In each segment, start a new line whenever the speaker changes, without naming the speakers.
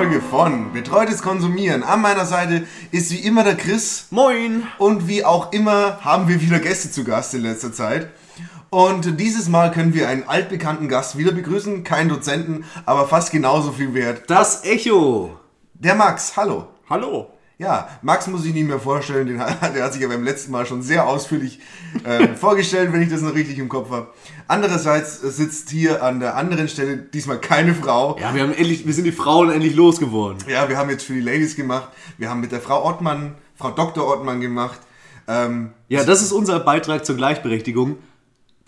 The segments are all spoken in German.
Folge von Betreutes Konsumieren. An meiner Seite ist wie immer der Chris.
Moin!
Und wie auch immer haben wir wieder Gäste zu Gast in letzter Zeit. Und dieses Mal können wir einen altbekannten Gast wieder begrüßen. Kein Dozenten, aber fast genauso viel wert.
Das Echo!
Der Max, hallo.
Hallo.
Ja, Max muss ich nicht mehr vorstellen, den hat, der hat sich ja beim letzten Mal schon sehr ausführlich äh, vorgestellt, wenn ich das noch richtig im Kopf habe. Andererseits sitzt hier an der anderen Stelle diesmal keine Frau.
Ja, wir, haben endlich, wir sind die Frauen endlich losgeworden.
Ja, wir haben jetzt für die Ladies gemacht. Wir haben mit der Frau Ottmann, Frau Dr. Ottmann gemacht. Ähm,
Ja, das ist unser Beitrag zur Gleichberechtigung.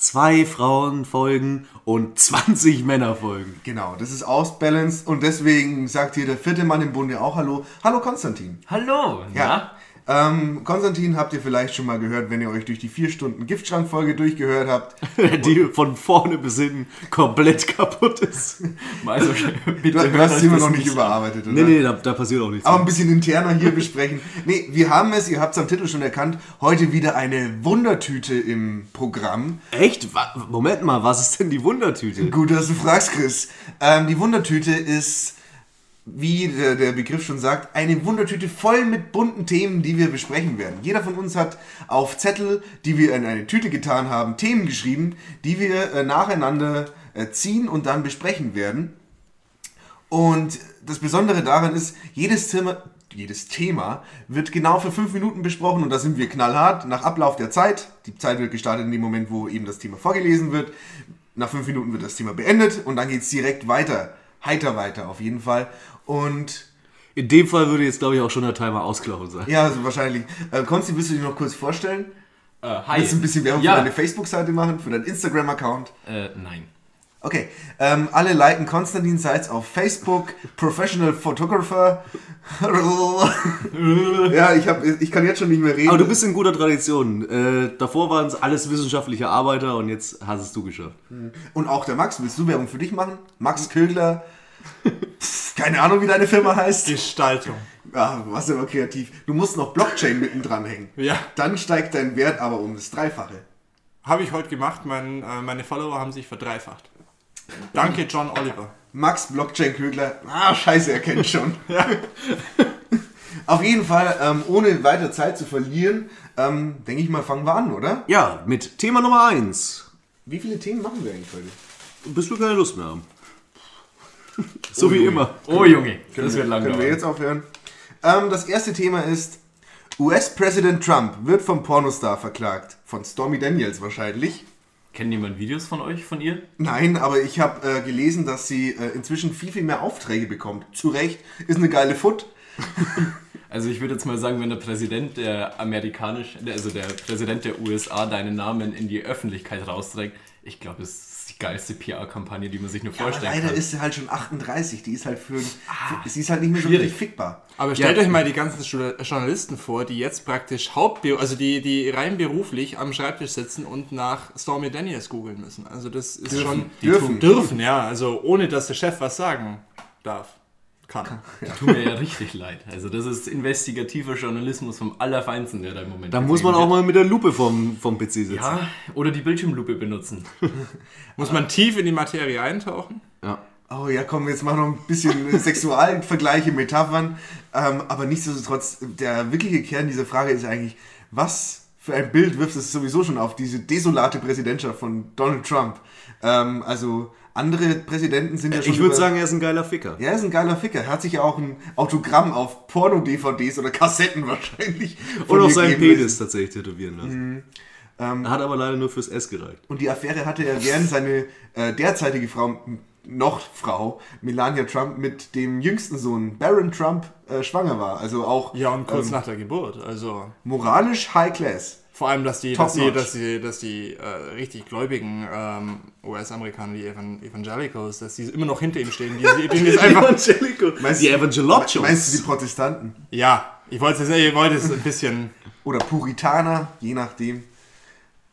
Zwei Frauen folgen und 20 Männer folgen.
genau, das ist ausbalanced und deswegen sagt hier der vierte Mann im Bunde auch Hallo. Hallo Konstantin.
Hallo,
Ja. Ähm, Konstantin habt ihr vielleicht schon mal gehört, wenn ihr euch durch die vier Stunden Giftschrankfolge durchgehört habt.
Die von vorne bis hinten komplett kaputt ist.
Also, bitte
Du, hast sie immer noch nicht überarbeitet, oder?
Nee, nee, da, da passiert auch nichts.
Aber ein bisschen interner hier besprechen. Nee, wir haben es, ihr habt es am Titel schon erkannt, heute wieder eine Wundertüte im Programm.
Echt? Wa- Moment mal, was ist denn die Wundertüte?
Gut, dass du fragst, Chris. Ähm, die Wundertüte ist, wie der, der Begriff schon sagt, eine Wundertüte voll mit bunten Themen, die wir besprechen werden. Jeder von uns hat auf Zettel, die wir in eine Tüte getan haben, Themen geschrieben, die wir äh, nacheinander äh, ziehen und dann besprechen werden. Und das Besondere daran ist, jedes Thema, jedes Thema wird genau für fünf Minuten besprochen und da sind wir knallhart nach Ablauf der Zeit. Die Zeit wird gestartet in dem Moment, wo eben das Thema vorgelesen wird. Nach fünf Minuten wird das Thema beendet und dann geht es direkt weiter. Heiter weiter auf jeden Fall. Und
In dem Fall würde jetzt, glaube ich, auch schon der Timer ausgelaufen sein.
ja, also wahrscheinlich. Äh, Konsti, willst du dich noch kurz vorstellen?
Äh, hi.
Willst du ein bisschen Werbung
ja.
für deine Facebook-Seite machen, für deinen Instagram-Account?
Äh, nein.
Okay, ähm, alle liken Konstantin Seitz auf Facebook, Professional Photographer. ja, ich, hab, ich kann jetzt schon nicht mehr reden.
Aber du bist in guter Tradition. Äh, davor waren es alles wissenschaftliche Arbeiter und jetzt hast es du geschafft.
Und auch der Max, willst du Werbung für dich machen? Max Kögler. Keine Ahnung, wie deine Firma heißt.
Gestaltung.
Ja, du warst aber kreativ. Du musst noch Blockchain mitten dran hängen.
Ja.
Dann steigt dein Wert aber um das Dreifache.
Habe ich heute gemacht. Mein, äh, meine Follower haben sich verdreifacht. Danke, John Oliver.
Max Blockchain Kögler. Ah, scheiße, er kennt schon. Auf jeden Fall, ähm, ohne weiter Zeit zu verlieren, ähm, denke ich mal, fangen wir an, oder?
Ja, mit Thema Nummer 1.
Wie viele Themen machen wir eigentlich heute?
Bis wir keine Lust mehr haben. So wie immer.
Oh Junge, das wird lang
Können wir
dauern.
jetzt aufhören? Ähm, das erste Thema ist, US-Präsident Trump wird vom Pornostar verklagt. Von Stormy Daniels wahrscheinlich.
Kennt jemand Videos von euch, von ihr?
Nein, aber ich habe äh, gelesen, dass sie äh, inzwischen viel, viel mehr Aufträge bekommt. Zu Recht, ist eine geile Foot.
Also ich würde jetzt mal sagen, wenn der Präsident der amerikanisch, also der Präsident der USA deinen Namen in die Öffentlichkeit rausträgt, ich glaube, die geilste PR-Kampagne, die man sich nur
Ja, aber
vorstellen
leider
kann.
ist sie halt schon 38. Die ist halt für, für sie ist halt nicht mehr so richtig fickbar.
Aber stellt
Ja.
euch mal die ganzen Journal- Journalisten vor, die jetzt praktisch Hauptberuf, also die, die rein beruflich am Schreibtisch sitzen und nach Stormy Daniels googeln müssen. Also das ist schon
Dürfen.
dürfen, ja. Also ohne dass der Chef was sagen darf. Kann.
Tut mir ja richtig leid. Also das ist investigativer Journalismus vom Allerfeinsten, der da im Moment
Da muss man auch mal mit der Lupe vom, vom PC sitzen.
Ja, oder die Bildschirmlupe benutzen.
Muss man tief in die Materie eintauchen?
Ja.
Oh ja, komm, jetzt machen wir noch ein bisschen Sexualvergleiche, Metaphern. Ähm, aber nichtsdestotrotz, der wirkliche Kern dieser Frage ist eigentlich, was für ein Bild wirft es sowieso schon auf diese desolate Präsidentschaft von Donald Trump? Ähm, also andere Präsidenten sind ja schon...
Ich würde sagen, er ist ein geiler Ficker.
Ja, er ist ein geiler Ficker. Er hat sich ja auch ein Autogramm auf Porno-DVDs oder Kassetten wahrscheinlich.
Und auf
mir
seinen Penis tatsächlich tätowieren lassen.
Ähm,
Hat aber leider nur fürs S gereicht.
Und die Affäre hatte er, während seine äh, derzeitige Frau, noch Frau, Melania Trump, mit dem jüngsten Sohn, Baron Trump, äh, schwanger war. Also auch
Ja, und kurz
ähm,
nach der Geburt. Also
moralisch High Class.
Vor allem, dass die,
Top
dass die, dass die, dass die äh, richtig gläubigen ähm, US-Amerikaner, die Evan Evangelicals, dass die immer noch hinter ihm stehen. Die, die, ist einfach,
Evangelico.
Meinst
die
du-. Meinst du die Protestanten?
ja, ich wollte es ich wollte es ein bisschen.
Oder Puritaner, je nachdem.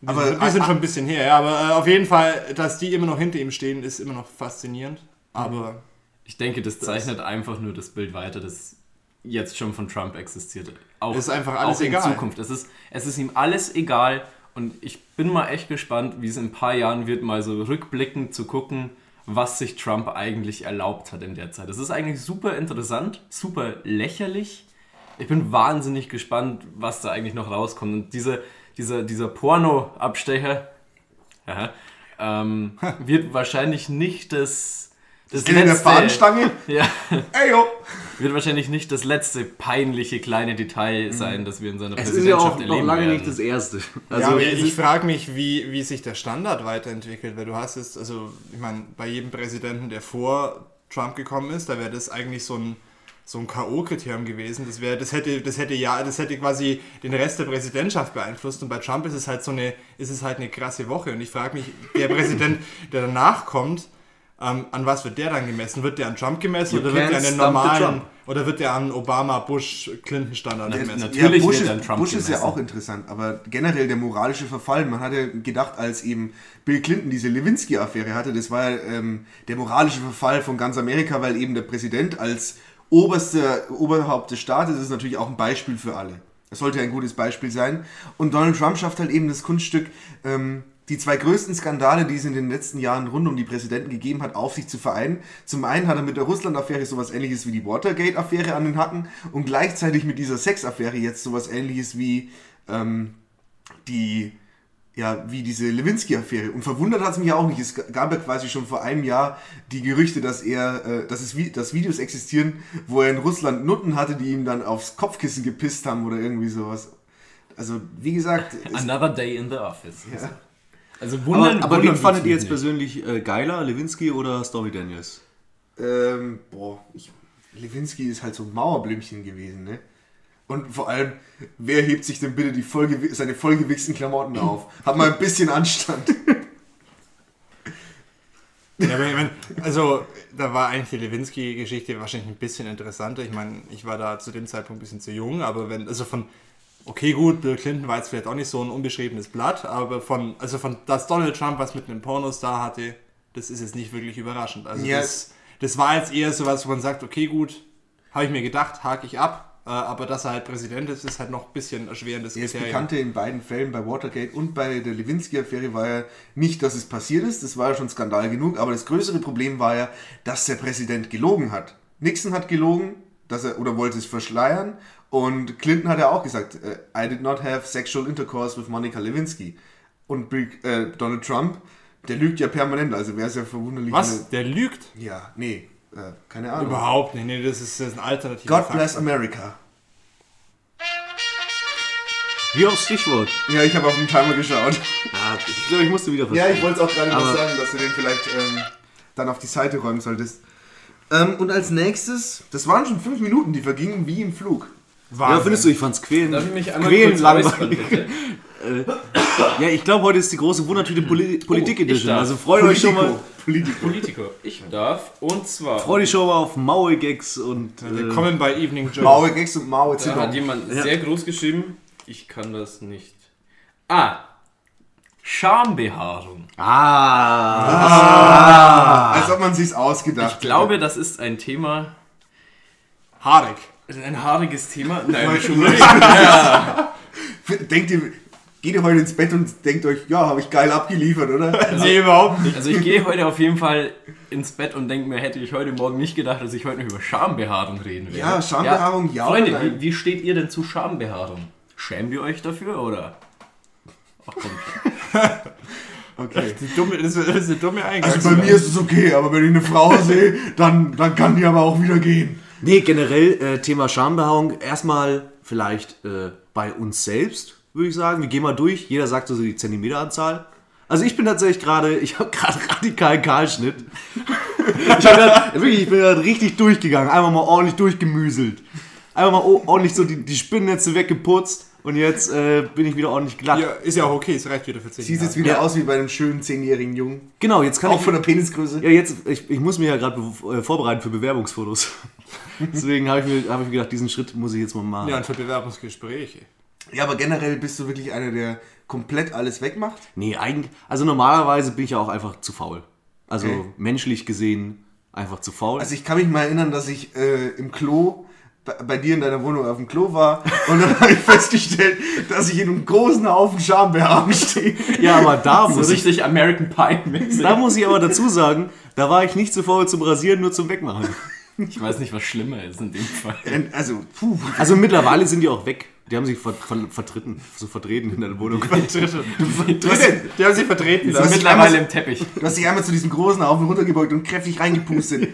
Aber
Aber
die sind schon ein bisschen her, ja, aber äh, auf jeden Fall, dass die immer noch hinter ihm stehen, ist immer noch faszinierend. Aber
Ich denke, das zeichnet einfach nur das Bild weiter, das jetzt schon von Trump existiert. Auch,
ist einfach alles
auch in
egal.
Zukunft. Es ist, es ist ihm alles egal und ich bin mal echt gespannt, wie es in ein paar Jahren wird, mal so rückblickend zu gucken, was sich Trump eigentlich erlaubt hat in der Zeit. Das ist eigentlich super interessant, super lächerlich. Ich bin wahnsinnig gespannt, was da eigentlich noch rauskommt. Und diese, dieser, dieser Porno-Abstecher ähm, wird wahrscheinlich nicht das, das
In der Fahnenstange?
Ja,
Ey, yo.
wird wahrscheinlich nicht das letzte peinliche kleine Detail sein, das wir in seiner
Es ist ja auch
Präsidentschaft
noch
erleben
lange
werden.
nicht das erste.
Ja,
Also,
aber
es
ich frage mich, wie, wie sich der Standard weiterentwickelt, weil du hast jetzt, also ich meine, bei jedem Präsidenten, der vor Trump gekommen ist, da wäre das eigentlich so ein, so ein K.O.-Kriterium gewesen. Das wäre, das hätte, das hätte ja, das hätte quasi den Rest der Präsidentschaft beeinflusst. Und bei Trump ist es halt so eine, ist es halt eine krasse Woche. Und ich frage mich, der Präsident, der danach kommt, ähm, an was wird der dann gemessen? Wird der an Trump gemessen
You
oder wird der an den normalen oder wird der an Obama, Bush, Clinton Standard gemessen?
natürlich
ja, Bush,
wird
ist,
dann Trump
Bush ist ja
gemessen.
auch interessant, aber generell der moralische Verfall. Man hatte gedacht, als eben Bill Clinton diese Lewinsky-Affäre hatte, das war ja, ähm, der moralische Verfall von ganz Amerika, weil eben der Präsident als oberster Oberhaupt des Staates ist natürlich auch ein Beispiel für alle. Das sollte ein gutes Beispiel sein. Und Donald Trump schafft halt eben das Kunststück, ähm, die zwei größten Skandale, die es in den letzten Jahren rund um die Präsidenten gegeben hat, auf sich zu vereinen. Zum einen hat er mit der Russland-Affäre sowas ähnliches wie die Watergate-Affäre an den Hacken und gleichzeitig mit dieser Sex-Affäre jetzt sowas ähnliches wie ähm, die, ja, wie diese Lewinsky-Affäre. Und verwundert hat es mich ja auch nicht. Es gab ja quasi schon vor einem Jahr die Gerüchte, dass er, äh, dass es dass Videos existieren, wo er in Russland Nutten hatte, die ihm dann aufs Kopfkissen gepisst haben oder irgendwie sowas. Also, wie gesagt, es,
Another day in the office.
Ja.
Also
aber,
wundern,
aber wen
wundern
fandet ihr jetzt
nicht.
persönlich äh, geiler, Lewinsky oder Stormy Daniels?
ähm, boah, ich, Lewinsky ist halt so ein Mauerblümchen gewesen, ne? Und vor allem, wer hebt sich denn bitte die vollgewi seine vollgewichsten Klamotten auf? Hat mal ein bisschen Anstand.
Ja, aber ich mein, also da war eigentlich die Lewinsky-Geschichte wahrscheinlich ein bisschen interessanter. Ich meine, ich war da zu dem Zeitpunkt ein bisschen zu jung, aber wenn, also von, okay gut, Bill Clinton war jetzt vielleicht auch nicht so ein unbeschriebenes Blatt, aber von, also von, dass Donald Trump was mit einem Pornostar hatte, das ist jetzt nicht wirklich überraschend. Also
Ja.
das, das war jetzt eher so was, wo man sagt, okay gut, habe ich mir gedacht, hake ich ab, äh, aber dass er halt Präsident ist, ist halt noch ein bisschen erschwerendes
Das
Kriterium.
Bekannte in beiden Fällen, bei Watergate und bei der Lewinsky-Affäre, war ja nicht, dass es passiert ist, das war ja schon Skandal genug, aber das größere Problem war ja, dass der Präsident gelogen hat. Nixon hat gelogen, dass er, oder wollte es verschleiern, und Clinton hat ja auch gesagt, äh, I did not have sexual intercourse with Monica Lewinsky. Und äh, Donald Trump, der lügt ja permanent, also wäre es ja verwunderlich.
Was? Der lügt?
Ja, nee, äh, keine Ahnung.
Überhaupt nicht. Nee, das ist, das ist ein alternativer
God bless
Fakt.
America.
Wie aufs Stichwort.
Ja, ich habe auf den Timer geschaut.
Ah, ich glaube, ich musste wieder
Ja,
verstehen.
ich wollte es auch gerade noch sagen, dass du den vielleicht ähm, dann auf die Seite räumen solltest. Ähm, und als nächstes, das waren schon fünf Minuten, die vergingen wie im Flug.
Ja, findest du, ich fand's quälen,
Darf ich mich einmal
quälen
kurz
langweilig.
bitte?
Ja, ich glaube, heute ist die große Wundertüte Poli Politik
Oh,
Edition. Also freut euch schon mal,
Politico.
Politiker. Ich darf. Und zwar.
freut euch schon mal auf Maui-Gags und äh,
Willkommen bei Evening Joe.
Maue Gags und Maue
Da hat jemand
Ja.
sehr groß geschrieben. Ich kann das nicht. Ah. Schambehaarung.
ah,
Als ob man sich's ausgedacht
Ich glaube, das ist ein Thema.
Haarig.
Ein haariges Thema. Nein, schon
Denkt ihr, geht ihr heute ins Bett und denkt euch, ja, habe ich geil abgeliefert, oder?
nee, überhaupt nicht.
Also ich gehe heute auf jeden Fall ins Bett und denke mir, hätte ich heute Morgen nicht gedacht, dass ich heute noch über Schambehaarung reden werde.
Ja, Schambehaarung, ja oder
Freunde, wie, wie steht ihr denn zu Schambehaarung? Schämt ihr euch dafür oder? Ach komm.
Okay.
Dumme, das ist das ist eine dumme Eingang.
Also bei mir ist es okay, aber wenn ich eine Frau sehe, dann, dann kann die aber auch wieder gehen.
Nee, generell äh, Thema Schambehaarung. Erstmal vielleicht äh, bei uns selbst, würde ich sagen. Wir gehen mal durch. Jeder sagt so die Zentimeteranzahl. Also ich bin tatsächlich gerade, ich habe gerade radikal Kahlschnitt. ich, grad, wirklich, ich bin gerade richtig durchgegangen. Einfach mal ordentlich durchgemüselt. Einfach mal ordentlich so die, die Spinnennetze weggeputzt. Und jetzt äh, bin ich wieder ordentlich glatt.
Ja, ist ja auch okay, es reicht wieder für 10
Sieht jetzt wieder
Ja.
aus wie bei einem schönen zehnjährigen Jungen.
Genau, jetzt kann
Auch
ich...
von der Penisgröße.
Ja, jetzt, ich, ich muss mich ja gerade äh, vorbereiten für Bewerbungsfotos. Deswegen habe ich, mir- hab ich mir gedacht, diesen Schritt muss ich jetzt mal machen.
Ja, und für Bewerbungsgespräche.
Ja, aber generell bist du wirklich einer, der komplett alles wegmacht.
Nee, eigentlich, also normalerweise bin ich ja auch einfach zu faul. Also
Okay.
menschlich gesehen einfach zu faul.
Also ich kann mich mal erinnern, dass ich äh, im Klo bei, dir in deiner Wohnung auf dem Klo war und dann habe ich festgestellt, dass ich in einem großen Haufen Schambehaarung stehe.
Ja, aber da
So
muss ich,
richtig American Pie-mäßig.
da muss ich aber dazu sagen, da war ich nicht zu faul zum Rasieren, nur zum Wegmachen.
Ich weiß nicht, was schlimmer ist in dem Fall.
Also, puh.
Also mittlerweile sind die auch weg. Die haben sich ver ver vertreten, so vertreten in der Wohnung.
Du hast, die haben sich vertreten
Das ist
Mittlerweile
einmal-
im Teppich.
Du hast dich einmal zu diesem großen Haufen runtergebeugt und kräftig reingepustet.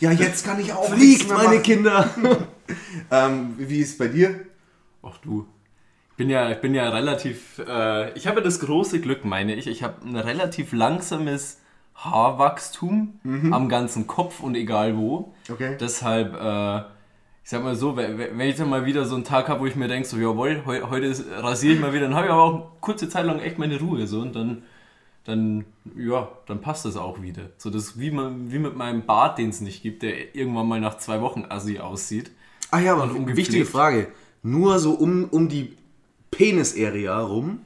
Ja, jetzt kann ich auch nichts
Fliegt, meine
machen.
Kinder!
Ähm, wie ist es bei dir?
Ach du. Ich bin ja, ich bin ja relativ. Äh, ich habe das große Glück, meine ich. Ich habe ein relativ langsames Haarwachstum am ganzen Kopf und egal wo.
Okay.
Deshalb, äh, ich sag mal so, wenn ich dann mal wieder so einen Tag habe, wo ich mir denke, so, jawohl, heu, heute rasiere ich mal wieder, dann habe ich aber auch eine kurze Zeit lang echt meine Ruhe. So, und dann, dann, ja, dann passt das auch wieder. So, das wie, man, wie mit meinem Bart, den es nicht gibt, der irgendwann mal nach zwei Wochen assi aussieht.
Ah ja, aber wichtige Frage. Nur so um, um die Penis-Area rum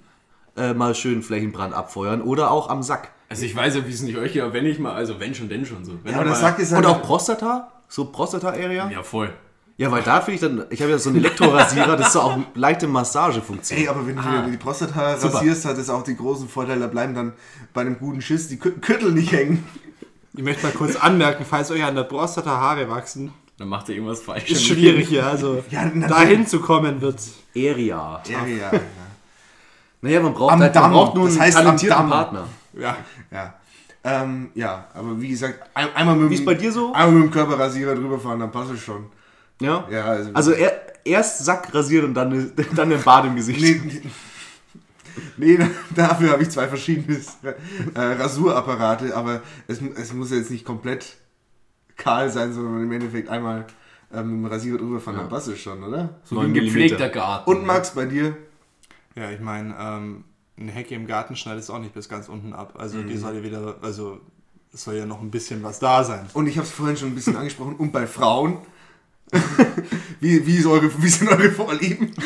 äh, mal schön Flächenbrand abfeuern oder auch am Sack.
Also ich weiß ja, wie es nicht euch geht, aber wenn ich mal, also wenn schon, denn schon so. Wenn
Ja, aber
er
das
mal-
sagt es halt.
Und auch Prostata? So Prostata-Area?
Ja, voll.
Ja, weil da finde ich dann, ich habe ja so einen Elektrorasierer, das ist so auch eine leichte Massagefunktion.
Ey, aber wenn du dir die Prostata
Super.
rasierst, hat es auch den großen Vorteil, da bleiben dann bei einem guten Schiss die Kü- Gürtel nicht hängen.
Ich möchte mal kurz anmerken, falls euch an der Prostata Haare wachsen,
Dann macht er irgendwas falsch.
ist schwierig, ja. Also
Ja,
dahin zu kommen wird.
Area.
Ja, ja, ja.
Naja, man braucht,
Am
halt, man braucht nur
Das
einen
heißt am
talentierten. Partner.
Ja.
Ja. Ähm, ja, aber wie gesagt, ein, einmal mit,
Wie ist
dem-
bei dir so?
einmal mit dem Körperrasierer drüber fahren, dann passt es schon.
Ja?
Ja, also,
Also er, erst Sack rasiert und dann, dann den Bart im Gesicht.
nee, nee, nee, dafür habe ich zwei verschiedene äh, Rasurapparate, aber es, es muss jetzt nicht komplett kahl sein, sondern im Endeffekt einmal ähm, mit dem Rasierer drüber fahren, dann passt es schon, oder?
So wie ein
Neun
gepflegter. Garten.
Und Max, bei dir?
Ja, ich meine, ähm, eine Hecke im Garten schneidet es auch nicht bis ganz unten ab. Also die soll ja wieder, also es soll ja noch ein bisschen was da sein.
Und ich habe es vorhin schon ein bisschen angesprochen. Und bei Frauen? wie, wie, ist eure, wie sind eure Vorlieben?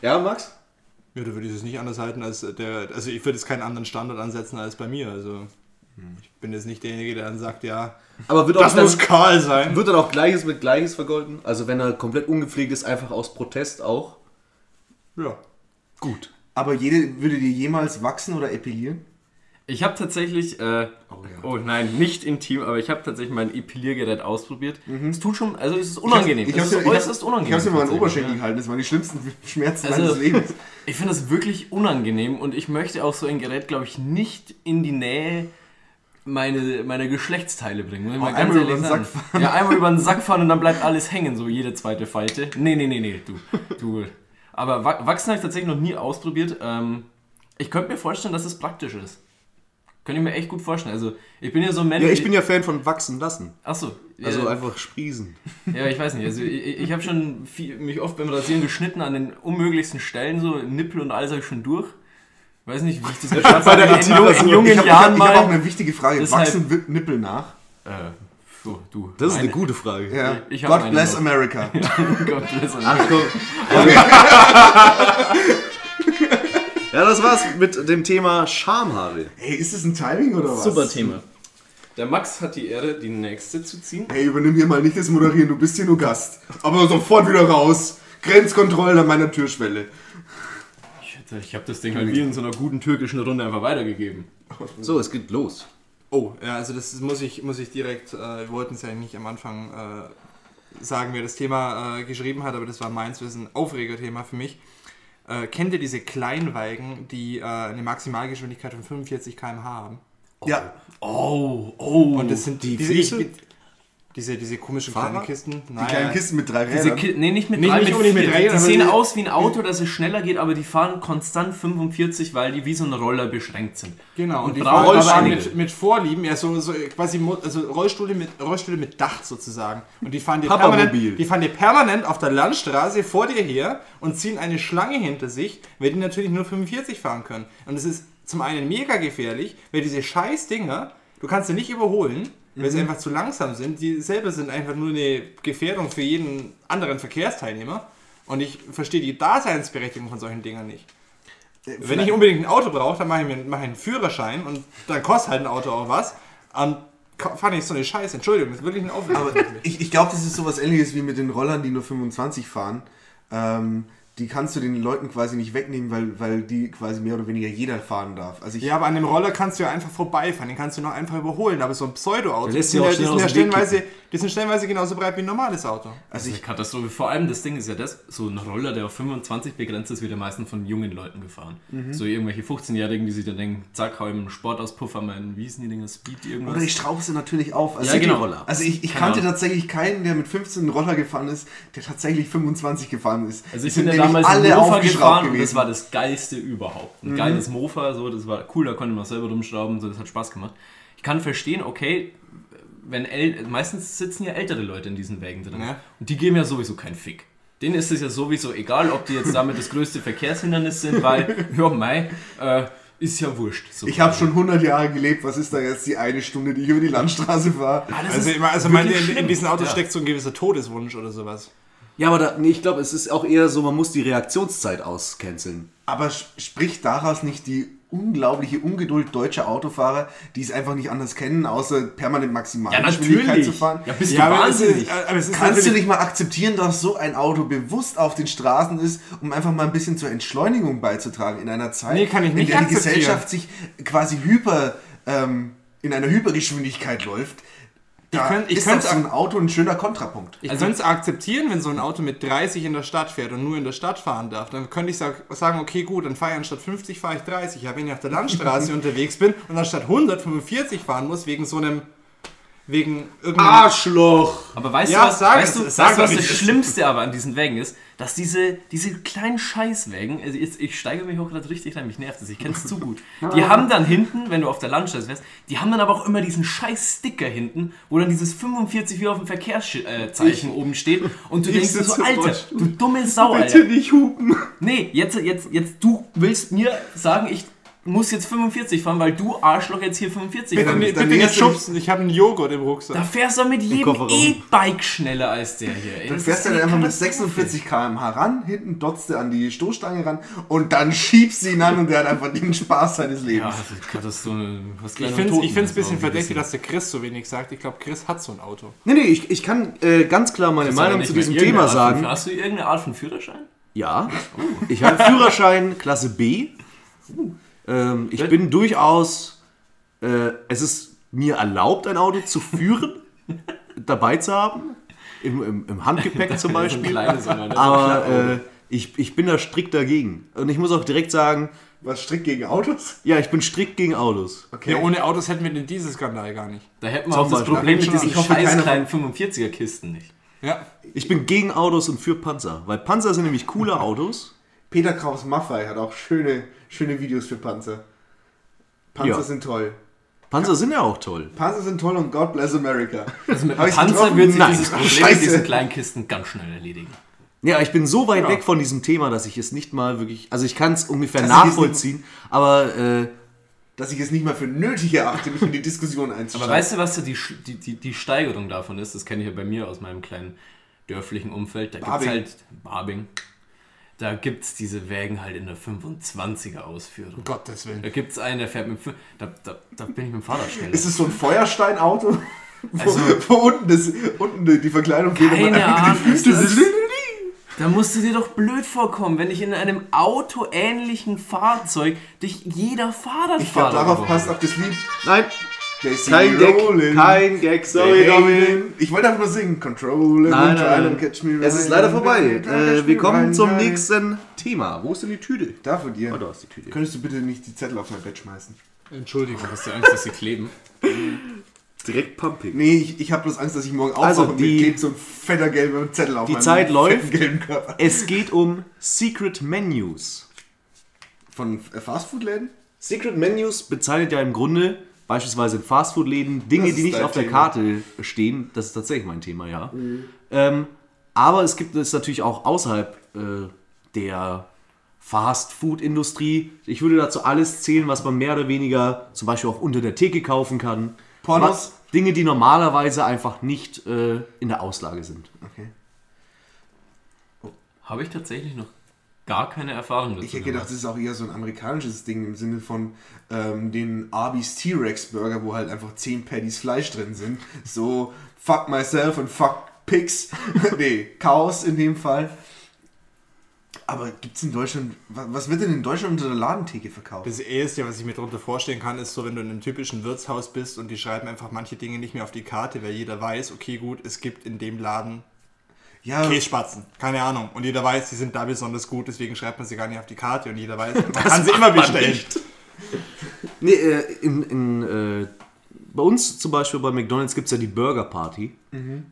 Ja, Max?
Ja, da würde ich es nicht anders halten als der, also ich würde jetzt keinen anderen Standard ansetzen als bei mir. Also ich bin jetzt nicht derjenige, der dann sagt, ja,
Aber wird,
das
auch dann,
muss kahl sein.
wird dann auch Gleiches mit Gleiches vergolten? Also wenn er komplett ungepflegt ist, einfach aus Protest auch?
Ja.
Gut.
Aber jede würde dir jemals wachsen oder epilieren?
Ich habe tatsächlich, äh,
Oh
oh,
ja.
nein, nicht intim, aber ich habe tatsächlich mein Epiliergerät ausprobiert. Es tut schon, also es ist unangenehm.
Mhm. Ich
es
hab's,
ist
ich hab's,
äußerst unangenehm.
Ich habe es mir mal in den Oberschenkel
ja.
gehalten. Das waren die schlimmsten Schmerzen
Also-
meines Lebens.
Ich finde das wirklich unangenehm und ich möchte auch so ein Gerät, glaube ich, nicht in die Nähe meine, meiner Geschlechtsteile bringen. Muss ich mal
Oh,
ganz
einmal über den. Sack fahren.
Ja, einmal über den Sack fahren und dann bleibt alles hängen, so jede zweite Falte. Nee, nee, nee, nee, du. du. Aber Wa- Wachsen habe ich tatsächlich noch nie ausprobiert. Ähm, ich könnte mir vorstellen, dass es praktisch ist. Könnte ich mir echt gut vorstellen. Also, ich bin ja so ein Mensch.
Ja, ich bin ja Fan von wachsen lassen.
Achso.
Also
ja,
einfach sprießen.
ja, ich weiß nicht. Also ich, ich habe schon viel, mich oft beim Rasieren geschnitten an den unmöglichsten Stellen, so Nippel und alles habe ich schon durch. Weiß nicht, wie ich das geschafft
Bei der
habe. In, in jungen
Ich habe
Jahren
hab,
mal.
ich hab auch eine wichtige Frage.
Deshalb-
Wachsen Nippel nach?
äh, so, du.
Das ist eine
Meine-
gute Frage.
Ja.
Ich hab
God
eine
bless
noch.
America.
Gott bless uns.
Ach komm. ja, das war's mit dem Thema Schamhaare.
Hey, ist das ein Timing oder was?
Super Thema. Der Max hat die Ehre, die nächste zu ziehen.
Hey, übernimm hier mal nicht das Moderieren, du bist hier nur Gast. Aber sofort wieder raus. Grenzkontrolle an meiner Türschwelle.
Ich, ich habe das Ding halt wie in so einer guten türkischen Runde einfach weitergegeben.
So, es geht los.
Oh, ja, also das ist- muss ich, muss ich direkt, äh, wir wollten es ja nicht am Anfang äh, sagen, wer das Thema äh, geschrieben hat, aber das war meins, das ist ein Aufregerthema für mich. Äh, kennt ihr diese Kleinweigen, die äh, eine Maximalgeschwindigkeit von 45 km/h haben?
Ja,
Oh, oh.
Und das sind
die
diese,
Füße?
ich- diese, diese komischen
Fahrrad?
kleinen Kisten.
die kleinen Kisten mit drei
Diese
Rädern.
Ki nee, nicht mit
Nicht-
drei,
nicht
mit
mit drei,
Die sehen aus wie ein Auto, dass es schneller geht, aber die fahren konstant 45, weil die wie so ein Roller beschränkt sind.
Genau, und,
Und
die
brauchen
fahren aber mit, mit Vorlieben, ja, so, so quasi also Rollstühle mit, Rollstühle mit Dach sozusagen. Und die fahren, dir permanent, die fahren dir permanent auf der Landstraße vor dir her und ziehen eine Schlange hinter sich, weil die natürlich nur 45 fahren können. Und es ist zum einen mega gefährlich, weil diese scheiß Dinger, du kannst sie nicht überholen, weil sie einfach zu langsam sind. Die selber sind einfach nur eine Gefährdung für jeden anderen Verkehrsteilnehmer. Und ich verstehe die Daseinsberechtigung von solchen Dingern nicht. Wenn ich unbedingt ein Auto brauche, dann mache ich mir mache ich einen Führerschein und dann kostet halt ein Auto auch was. Und fahr nicht so eine Scheiße. Entschuldigung, das ist wirklich ein Aufruf.
Aber ich, ich glaube, das ist sowas ähnliches wie mit den Rollern, die nur 25 fahren. Ähm, die kannst du den Leuten quasi nicht wegnehmen, weil, weil die quasi mehr oder weniger jeder fahren darf. Also ich,
Ja, aber an dem Roller kannst du ja einfach vorbeifahren, den kannst du noch einfach überholen. Aber so ein Pseudo-Auto,
Der
die sind, ja,
auch
die,
schnell
sind ja stellenweise, die sind stellenweise genauso breit wie ein normales Auto.
also
Eine
ich,
Katastrophe. Vor allem das Ding ist ja das, so ein Roller, der auf 25 begrenzt ist, wird ja meistens von jungen Leuten gefahren.
Mhm.
So irgendwelche 15-Jährigen, die sich dann denken, zack, hau ich einen Sportauspuffer, mein, wie hießen die Dinger, Speed irgendwas.
oder ich schraube sie natürlich auf. Also
Ja, genau.
Roller.
Also ich, ich kannte
Ahnung.
tatsächlich keinen, der mit 15 einen Roller gefahren ist, der tatsächlich 25 gefahren ist.
Also ich ja
nämlich
damals alle Mofa
aufgeschraubt
gefahren und
gewesen.
das war das geilste überhaupt. Ein geiles Mofa, so, das war cool, da konnte man selber rumschrauben, so, das hat Spaß gemacht. Ich kann verstehen, okay, wenn äl meistens sitzen ja ältere Leute in diesen Wägen drin
Ja.
und die geben ja sowieso keinen Fick. Denen ist es ja sowieso egal, ob die jetzt damit das größte Verkehrshindernis sind, weil, ja, mei, äh, ist ja wurscht. So
Ich habe schon 100 Jahre gelebt. Was ist da jetzt die eine Stunde, die ich über die Landstraße fahre?
Ah,
Also, also
wirklich
in, in diesen Autos
Ja.
steckt so ein gewisser Todeswunsch oder sowas.
Ja, aber da, nee, ich glaube, es ist auch eher so, man muss die Reaktionszeit auscanceln.
Aber spricht daraus nicht die unglaubliche Ungeduld deutscher Autofahrer, die es einfach nicht anders kennen, außer permanent maximal
Ja,
Geschwindigkeit
natürlich.
zu fahren?
Ja, bist
Ja,
du
aber es ist,
wahnsinnig.
aber es ist
Kannst du nicht mal akzeptieren, dass so ein Auto bewusst auf den Straßen ist, um einfach mal ein bisschen zur Entschleunigung beizutragen in einer Zeit,
Nee, kann ich nicht
in der die. Gesellschaft sich quasi hyper ähm, in einer Hypergeschwindigkeit läuft? Da
könnt- ich
ist
könnte
doch so ein Auto ein schöner Kontrapunkt.
Ich
Also-
könnte es akzeptieren, wenn so ein Auto mit 30 in der Stadt fährt und nur in der Stadt fahren darf. Dann könnte ich sag, sagen, okay, gut, dann fahre ich anstatt 50 fahre ich 30. Aber wenn ich auf der Landstraße unterwegs bin und anstatt 145 fahren muss, wegen so einem, wegen irgendeinem...
Arschloch!
Aber weißt
Ja,
du, was,
sag
weißt
es,
du,
sag
weißt du, was das. Schlimmste aber an diesen Wägen ist? Dass diese, diese kleinen Scheißwägen, also jetzt, ich steige mich auch gerade richtig rein, mich nervt das, ich kenne es zu gut. Die haben dann hinten, wenn du auf der Landstraße wärst, die haben dann aber auch immer diesen scheiß Sticker hinten, wo dann dieses 45 wie auf dem Verkehrszeichen oben steht und du
ich
denkst dir so, Alter, du dumme Sau, Alter.
nicht hupen.
Nee, jetzt, jetzt, jetzt, du willst mir sagen, ich muss jetzt 45 fahren, weil du Arschloch jetzt hier 45
Bitte,
fahren
nee,
musst.
dann
bitte nicht
du dich-
schubsen, ich habe einen Joghurt im
Da
Rucksack.
fährst du mit jedem. E-Bike schneller als der hier. ey.
Dann fährst du dann
eine
einfach mit
Katastrophe.
46 km/h ran, hinten dotzt du an die Stoßstange ran und dann schiebst du ihn an und der hat einfach den Spaß seines
Ja,
Lebens.
das ist Katastrophe. Was
Ich finde es ein bisschen verdächtig, dass der Chris so wenig sagt. Ich glaube, Chris hat so ein Auto.
Nee, nee, ich, ich kann äh, ganz klar meine Meinung zu diesem Thema sagen.
Hast du irgendeine Art von Führerschein?
Ja, ich habe Führerschein Klasse B. Ähm, ich bin durchaus, äh, es ist mir erlaubt, ein Auto zu führen, dabei zu haben, im, im, im Handgepäck zum Beispiel.
kleines, aber
äh, ich, ich bin da strikt dagegen. Und ich muss auch direkt sagen,
Was strikt gegen Autos?
ja, ich bin strikt gegen Autos.
Okay.
Ja, ohne Autos hätten wir den Dieselskandal gar nicht.
Da hätten wir
Zum
auch das
Beispiel.
Problem mit
Ich
diesen
hoffe,
scheiß kleinen 45er Kisten nicht.
Ja.
Ich bin gegen Autos und für Panzer. Weil Panzer sind nämlich coole Autos.
Peter Kraus Maffei hat auch schöne, schöne Videos für Panzer. Panzer
Ja.
sind toll.
Panzer sind ja auch toll.
Panzer sind toll und God bless America.
Also mit Panzer
getroffen?
wird sich
Nein.
dieses Problem
Scheiße.
mit diesen kleinen Kisten ganz schnell erledigen.
Ja, ich bin so weit
Ja.
weg von diesem Thema, dass ich es nicht mal wirklich. Also ich kann es ungefähr
Dass es nicht-
nachvollziehen, aber äh,
Dass ich es nicht mal für nötig erachte, mich in die Diskussion einzusteigen.
Aber weißt du, was die, die, die, Steigerung davon ist? Das kenne ich ja bei mir aus meinem kleinen dörflichen Umfeld. Da gibt es
Barbing.
halt Barbing. Da gibt es diese Wägen halt in der 25er Ausführung.
Um Gottes Willen.
Da gibt es einen, der fährt mit. fün- Da, da, da bin ich mit dem Fahrrad schneller.
ist es so ein Feuersteinauto? Wo,
Also-
wo unten, das, unten die, die Verkleidung geht und man Füßen-
ist das- Da musst du dir doch blöd vorkommen, wenn ich in einem autoähnlichen Fahrzeug dich jeder Fahrradfahrer.
Ich glaube, darauf passt auch das Lied.
nein, Kein Gag, kein Gag, sorry
Hey,
Dominik.
Ich wollte einfach nur singen. Controlling
Nein,
and
nein, nein.
catch me
Es ist leider vorbei. Äh, wir kommen zum nächsten Thema. Wo ist denn die Tüte?
Da von dir.
Oh, da ist die Tüte.
Könntest du bitte nicht die Zettel auf mein Bett schmeißen?
Entschuldigung.
Hast du Angst, dass sie kleben?
Direkt pumping.
Nee, ich, ich habe bloß Angst, dass ich morgen
Also,
aufwache und
die-
mir klebt so ein fetter gelber Zettel auf
die
meinem
Zeit läuft. Es geht um Secret Menus.
Von Fastfood-Läden?
Secret Menus bezeichnet ja im Grunde beispielsweise in Fastfood-Läden Dinge, die nicht auf der
Thema.
Karte stehen. Das ist tatsächlich mein Thema, ja. Ähm, aber es gibt es natürlich auch außerhalb äh, der Fast-Food-Industrie. Ich würde dazu alles zählen, was man mehr oder weniger zum Beispiel auch unter der Theke kaufen kann.
Pornos?
Was- Dinge, die normalerweise einfach nicht äh, in der Auslage sind.
Okay.
Habe ich tatsächlich noch gar keine Erfahrung dazu
Ich hätte gedacht, das ist auch eher so ein amerikanisches Ding im Sinne von ähm, den Arby's T-Rex Burger, wo halt einfach 10 Patties Fleisch drin sind. So fuck myself und fuck pigs. nee, Chaos in dem Fall. Aber gibt's in Deutschland, wa- was wird denn in Deutschland unter der Ladentheke verkauft?
Das Erste, was ich mir darunter vorstellen kann, ist so, wenn du in einem typischen Wirtshaus bist und die schreiben einfach manche Dinge nicht mehr auf die Karte, weil jeder weiß, okay, gut, es gibt in dem Laden
Ja,
Kässpatzen. Keine Ahnung. Und jeder weiß, die sind da besonders gut, deswegen schreibt man sie gar nicht auf die Karte und jeder weiß, man kann sie immer bestellen.
Nee, äh, in, in, äh, bei uns zum Beispiel bei McDonalds gibt es ja die Burger Party.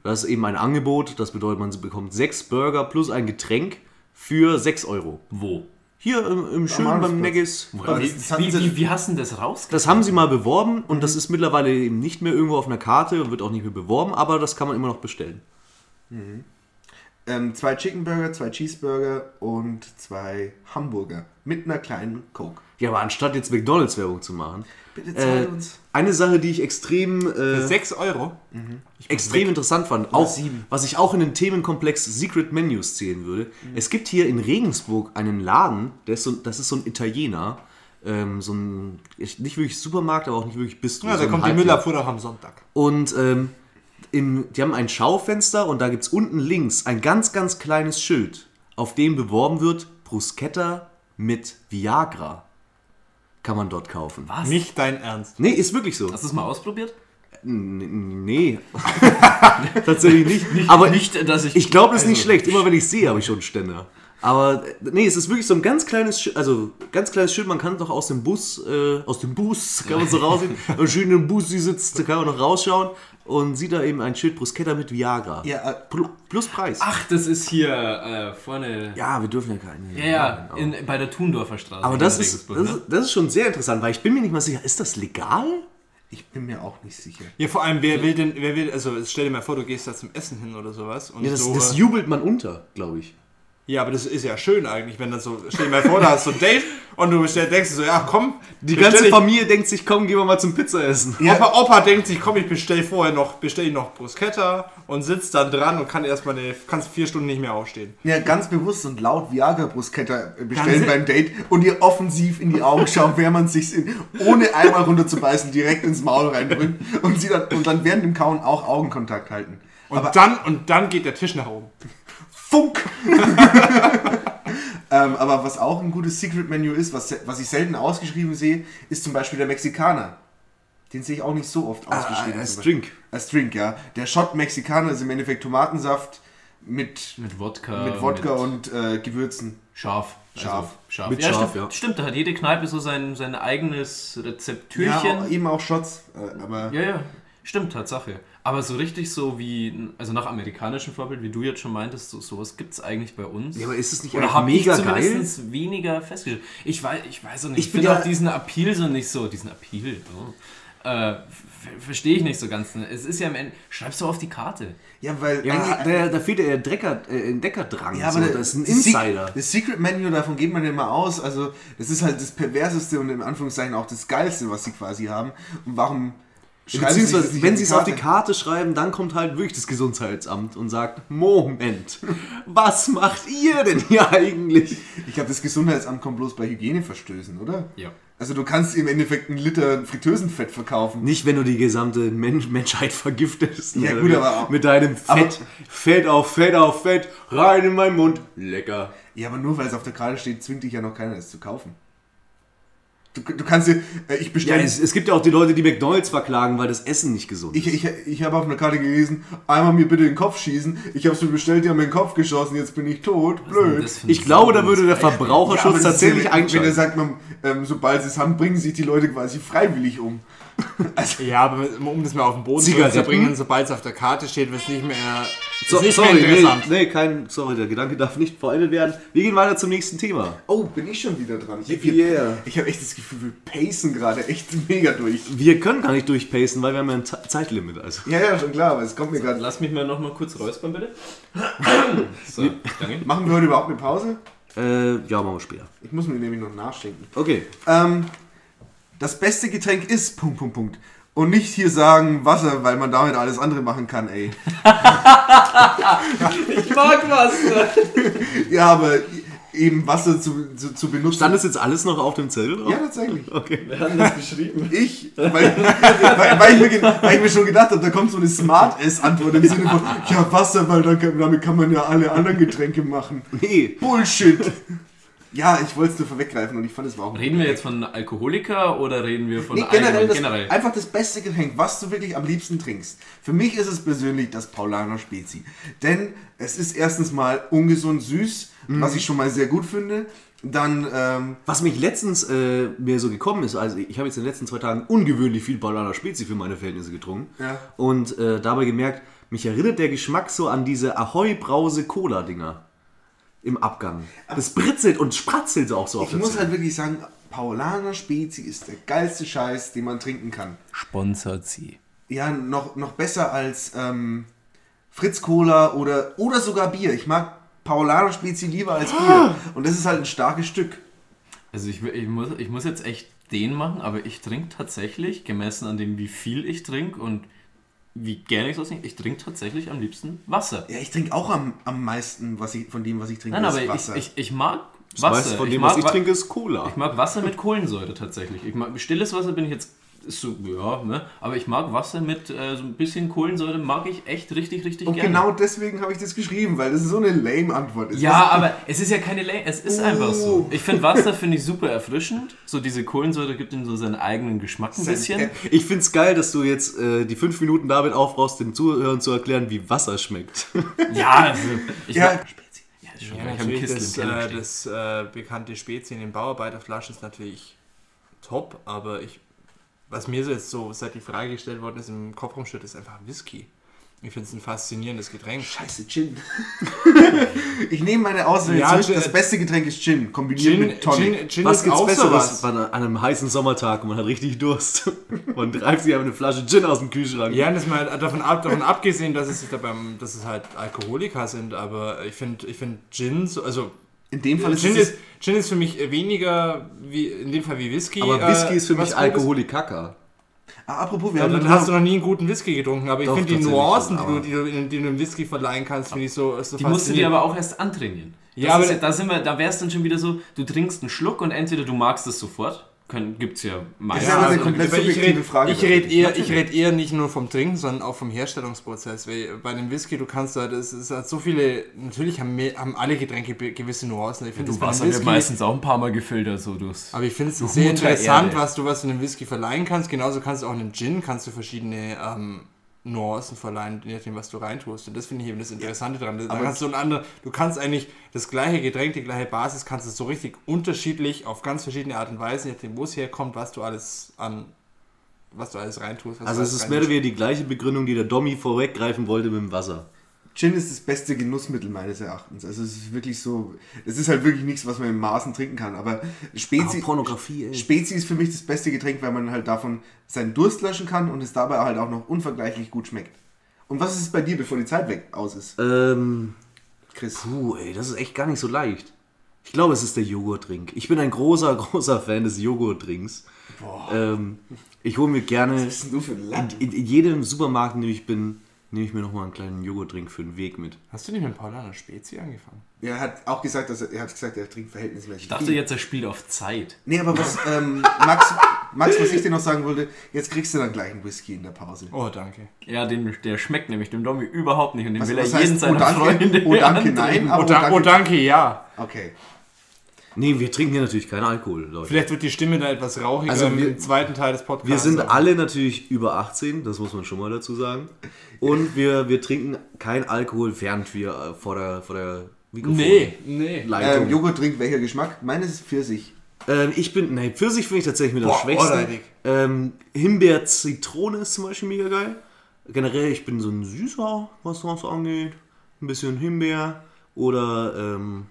Das ist eben ein Angebot, das bedeutet, man bekommt sechs Burger plus ein Getränk für 6 Euro.
Wo?
Hier im, im schönen beim Neggis.
Wie, wie, wie, wie hast du denn das rausgekriegt?
Das haben sie mal beworben und das ist mittlerweile eben nicht mehr irgendwo auf einer Karte und wird auch nicht mehr beworben, aber das kann man immer noch bestellen.
Ähm, zwei Chicken Burger, zwei Cheeseburger und zwei Hamburger mit einer kleinen Coke.
Ja, aber anstatt jetzt McDonalds Werbung zu machen,
Bitte zahl
äh,
uns.
eine Sache, die ich extrem
Für
äh,
6 Euro?
extrem interessant fand, auch,
sieben.
was ich auch in den Themenkomplex Secret Menus zählen würde. Es gibt hier in Regensburg einen Laden, der ist so, das ist so ein Italiener, ähm, so ein, ich- nicht wirklich Supermarkt, aber auch nicht wirklich Bistro.
Ja,
so
da kommt die
Halbleiter.
Müllabfuhr doch am Sonntag.
Und ähm, im, die haben ein Schaufenster und da gibt es unten links ein ganz, ganz kleines Schild, auf dem beworben wird, Bruschetta mit Viagra. Kann man dort kaufen.
Was?
Nicht dein Ernst.
Nee, ist wirklich so.
Hast du es mal ausprobiert?
N- Nee. Tatsächlich nicht. Aber
nicht, dass ich.
ich glaube, das ist nicht
Also,
schlecht. Immer wenn ich sehe, habe ich schon einen Ständer. Aber nee, es ist wirklich so ein ganz kleines Schild, also ganz kleines Schild, man kann doch aus dem Bus, äh, aus dem Bus kann man so raussehen, und schön im Bus sie sitzt, da kann man noch rausschauen und sieht da eben ein Schild Bruschetta mit Viagra.
Ja, äh,
Pl- Plus Preis.
Ach, das ist hier äh, vorne.
Ja, wir dürfen ja keine.
Ja, ja, in, bei der Thundorfer Straße.
Aber das ist, das,
ne?
ist, das ist schon sehr interessant, weil ich bin mir nicht mal sicher, ist das legal?
ich bin mir auch nicht sicher.
Ja, vor allem, wer will denn, wer will, also stell dir mal vor, du gehst da zum Essen hin oder sowas. Und
Ja, das,
so,
das jubelt man unter, glaube ich.
Ja, aber das ist ja schön eigentlich, wenn das so, stell dir mal vor, da hast du ein Date und du bestell, denkst so, ja komm,
Die ganze
ich-
Familie denkt sich, komm, gehen wir mal zum Pizza essen.
Opa, Opa denkt sich, komm, ich bestell vorher noch, bestell noch Bruschetta und sitzt dann dran und kann erstmal eine, kannst vier Stunden nicht mehr aufstehen.
Ja, ganz bewusst und laut Viagra-Bruschetta bestellen
Ganz-
beim Date und ihr offensiv in die Augen schauen, während man sich in, ohne einmal runterzubeißen direkt ins Maul reindrückt und, sie dann, und dann während dem Kauen auch Augenkontakt halten.
Und
Aber
dann, und dann geht der Tisch nach oben.
Funk! ähm, aber was auch ein gutes Secret-Menü ist, was, was ich selten ausgeschrieben sehe, ist zum Beispiel der Mexikaner. Den sehe ich auch nicht so oft ausgeschrieben.
als
zum Beispiel.
Drink.
Als Drink, ja. Der Shot Mexikaner ist im Endeffekt Tomatensaft mit,
Mit Wodka.
mit Wodka
mit
und äh, Gewürzen.
Scharf.
Scharf.
Also, scharf.
Mit
ja,
scharf,
stimmt,
ja.
stimmt, da hat jede Kneipe so sein, sein eigenes
Ja,
Rezeptürchen.
auch, eben auch Shots. Äh, aber
Ja, ja, stimmt, Tatsache. Aber so richtig so wie, also nach amerikanischem Vorbild, wie du jetzt schon meintest, so, sowas gibt es eigentlich bei uns.
Ja, aber ist es nicht
Oder habe ich
mega geil?
zumindest weniger festgestellt. Ich weiß, ich weiß auch nicht.
Ich
Ich,
bin
finde
ja-
auch diesen Appeal so nicht so, diesen Appeal, oh, äh, f- verstehe ich nicht so ganz. Es ist ja am Ende, schreibst du auf die Karte.
Ja, weil.
Ja, da, da fehlt ja der Drecker, äh, Entdeckerdrang.
ja,
so.
aber der-
das ist ein Insider.
Das Secret Menu, davon geht man ja immer aus. Also, das ist halt das perverseste und in Anführungszeichen auch das geilste, was sie quasi haben. Und warum sie
Beziehungsweise,
nicht
wenn sie es auf die Karte schreiben, dann kommt halt wirklich das Gesundheitsamt und sagt, Moment, was macht ihr denn hier eigentlich?
Ich glaube, das Gesundheitsamt kommt bloß bei Hygieneverstößen, oder?
Ja.
Also, du kannst im Endeffekt einen Liter Fritteusenfett verkaufen.
Nicht, wenn du die gesamte Men Menschheit vergiftest.
Ja, gut, aber auch-
Mit deinem Fett, Fett auf Fett auf Fett, rein in meinen Mund, lecker.
Ja, aber nur weil es auf der Karte steht, zwingt dich ja noch keiner, es zu kaufen. Du, du kannst dir, äh, ich
Ja,
bestelle.
es, es gibt ja auch die Leute, die McDonalds verklagen, weil das Essen nicht gesund ist.
Ich, ich, ich habe auf einer Karte gelesen, einmal mir bitte den Kopf schießen. Ich habe es mir bestellt, die haben mir den Kopf geschossen, jetzt bin ich tot. Blöd.
Ich glaube, da würde der. Verbraucherschutz
ist
tatsächlich
ja, Wenn er sagt, man, ähm, sobald sie es haben, bringen sich die Leute quasi freiwillig um. Also,
Ja, aber um das mal auf den Boden
Zigaretten?
zu bringen, sobald es auf der Karte steht, wird es nicht mehr,
So,
nicht
sorry,
mehr
nee,
interessant.
nee, kein, sorry, der Gedanke darf nicht vollendet werden. Wir gehen weiter zum nächsten Thema.
oh, bin ich schon wieder dran. Ich,
Yeah.
ich habe echt das Gefühl, wir pacen gerade echt mega durch.
Wir können gar nicht durchpacen, weil wir haben ja ein Ze- Zeitlimit. Also.
Ja, ja, schon klar, aber es kommt mir gerade.
Lass mich mal noch mal kurz räuspern, bitte. So, danke.
Machen wir heute überhaupt eine Pause?
Äh, ja, machen wir später.
Ich muss mir nämlich noch nachschenken.
Okay.
Ähm, das beste Getränk ist Punkt, Punkt, Punkt. Und nicht hier sagen Wasser, weil man damit alles andere machen kann, ey.
Ich mag was!
Ja, aber eben Wasser zu, zu, zu benutzen.
Stand das jetzt alles noch auf dem Zettel drauf?
ja, tatsächlich.
Okay.
Wir haben das geschrieben.
Ich, weil, weil, weil, ich mir, weil ich mir schon gedacht habe, da kommt so eine Smart-S-Antwort im Sinne von, ja, Wasser, weil damit kann man ja alle anderen Getränke machen.
Nee.
Bullshit. Ja, ich wollte es nur vorweggreifen und ich fand, es war auch.
Reden wir jetzt von Alkoholiker oder reden wir von
Nee, generell,
allgemein-
das,
generell?
einfach das beste Getränk, was du wirklich am liebsten trinkst. Für mich ist es persönlich das Paulaner Spezi. Denn es ist erstens mal ungesund süß, was ich schon mal sehr gut finde. Dann, ähm,
Was mich letztens äh, mir so gekommen ist, also ich habe jetzt in den letzten zwei Tagen ungewöhnlich viel Paulaner Spezi für meine Verhältnisse getrunken.
Ja.
Und äh, dabei gemerkt, mich erinnert der Geschmack so an diese Ahoi-Brause-Cola-Dinger im Abgang. Das britzelt und spratzelt auch so auf
ich muss
Zunge.
halt wirklich sagen, Paulaner Spezi ist der geilste Scheiß, den man trinken kann.
Sponsert sie.
Ja, noch, noch besser als ähm, Fritz Cola oder, oder sogar Bier. Ich mag Paulaner Spezi lieber als Bier. Und das ist halt ein starkes Stück.
Also ich, ich, muss, ich muss jetzt echt den machen, aber ich trinke tatsächlich, gemessen an dem, wie viel ich trinke und wie gerne ich das trinke, ich trinke tatsächlich am liebsten Wasser.
Ja, ich trinke auch am, am meisten was ich, von dem, was ich trinke,
Nein,
ist
aber ich,
Wasser.
ich, ich mag
Das
Wasser.
meiste von
ich
dem,
mag
was ich trinke, ist Cola.
Ich mag Wasser mit Kohlensäure tatsächlich. Ich mag stilles Wasser bin ich jetzt ist so ja, ne? Aber ich mag Wasser mit äh, so ein bisschen Kohlensäure mag ich echt richtig richtig
und
gerne.
genau deswegen habe ich das geschrieben, weil das so eine lame Antwort ist.
Ja, aber es ist ja keine Lane, es ist einfach so.
Oh.
Ich finde Wasser finde ich super erfrischend. So diese Kohlensäure gibt ihm so seinen eigenen Geschmack ein
Sein-
bisschen.
äh,
Ich find's geil, dass du jetzt äh, die fünf Minuten damit aufbrauchst, den Zuhörern zu erklären, wie Wasser schmeckt.
Ja, also, ich
ja,
mag, ja, ist schon,
Ja,
ich
das, äh, das äh, bekannte Spezi in den Bauarbeiterflaschen ist natürlich top, aber ich, was mir so jetzt so, seit die Frage gestellt worden ist, im Kopf rumsteht, ist einfach Whisky. Ich finde es ein faszinierendes Getränk.
Scheiße, Gin. ich nehme meine Ausrede
Ja,
zurück. Das beste Getränk ist Gin, kombiniert
Gin,
mit Tonic.
Gin, Gin
Was
ist
gibt's
auch
Besseres an einem heißen Sommertag und man hat richtig Durst? Man greift sich einfach eine Flasche Gin aus dem Kühlschrank.
Ja, das mal davon, ab, davon abgesehen, dass es, da beim, dass es halt Alkoholiker sind, aber ich finde ich find Gin, so, also
In dem Fall ist
Gin
es
ist, Gin ist für mich weniger, wie, in dem Fall wie Whisky.
Aber Whisky
äh,
ist für mich. Alkoholikaka.
Ah, apropos, wir
Ja,
haben
dann hast du noch nie einen guten Whisky getrunken, aber ich finde die Nuancen, die du, die, du, die du einem Whisky verleihen kannst, finde ich so, so
Die musst du dir aber auch erst antrainieren.
Ja,
Das
aber-
ist ja, da sind wir, da wäre es dann schon wieder so, du trinkst einen Schluck und entweder du magst es sofort, können, gibt's ja meistens.
ist aber eine
also, ich red-
Frage.
Ich rede eher, ich red eher nicht nur vom Trinken, sondern auch vom Herstellungsprozess. Weil bei einem Whisky, du kannst da, das ist halt so viele, natürlich haben, mehr, haben alle Getränke gewisse Nuancen. Ich finde das
Du wird
Whisky,
meistens auch ein paar Mal gefiltert, so durchs.
aber ich finde es sehr interessant,
Erde.
was du was du einem Whisky verleihen kannst. Genauso kannst du auch einem Gin, kannst du verschiedene ähm, Nuancen verleihen, je nachdem, was du reintust. Und das finde ich eben das Interessante dran. Da
aber-
kannst du ein andere, du kannst eigentlich das gleiche Getränk, die gleiche Basis, kannst du so richtig unterschiedlich auf ganz verschiedene Art und Weise, je nachdem, wo es herkommt, was du alles an, was du alles reintust.
Also es ist mehr oder weniger die gleiche Begründung, die der Dommy vorweggreifen wollte mit dem Wasser.
Gin ist das beste Genussmittel meines Erachtens. Also es ist wirklich so, es ist halt wirklich nichts, was man in Maßen trinken kann. Aber Spezi,
ey.
Spezi ist für mich das beste Getränk, weil man halt davon seinen Durst löschen kann und es dabei halt auch noch unvergleichlich gut schmeckt. Und was ist es bei dir, bevor die Zeit weg aus ist,
Ähm,
Chris?
puh, ey, das ist echt gar nicht so leicht. Ich glaube, es ist der Joghurtdrink. Ich bin ein großer, großer Fan des Joghurtdrinks. Ähm, ich hole mir gerne
Was bist denn du für ein
in,
Land?
in, in jedem Supermarkt, in dem ich bin, nehme ich mir nochmal einen kleinen Joghurtdrink für den Weg mit.
Hast du nicht mit Paulaner Spezi angefangen?
Er hat auch gesagt, dass er, er hat gesagt, er trinkt verhältnismäßig
Ich dachte
viel.
jetzt, er spielt auf Zeit.
Nee, aber was, ähm, Max, Max, was ich dir noch sagen wollte, jetzt kriegst du dann gleich einen Whisky in der Pause.
Oh, danke.
Ja, den, der schmeckt nämlich dem Domi überhaupt nicht und den
Was-
will er
was
jeden
heißt,
seiner
oh, danke,
Freunde
oh, danke, nein, aber
Oh, da, oh, danke, ja.
Okay.
Nee, wir trinken hier natürlich keinen Alkohol, Leute.
Vielleicht wird die Stimme da etwas rauchiger
Also
im
wir-
zweiten Teil des Podcasts.
Wir sind alle natürlich über 18, das muss man schon mal dazu sagen. Und wir, wir trinken kein Alkohol, während wir äh, vor der, vor der Mikrofon
Nee, nee.
Leitung.
Ähm, Joghurttrink, welcher Geschmack? Meines ist Pfirsich.
Ähm, ich bin, nee, Pfirsich finde ich tatsächlich mit am
Boah,
schwächsten. Ähm, Himbeer-Zitrone ist zum Beispiel mega geil. Generell, ich bin so ein Süßer, was das angeht. Ein bisschen Himbeer oder ähm,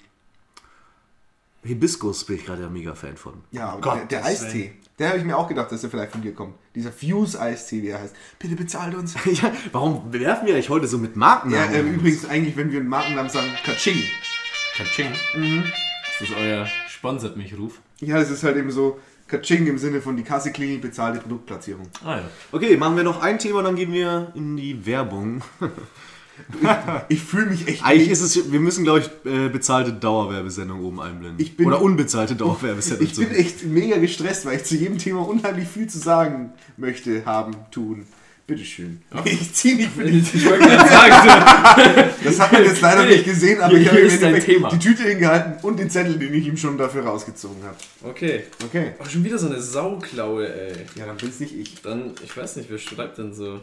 Hibiskus bin ich gerade ja mega Fan von.
Ja, aber
Gott,
der, der Eistee. Der habe ich mir auch gedacht, dass der vielleicht von dir kommt. Dieser Fuse-Eistee, wie er heißt. Bitte bezahlt uns.
ja, warum werfen wir eigentlich heute so mit Markennamen?
Ja,
uns?
übrigens eigentlich, wenn wir einen Markennamen sagen, Kaching.
Kaching.
Mhm.
Das ist euer Sponsert mich Ruf.
Ja, das ist halt eben so Kaching im Sinne von die Kasse klingelt, bezahlte Produktplatzierung.
Ah ja.
Okay, machen wir noch ein Thema, dann gehen wir in die Werbung.
Ich fühle mich echt.
Eigentlich ist es, wir müssen, glaube ich, äh, bezahlte Dauerwerbesendung oben einblenden.
Ich bin-
Oder unbezahlte Dauerwerbesendung.
Ich bin echt mega gestresst, weil ich zu jedem Thema unheimlich viel zu sagen möchte, haben, tun. Bitteschön. Ich ziehe nicht für dich.
Ich wollte gerade sagen,
Das hat man jetzt leider nicht gesehen, aber
Hier-
ich habe
Thema.
die Tüte hingehalten und den Zettel, den ich ihm schon dafür rausgezogen habe.
okay.
Okay.
Oh, schon wieder so eine Sauklaue, ey.
Ja, dann bin's nicht ich.
Dann, ich weiß nicht, wer schreibt denn so?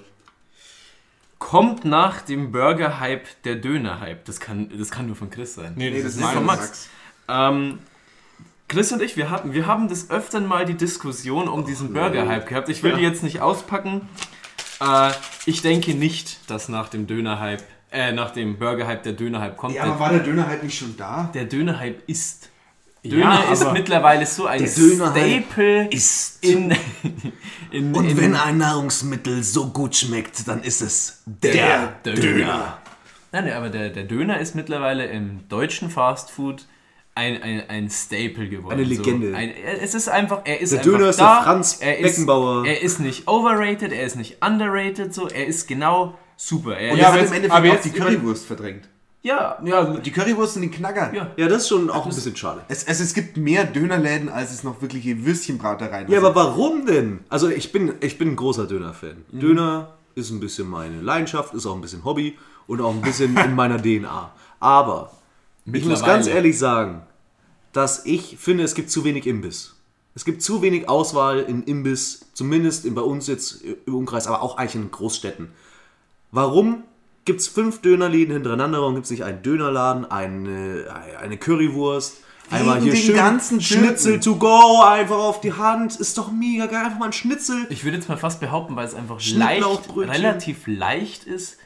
Kommt nach dem Burger-Hype der Döner-Hype. Das kann, das kann nur von Chris sein.
Nee,
Nee,
das,
das
ist
von
Max.
Max.
Ähm, Chris und ich, wir haben, wir haben des Öfteren mal die Diskussion um diesen Burger-Hype gehabt. Ich will die jetzt nicht auspacken. Äh, ich denke nicht, dass nach dem Döner-Hype, äh, nach dem Burger-Hype der Döner-Hype kommt.
Ja, aber war der Döner halt nicht schon da?
der Döner-Hype ist.
Ja,
Döner ist
aber-
mittlerweile so ein Staple
ist.
in, in,
Und
in
wenn ein Nahrungsmittel so gut schmeckt, dann ist es der,
Der
Döner.
Döner. Nein, aber der, der Döner ist mittlerweile im deutschen Fastfood ein, ein, ein Staple geworden.
Eine Legende.
So, ein, er- es ist einfach, er ist
Der
einfach
Döner ist
da,
der Franz
er ist,
Beckenbauer.
Er ist nicht overrated, er ist nicht underrated, so, er ist genau super. Er
Und
ist,
er
aber
hat
jetzt-
im Endeffekt
aber
auch die Currywurst verdrängt.
Ja, ja,
Die Currywurst und den Knacker.
Ja.
Ja, das ist schon auch ein bisschen schade.
Es, es, es gibt mehr Dönerläden, als es noch wirkliche Würstchenbratereien
Ja, aber warum denn? Also ich bin, ich bin ein großer Döner-Fan. Döner ist ein bisschen meine Leidenschaft, ist auch ein bisschen Hobby und auch ein bisschen in meiner DNA. Aber ich muss ganz ehrlich sagen, dass ich finde, es gibt zu wenig Imbiss. Es gibt zu wenig Auswahl in Imbiss, zumindest in, bei uns jetzt im Umkreis, aber auch eigentlich in Großstädten. Warum gibt es fünf Dönerläden hintereinander? Warum gibt es nicht einen Dönerladen, eine, eine Currywurst? Einmal hier
den
schön
ganzen
Schnitzel to go, einfach auf die Hand. Ist doch mega geil. Einfach mal ein Schnitzel.
ich würde jetzt mal fast behaupten, weil es einfach leicht, relativ leicht ist,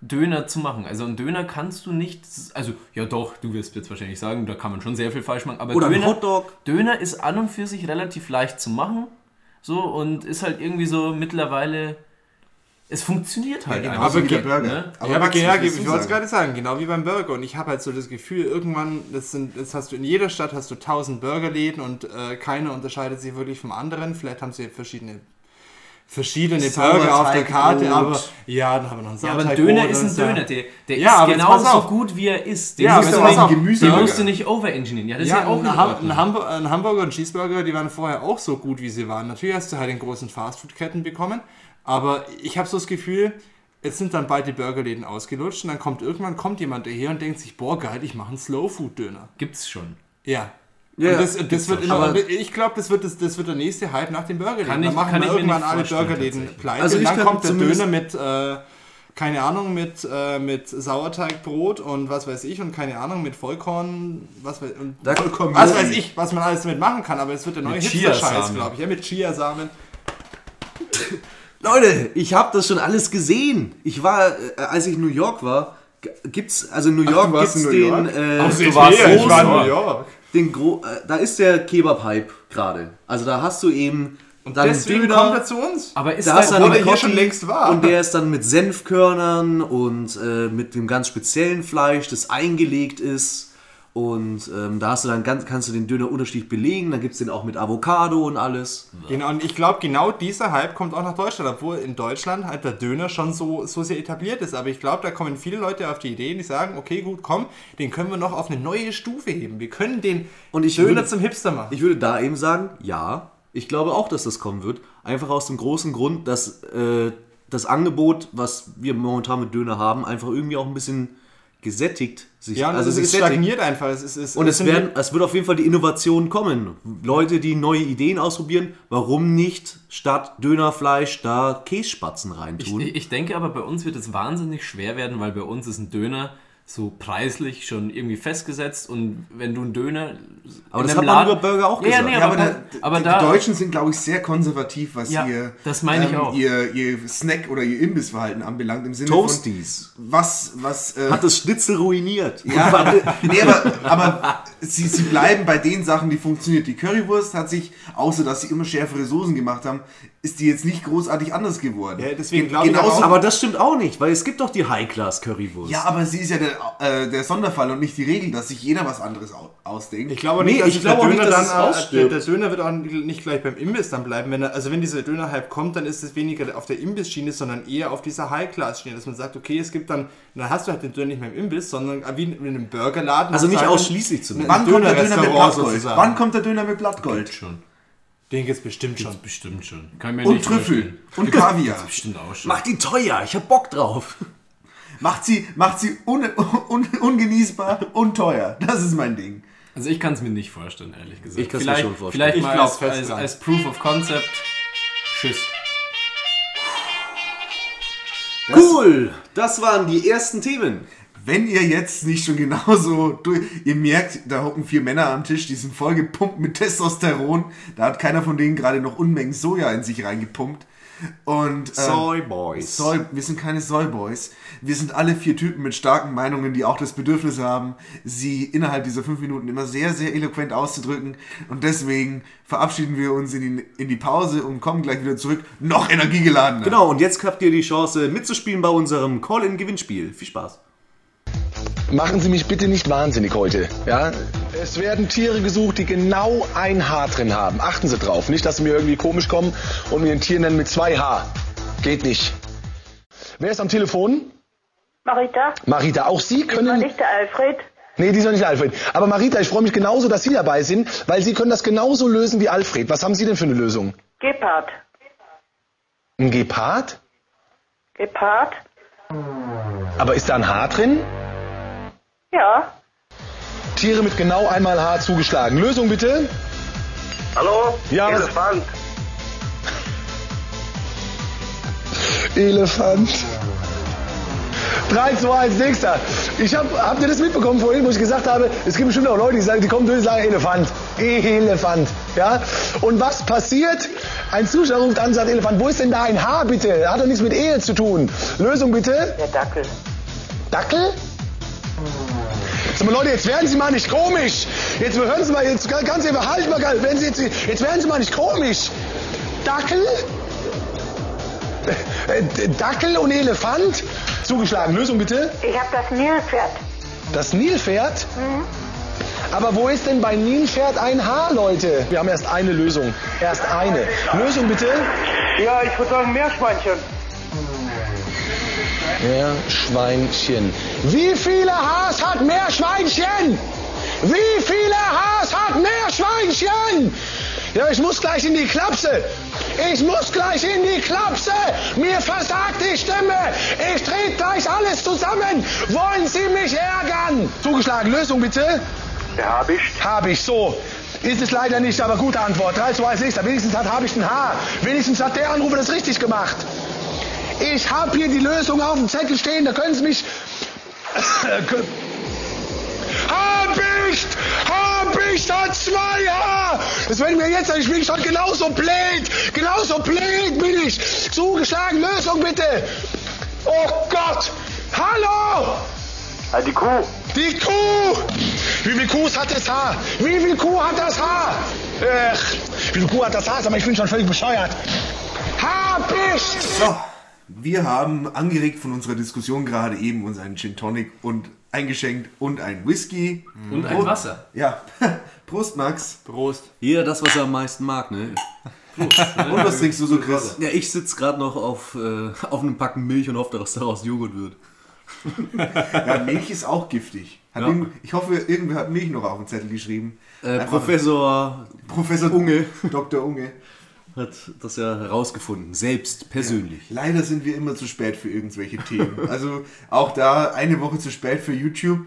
Döner zu machen. Also einen Döner kannst du nicht, also ja doch, du wirst jetzt wahrscheinlich sagen, da kann man schon sehr viel falsch machen, aber
Oder ein
Döner,
Hotdog.
Döner ist an und für sich relativ leicht zu machen. So und ist halt irgendwie so mittlerweile. Es funktioniert halt
genau,
einfach.
aber wie Burger.
ne?
ja, aber
Max,
ja, ich wollte es gerade sagen, genau wie beim Burger. Und ich habe halt so das Gefühl, irgendwann, das sind, das hast du in jeder Stadt hast du tausend Burgerläden und äh, keiner unterscheidet sich wirklich vom anderen. Vielleicht haben sie verschiedene verschiedene Burger auf der Karte,
Sauerteigbrot.
aber ja, dann haben wir noch einen
Ja, aber ein Döner
und
ist ein. Döner. Der, der
Ja, aber
ist genauso gut, wie er ist. Den
Ja,
musst
aber
du nicht,
auf.
den musst du nicht overengineeren. Ja, das ist ja
Ja,
auch
ein,
in
Ham ein, Hamburger, ein Hamburger und Cheeseburger, die waren vorher auch so gut, wie sie waren. Natürlich hast du halt den großen Fastfood-Ketten bekommen, aber ich habe so das Gefühl, jetzt sind dann bald die Burgerläden ausgelutscht und dann kommt irgendwann kommt jemand daher und denkt sich, boah geil, ich mache einen Slow-Food-Döner.
Gibt's schon.
Ja.
Ja,
und das, das wird immer, ich glaube, das wird, das, das wird der nächste Hype nach den Burgerläden.
Kann
dann
ich-
machen
kann
wir
ich mir
irgendwann alle Burgerläden pleite.
Also
und
ich
dann kommt der Döner mit, äh, keine Ahnung, mit, äh, mit Sauerteigbrot und was weiß ich und keine Ahnung, mit Vollkorn, was weiß, und
Da-
Vollkommen
was weiß ich, was man alles damit machen kann, aber es wird der neue Hipster-Scheiß, glaube ich. Ja, mit Chiasamen.
Leute, ich habe das schon alles gesehen. Ich war, äh, als ich in New York war, gibt's, also in New
Ach,
York
du warst
gibt's
in New
den,
York?
äh,
du warst
großen-
ich war in New
York.
den gro äh, da ist der Kebab-Hype gerade. Also da hast du eben
Und
dann
deswegen
Döner,
kommt er zu uns.
Aber ist
da hast du
da,
dann
der hier schon längst war.
und der ist dann mit Senfkörnern und äh, mit dem ganz speziellen Fleisch, das eingelegt ist. Und ähm, da hast du dann ganz, kannst du den Döner unterschiedlich belegen. Dann gibt es den auch mit Avocado und alles.
Genau, und ich glaube, genau dieser Hype kommt auch nach Deutschland, obwohl in Deutschland halt der Döner schon so, so sehr etabliert ist. Aber ich glaube, da kommen viele Leute auf die Idee, die sagen, okay, gut, komm, den können wir noch auf eine neue Stufe heben. Wir können den
Und ich
Döner
würde-
zum Hipster machen.
Ich würde da eben sagen, ja, ich glaube auch, dass das kommen wird. Einfach aus dem großen Grund, dass äh, das Angebot, was wir momentan mit Döner haben, einfach irgendwie auch ein bisschen gesättigt sich.
ja,
also
es,
sättigt.
stagniert einfach. Es, ist- es,
Und es, werden, es wird auf jeden Fall die Innovation kommen. Leute, die neue Ideen ausprobieren, warum nicht statt Dönerfleisch da Kässpatzen
ich,
reintun?
ich denke aber, bei uns wird es wahnsinnig schwer werden, weil bei uns ist ein Döner so preislich schon irgendwie festgesetzt und wenn du einen Döner.
Aber
in
das hat man über Burger auch
Ja,
gesagt.
nee,
Ja,
aber,
aber,
da, aber
die,
da.
die Deutschen sind, glaube ich, sehr konservativ, was
Ja,
ihr,
das meine ich auch.
ihr, ihr Snack- oder ihr Imbissverhalten anbelangt. Im Sinne
Toasties.
von, was, was, äh,
Hat das Schnitzel ruiniert.
ja, nee, aber, aber sie, sie bleiben bei den Sachen, die funktioniert. Die Currywurst hat sich, außer dass sie immer schärfere Soßen gemacht haben, ist die jetzt nicht großartig anders geworden.
Ja, deswegen
Gen-
glaube ich
genauso,
aber
Aber das stimmt auch nicht, weil es gibt doch die High-Class-Currywurst.
Ja, aber sie ist ja der äh, der Sonderfall und nicht die Regel, dass sich jeder was anderes au ausdenkt.
Ich glaube
Nee,
nicht, dass
ich
es
glaube nicht,
Döner
dass
dann, äh, der, der Döner wird auch nicht gleich beim Imbiss dann bleiben. Wenn er, also wenn dieser Döner-Hype kommt, dann ist es weniger auf der Imbiss-Schiene, sondern eher auf dieser High-Class-Schiene, dass man sagt, okay, es gibt dann, dann hast du halt den Döner nicht mehr im Imbiss, sondern wie in, in einem Burgerladen.
Also nicht ausschließlich zu
Wann kommt der Döner mit Blattgold? Wann kommt der Döner mit Blattgold?
Schon.
Den gibt's bestimmt schon.
Bestimmt schon. Kann ich mir
Und
nicht
Trüffel.
vorstellen.
Und Kaviar.
Bestimmt auch schon.
Mach die teuer, ich hab Bock drauf.
Macht sie, macht sie un, un, ungenießbar und teuer. Das ist mein Ding.
Also ich kann es mir nicht vorstellen, ehrlich gesagt.
Ich kann's mir
vielleicht,
schon vorstellen.
Vielleicht
Ich
mal
glaub
als,
fest
als, als Proof of Concept. Tschüss.
Cool, das waren die ersten Themen.
Wenn ihr jetzt nicht schon genauso durch, ihr merkt, da hocken vier Männer am Tisch, die sind vollgepumpt mit Testosteron. Da hat keiner von denen gerade noch Unmengen Soja in sich reingepumpt. Und ähm,
Soy Boys.
Soy, wir sind keine Soyboys. Wir sind alle vier Typen mit starken Meinungen, die auch das Bedürfnis haben, sie innerhalb dieser fünf Minuten immer sehr, sehr eloquent auszudrücken. Und deswegen verabschieden wir uns in die, in die Pause und kommen gleich wieder zurück. Noch energiegeladener.
Genau, und jetzt habt ihr die Chance mitzuspielen bei unserem Call-in-Gewinnspiel. Viel Spaß.
Machen Sie mich bitte nicht wahnsinnig heute. Ja? Es werden Tiere gesucht, die genau ein Haar drin haben. Achten Sie drauf. Nicht, dass Sie mir irgendwie komisch kommen und mir ein Tier nennen mit zwei Haar. Geht nicht. Wer ist am Telefon?
Marita,
Marita, auch Sie können.
nicht der Alfred.
Nee, die ist noch nicht Alfred. Aber Marita, ich freue mich genauso, dass Sie dabei sind, weil Sie können das genauso lösen wie Alfred. Was haben Sie denn für eine Lösung?
Gepard.
Ein Gepard?
Gepard?
Aber ist da ein Haar drin?
Ja.
Tiere mit genau einmal Haar zugeschlagen. Lösung bitte?
Hallo?
Ja,
Elefant.
Elefant. 3, 2, 1, nächster. Ich hab, habt ihr das mitbekommen vorhin, wo ich gesagt habe, es gibt bestimmt auch Leute, die sagen, die kommen durch und sagen Elefant. Elefant. Ja? Und was passiert? Ein Zuschauer ruft an und sagt Elefant. Wo ist denn da ein Haar bitte? Hat doch nichts mit Ehe zu tun. Lösung bitte?
Der Dackel.
Dackel? Sag mal Leute, jetzt werden Sie mal nicht komisch. Jetzt hören Sie mal, jetzt ganz einfach, halt mal, werden Sie jetzt, jetzt werden Sie mal nicht komisch. Dackel? Äh, Dackel und Elefant? Zugeschlagen. Lösung bitte?
Ich habe das Nilpferd.
Das Nilpferd? Aber wo ist denn bei Nilpferd ein Haar, Leute? Wir haben erst eine Lösung. Erst eine. Lösung bitte?
Ja, ich würde sagen Meerschweinchen.
Meerschweinchen. Wie viele Haars hat Meerschweinchen? Wie viele Haars hat Meerschweinchen? Ja, ich muss gleich in die Klapse. Ich muss gleich in die Klapse. Mir versagt die Stimme. Ich trete gleich alles zusammen. Wollen Sie mich ärgern? Zugeschlagen. Lösung bitte.
Der Habicht.
Hab ich so. Ist es leider nicht, aber gute Antwort. 3 zu 1 nächster. Wenigstens hat Hab ich ein Haar. Wenigstens hat der Anrufer das richtig gemacht. Ich habe hier die Lösung auf dem Zettel stehen, da können Sie mich. Habicht! Habicht hat zwei Haar! Das werden wir jetzt, ich bin schon genauso blöd! Genauso blöd bin ich! Zugeschlagen, Lösung bitte! Oh Gott! Hallo!
Ah, die Kuh.
Die Kuh! Wie viel Kuh hat das Haar? Wie viel Kuh hat das Haar? Ach, wie viel Kuh hat das Haar? Mal, ich bin schon völlig bescheuert. Habicht!
So, wir haben angeregt von unserer Diskussion gerade eben uns einen Gin Tonic und eingeschenkt und ein Whisky.
Und ein Wasser.
Ja, Prost Max.
Prost.
Jeder das, was er am meisten mag, ne?
Und was trinkst du so, Chris?
Ja, ich sitze gerade noch auf, äh, auf einem Packen Milch und hoffe, dass daraus Joghurt wird.
Ja, Milch ist auch giftig. Hat
Ja.
irgend- ich hoffe, irgendwer hat Milch noch auf den Zettel geschrieben.
Äh, Professor
Professor
Unge
Dr. Unge.
Hat das ja herausgefunden, selbst persönlich.
Leider sind wir immer zu spät für irgendwelche Themen. Also auch da eine Woche zu spät für YouTube.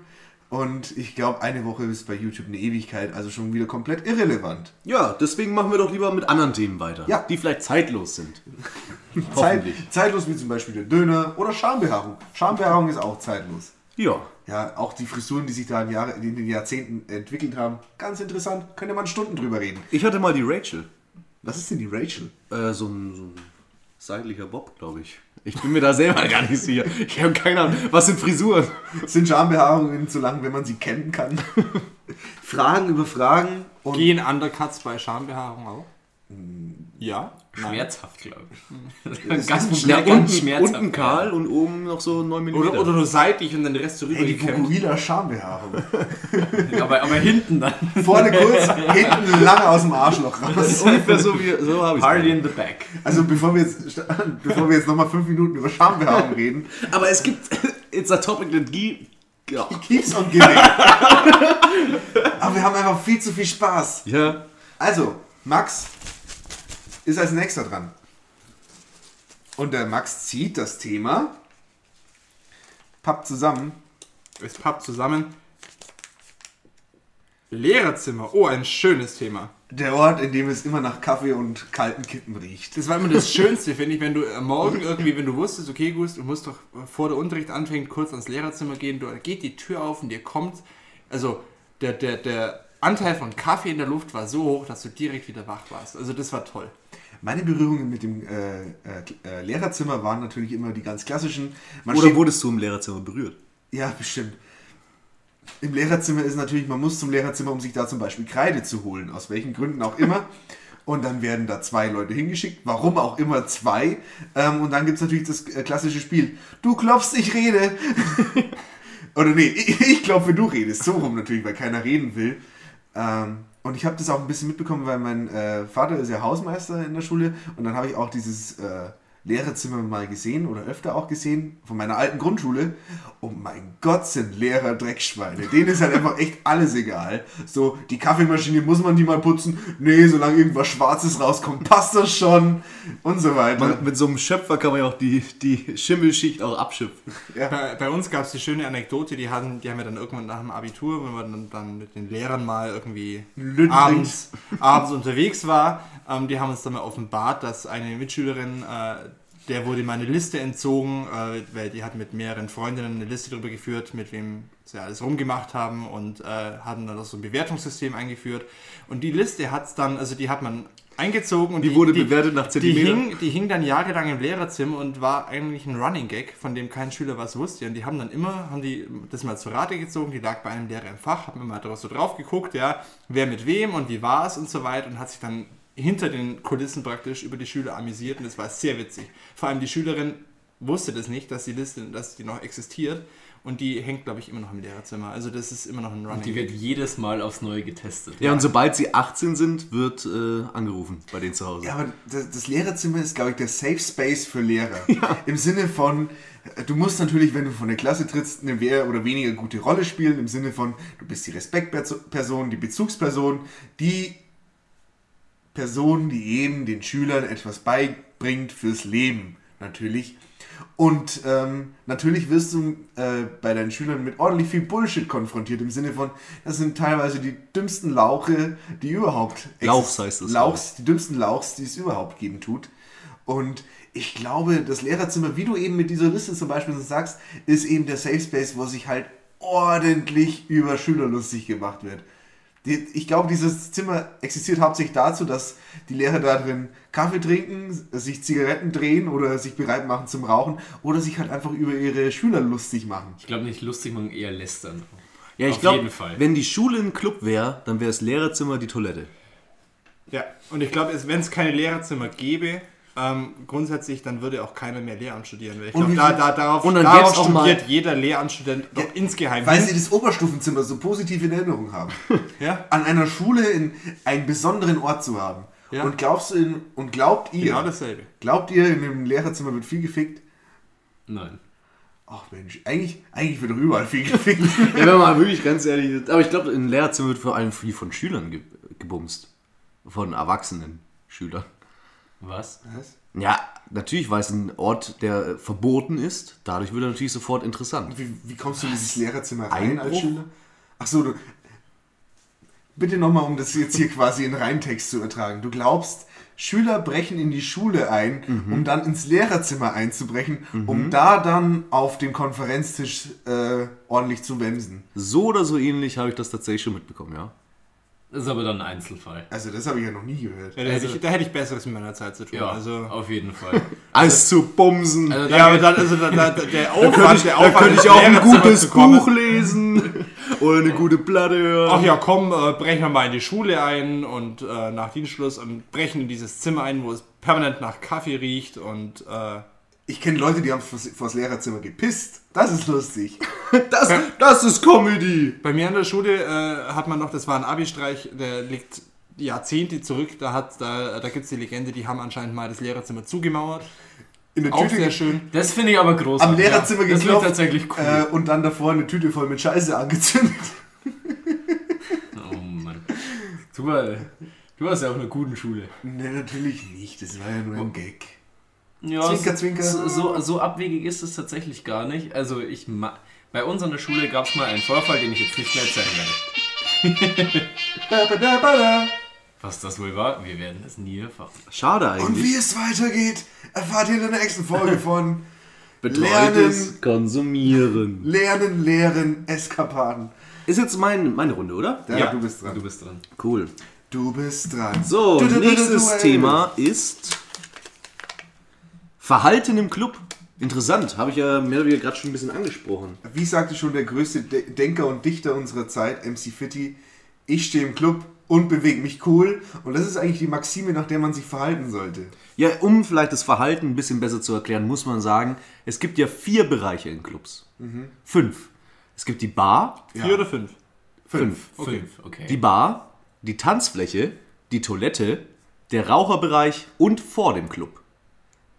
Und ich glaube, eine Woche ist bei YouTube eine Ewigkeit, also schon wieder komplett irrelevant.
Ja, deswegen machen wir doch lieber mit anderen Themen weiter,
Ja.
die vielleicht zeitlos sind.
Zeit, zeitlos wie zum Beispiel der Döner oder Schambehaarung. Schambehaarung ist auch zeitlos.
Ja.
Ja, auch die Frisuren, die sich da in, Jahre, in den Jahrzehnten entwickelt haben, ganz interessant. Könnte man Stunden drüber reden.
Ich hatte mal die Rachel.
Was ist denn die Rachel?
Äh, so, ein, so ein seitlicher Bob, glaube ich. Ich bin mir da selber gar nicht sicher. Ich habe keine Ahnung. Was sind Frisuren?
Sind Schambehaarungen zu lang, wenn man sie kennen kann? Fragen über Fragen und
Gehen Undercuts bei Schambehaarung auch? Ja.
Schmerzhaft, glaube ich.
Das
ganz
ist
schnell,
Ja,
ganz
unten,
schmerzhaft.
unten kahl und oben noch so 9 mm.
Oder, oder nur seitlich und dann den Rest zurück.
Ey, die Fukuhila Schambehaarung.
Aber, aber hinten dann.
Vorne kurz, hinten lang aus dem Arschloch raus.
ungefähr so, wie, so habe ich
Party in the back.
Also bevor wir jetzt, bevor wir jetzt nochmal fünf Minuten über Schambehaarung reden,
Aber es gibt, it's a topic that gi- ja.
keeps on giving. Aber wir haben einfach viel zu viel Spaß.
ja.
Also, Max ist als nächster dran. Und der Max zieht das Thema, pappt zusammen.
Es pappt zusammen. Lehrerzimmer. Oh, ein schönes Thema.
Der Ort, in dem es immer nach Kaffee und kalten Kippen riecht.
Das war immer das Schönste, finde ich, wenn du am Morgen irgendwie, wenn du wusstest, okay, Gust, du musst doch vor der Unterricht anfängt, kurz ans Lehrerzimmer gehen, du geht die Tür auf und dir kommt, also der, der, der Anteil von Kaffee in der Luft war so hoch, dass du direkt wieder wach warst. Also das war toll.
Meine Berührungen mit dem äh, äh, äh, Lehrerzimmer waren natürlich immer die ganz klassischen. Man
Oder
steht-
wurdest du im Lehrerzimmer berührt?
Ja, bestimmt. Im Lehrerzimmer ist natürlich, man muss zum Lehrerzimmer, um sich da zum Beispiel Kreide zu holen, aus welchen Gründen auch immer. Und dann werden da zwei Leute hingeschickt, warum auch immer zwei. Ähm, und dann gibt es natürlich das äh, klassische Spiel. Du klopfst, ich rede. Oder nee, ich, ich klopfe, du redest. So rum natürlich, weil keiner reden will. Ähm, und ich habe das auch ein bisschen mitbekommen, weil mein äh, Vater ist ja Hausmeister in der Schule. Und dann habe ich auch dieses äh, Lehrerzimmer mal gesehen oder öfter auch gesehen von meiner alten Grundschule. Und mein Gott, sind Lehrer Dreckschweine. Denen ist halt einfach echt alles egal. So, die Kaffeemaschine, muss man die mal putzen? Nee, solange irgendwas Schwarzes rauskommt, passt das schon. Und so weiter.
Man, mit so einem Schöpfer kann man ja auch die, die Schimmelschicht auch abschöpfen.
Bei, bei uns gab es die schöne Anekdote, die, hatten, die haben wir dann irgendwann nach dem Abitur, wenn man dann, dann mit den Lehrern mal irgendwie abends, abends unterwegs war, ähm, die haben uns dann mal offenbart, dass eine Mitschülerin, äh, der wurde meine Liste entzogen, äh, weil die hat mit mehreren Freundinnen eine Liste darüber geführt, mit wem sie alles rumgemacht haben und äh, hatten dann auch so ein Bewertungssystem eingeführt. Und die Liste hat es dann, also die hat man eingezogen und
Die wurde bewertet nach
die
Zentimeter?
hing, die hing dann jahrelang im Lehrerzimmer und war eigentlich ein Running Gag, von dem kein Schüler was wusste. Und die haben dann immer, haben die das mal zur Rate gezogen, die lag bei einem Lehrer im Fach, haben immer drauf so drauf geguckt, ja, wer mit wem und wie war es und so weiter und hat sich dann hinter den Kulissen praktisch über die Schüler amüsiert und das war sehr witzig. Vor allem die Schülerin wusste das nicht, dass die Liste, dass die noch existiert und die hängt, glaube ich, immer noch im Lehrerzimmer. Also das ist immer noch ein Running
Die wird jedes Mal aufs Neue getestet.
Ja, und sobald sie 18 sind, wird äh, angerufen bei denen zu Hause.
Ja, aber das, das Lehrerzimmer ist, glaube ich, der Safe Space für Lehrer. Im Sinne von, äh, du musst natürlich, wenn du von der Klasse trittst, eine mehr oder weniger gute Rolle spielen. Im Sinne von, du bist die Respektperson, die Bezugsperson, die Person, die eben den Schülern etwas beibringt fürs Leben, natürlich. Und ähm, natürlich wirst du äh, bei deinen Schülern mit ordentlich viel Bullshit konfrontiert, im Sinne von, das sind teilweise die dümmsten Lauche, die überhaupt
Lauchs heißt das,
Lauchs, die dümmsten Lauchs, die es überhaupt geben tut. Und ich glaube, das Lehrerzimmer, wie du eben mit dieser Liste zum Beispiel sagst, ist eben der Safe Space, wo sich halt ordentlich über Schüler lustig gemacht wird. Die, ich glaube, dieses Zimmer existiert hauptsächlich dazu, dass die Lehrer da drin Kaffee trinken, sich Zigaretten drehen oder sich bereit machen zum Rauchen oder sich halt einfach über ihre Schüler lustig machen.
Ich glaube nicht lustig, man eher lästern.
Ja, ich
Auf
glaube,
jeden Fall.
wenn die Schule ein Club wäre, dann wäre das Lehrerzimmer die Toilette.
Ja, und ich glaube, wenn es keine Lehrerzimmer gäbe, ähm, grundsätzlich, dann würde auch keiner mehr Lehramt studieren. Weil ich glaube, da, da, darauf,
und dann
darauf studiert jeder Lehramtsstudent doch insgeheim.
Weil
hin.
sie das Oberstufenzimmer so positiv in Erinnerung haben.
ja,
An einer Schule in einen besonderen Ort zu haben.
Ja.
Und glaubst du in, und glaubt ihr,
genau dasselbe.
glaubt ihr, in einem Lehrerzimmer wird viel gefickt?
Nein.
Ach Mensch, eigentlich, eigentlich wird doch überall viel gefickt.
Ja, wenn man mal wirklich ganz ehrlich ist. Aber ich glaube, in Lehrerzimmer wird vor allem viel von Schülern ge gebumst. Von erwachsenen Schülern.
Was?
Ja, natürlich, weil es ein Ort, der äh, verboten ist. Dadurch wird er natürlich sofort interessant.
Wie, wie kommst du in dieses Lehrerzimmer rein als
Einbruch?
Schüler? Ach so, du, bitte nochmal, um das jetzt hier quasi in Reintext zu ertragen. Du glaubst, Schüler brechen in die Schule ein,
Mhm.
um dann ins Lehrerzimmer einzubrechen, um da dann auf dem Konferenztisch äh, ordentlich zu wemsen.
So oder so ähnlich habe ich das tatsächlich schon mitbekommen, ja.
Das ist aber dann ein Einzelfall.
Also das habe ich ja noch nie gehört.
Ja, da, hätte ich, da hätte ich Besseres mit meiner Zeit zu tun.
Ja,
also,
auf jeden Fall.
Alles zu bumsen.
Also
ja, aber dann, also da, da, der
da
Aufwand,
könnte ich,
der
da
Aufwand,
könnte ich auch ein gutes. Buch lesen. Oder eine gute Platte hören.
Ach ja, komm, äh, brechen wir mal in die Schule ein und äh, nach Dienstschluss und brechen in dieses Zimmer ein, wo es permanent nach Kaffee riecht und äh,
Ich kenne Leute, die haben vors, vors Lehrerzimmer gepisst. Das ist lustig.
Das, das ist Comedy.
Bei mir an der Schule äh, hat man noch, das war ein Abi-Streich, der liegt Jahrzehnte zurück. Da, hat- da, da gibt es die Legende, die haben anscheinend mal das Lehrerzimmer zugemauert.
In der
Auch
Tüte
sehr schön.
Das finde ich aber großartig.
am Lehrerzimmer
ja, Das wird
geklopft
tatsächlich cool.
äh, und dann davor eine Tüte voll mit Scheiße angezündet.
oh Mann. Du, war, du warst ja auf einer guten Schule.
Ne, natürlich nicht. Das war ja nur ein Gag.
Ja,
Zwinker,
so,
zwinker.
So, so, so abwegig ist es tatsächlich gar nicht. Also ich ma bei uns an der Schule gab es mal einen Vorfall, den ich jetzt nicht mehr erzählen werde. Was das wohl war, wir werden es nie erfahren.
Schade
Und
eigentlich.
wie es weitergeht, erfahrt ihr in der nächsten Folge von
Betreutes Konsumieren.
Lernen, Lehren, Eskapaden.
Ist jetzt mein, meine Runde, oder?
Ja, du bist dran.
Du bist dran.
Cool.
Du bist dran.
So,
Du, du, du, du,
nächstes
du.
Thema ist Verhalten im Club. Interessant, habe ich ja mehr oder weniger gerade schon ein bisschen angesprochen.
Wie sagte schon der größte De Denker und Dichter unserer Zeit, MC Fitti, ich stehe im Club und bewege mich cool. Und das ist eigentlich die Maxime, nach der man sich verhalten sollte.
Ja, um vielleicht das Verhalten ein bisschen besser zu erklären, muss man sagen, es gibt ja vier Bereiche in Clubs. Fünf. Es gibt die Bar.
Vier oder fünf?
Fünf.
Fünf, okay.
Die Bar, die Tanzfläche, die Toilette, der Raucherbereich und vor dem Club.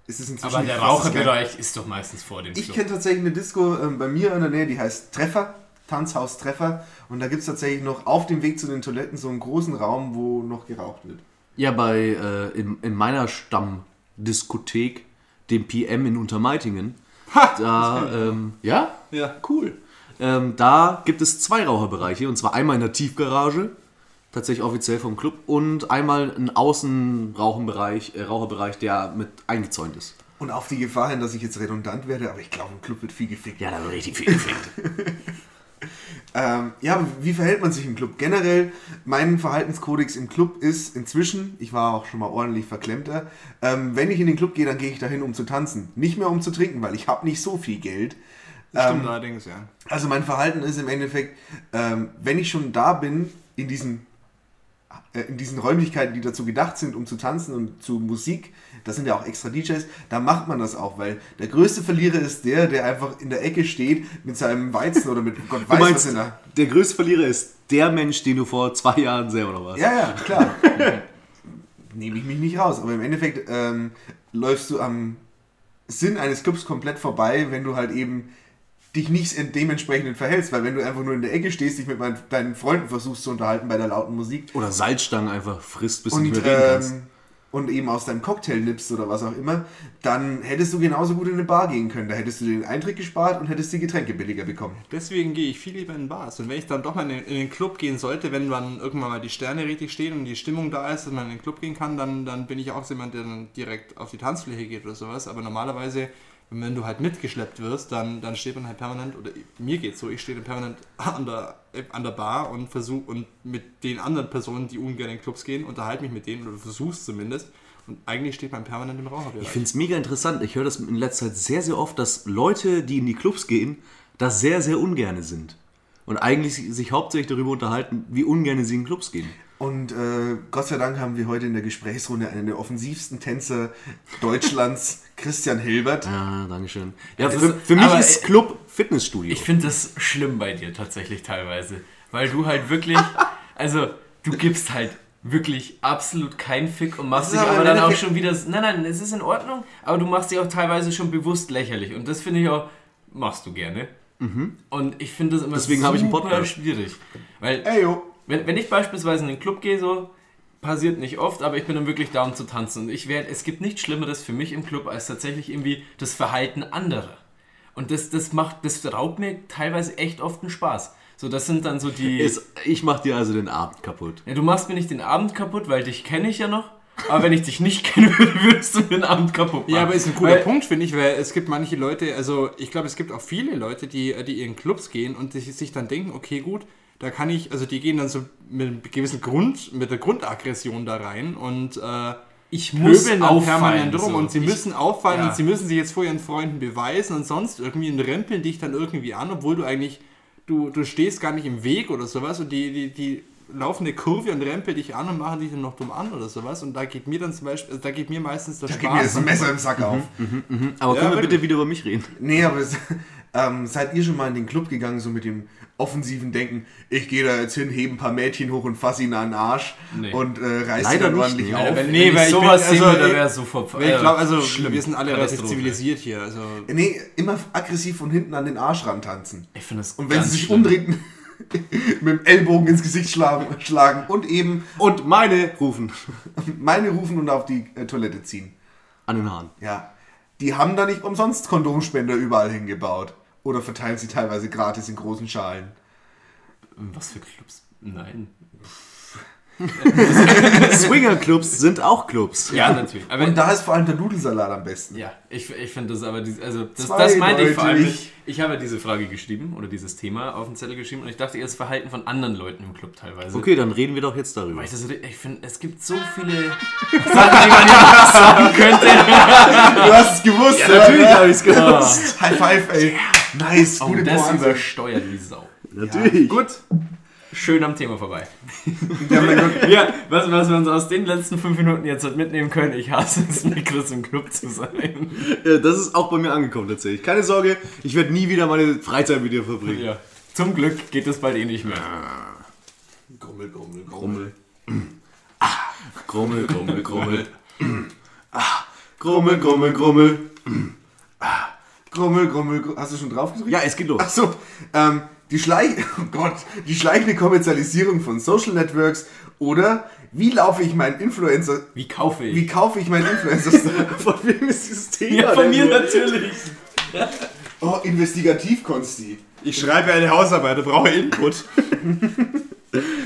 Es ist inzwischen
aber der? Raucherbereich ist doch meistens vor dem
Ich kenne tatsächlich eine Disco ähm, bei mir in der Nähe, die heißt Treffer, Tanzhaus Treffer. Und da gibt es tatsächlich noch auf dem Weg zu den Toiletten so einen großen Raum, wo noch geraucht wird.
Ja, bei äh, in, in meiner Stammdiskothek, dem PM in Untermeitingen, da, ähm, ja,
Ja.
cool. Ähm, da gibt es zwei Raucherbereiche, und zwar einmal in der Tiefgarage, tatsächlich offiziell vom Club, und einmal ein Außenrauchenbereich, äh, Raucherbereich, der mit eingezäunt ist.
Und auf die Gefahr hin, dass ich jetzt redundant werde, aber ich glaube, im Club wird viel gefickt.
Ja, da wird richtig viel gefickt.
Ähm, ja, aber wie verhält man sich im Club? Generell, mein Verhaltenskodex im Club ist inzwischen, ich war auch schon mal ordentlich verklemmter, ähm, wenn ich in den Club gehe, dann gehe ich dahin, um zu tanzen. Nicht mehr um zu trinken, weil ich habe nicht so viel Geld.
Stimmt allerdings, ja.
Also mein Verhalten ist im Endeffekt, ähm, wenn ich schon da bin, in diesen, äh, in diesen Räumlichkeiten, die dazu gedacht sind, um zu tanzen und zu Musik, das sind ja auch extra DJs, da macht man das auch, weil der größte Verlierer ist der, der einfach in der Ecke steht mit seinem Weizen oder mit Gott
Du
weiß was
meinst,
in der...
der größte Verlierer ist der Mensch, den du vor zwei Jahren selber warst.
Ja, ja, klar. Nehme ich mich nicht raus, aber im Endeffekt ähm, läufst du am Sinn eines Clubs komplett vorbei, wenn du halt eben dich nicht dementsprechend verhältst, weil wenn du einfach nur in der Ecke stehst, dich mit meinen, deinen Freunden versuchst zu unterhalten bei der lauten Musik
Oder Salzstangen einfach frisst, bis du
und,
nicht mehr reden kannst.
ähm, und eben aus deinem Cocktail nippst oder was auch immer, dann hättest du genauso gut in eine Bar gehen können. Da hättest du den Eintritt gespart und hättest die Getränke billiger bekommen.
Deswegen gehe ich viel lieber in Bars. Und wenn ich dann doch mal in den, Club gehen sollte, wenn dann irgendwann mal die Sterne richtig stehen und die Stimmung da ist, dass man in den Club gehen kann, dann, dann bin ich auch so jemand, der dann direkt auf die Tanzfläche geht oder sowas. Aber normalerweise, wenn du halt mitgeschleppt wirst, dann, dann steht man halt permanent, oder mir geht's so, ich stehe dann permanent an der, an der Bar und versuche und mit den anderen Personen, die ungern in Clubs gehen, unterhalte mich mit denen oder versuch's zumindest. Und eigentlich steht man permanent im Raucherbereich.
Ich finde es mega interessant. Ich höre das in letzter Zeit sehr, sehr oft, dass Leute, die in die Clubs gehen, das sehr, sehr ungerne sind. Und eigentlich sich hauptsächlich darüber unterhalten, wie ungerne sie in Clubs gehen.
Und äh, Gott sei Dank haben wir heute in der Gesprächsrunde einen der offensivsten Tänzer Deutschlands, Christian Hilbert.
Ja, Dankeschön. Ja, für,
ist-
für mich ist Club Fitnessstudio.
Ich finde das schlimm bei dir tatsächlich teilweise. Weil du halt wirklich, also du gibst halt wirklich absolut keinen Fick und machst dich
aber
dann auch schon wieder, nein, nein, es ist in Ordnung, aber du machst dich auch teilweise schon bewusst lächerlich und das finde ich auch, machst du gerne. Und ich finde das immer
Deswegen habe ich einen
super
Podcast.
schwierig. Weil
Ey, yo.
Wenn, wenn ich beispielsweise in den Club gehe, so, passiert nicht oft, aber ich bin dann wirklich da, um zu tanzen. Und ich werde, es gibt nichts Schlimmeres für mich im Club, als tatsächlich irgendwie das Verhalten anderer. Und das, das macht, das raubt mir teilweise echt oft einen Spaß. So, das sind dann so die.
Ist, ich mache dir also den Abend kaputt.
ja, du machst mir nicht den Abend kaputt, weil dich kenne ich ja noch. Aber wenn ich dich nicht würde, würdest du mir den Abend kaputt machen.
Ja, aber ist ein cooler
Weil-
Punkt, finde ich, weil es gibt manche Leute, also ich glaube, es gibt auch viele Leute, die, die in Clubs gehen und sich, sich dann denken, okay, gut, da kann ich, also die gehen dann so mit einem gewissen Grund, mit der Grundaggression da rein und äh,
Ich muss
pöbeln dann
auffallen.
permanent rum
so.
und sie
Ich-
müssen auffallen
ja.
und sie müssen sich jetzt vor ihren Freunden beweisen und sonst irgendwie und rempeln dich dann irgendwie an, obwohl du eigentlich, du, du stehst gar nicht im Weg oder sowas und die, die, die laufen eine Kurve und rempeln dich an und machen dich dann noch dumm an oder sowas und da geht mir dann zum Beispiel, also da geht mir meistens der
Da geht mir das
Spaß.
Messer im Sack auf.
Aber
Ja,
können wir
wirklich.
bitte wieder über mich reden?
Nee, aber es, ähm, seid ihr schon mal in den Club gegangen, so mit dem offensiven Denken, ich gehe da jetzt hin, hebe ein paar Mädchen hoch und fasse ihnen an den Arsch
Nee.
und äh, reiß sie
Leider
dann
nicht,
ordentlich
nee.
auf.
Wenn,
Nee,
wenn
weil
ich sowas
bin-
sehen
also,
würde,
ich-
wäre es sofort.
Ich glaube, also
schlimm.
wir sind alle relativ zivilisiert hier. Also
Nee, immer aggressiv von hinten an den Arsch rantanzen.
Ich finde das
Und wenn
ganz
sie sich
schlimm.
umdrehen, mit dem Ellbogen ins Gesicht schlagen, schlagen und eben
Und meine rufen
meine rufen und auf die äh, Toilette ziehen.
an den Haaren.
Ja. Die haben da nicht umsonst Kondomspender überall hingebaut. Oder verteilen sie teilweise gratis in großen Schalen.
Was für Clubs? Nein.
Swingerclubs sind auch Clubs.
Ja, natürlich. Aber
Und da ist vor allem der Nudelsalat am besten.
Ja, ich, ich finde das aber, also das, das meinte ich vor allem. nicht. Ich habe diese Frage geschrieben oder dieses Thema auf den Zettel geschrieben und ich dachte eher das Verhalten von anderen Leuten im Club teilweise.
Okay, dann reden wir doch jetzt darüber.
Weil ich, das, ich finde, es gibt so viele Sachen, die man hier sagen könnte.
Du hast es gewusst, ja,
Natürlich habe ich es gewusst.
Oh, High five, ey. Nice,
Oh,
gute
das
Pointe.
übersteuert wie Sau.
Natürlich.
Gut, schön am Thema vorbei.
Ja, mein Gott.
Ja, was, was wir uns aus den letzten fünf Minuten jetzt halt mitnehmen können, ich hasse es, mit Chris im Club zu sein.
Ja, das ist auch bei mir angekommen tatsächlich. Keine Sorge, ich werde nie wieder meine Freizeit mit dir verbringen.
Ja. Zum Glück geht es bald eh nicht mehr.
Grummel, grummel, grummel.
Grummel, grummel, grummel. Ah, grummel, grummel, grummel.
Grummel, grummel, grummel. Hast du schon drauf gedrückt?
Ja, es geht los.
Achso, ähm, die Schleich... Oh Gott. Die schleichende Kommerzialisierung von Social Networks oder wie laufe ich meinen Influencer...
Wie kaufe ich?
Wie kaufe ich meinen Influencer...
Von wem ist dieses Thema?
ja, von mir natürlich.
oh, Investigativ-Konsti.
ich schreibe eine Hausarbeit, brauche Input.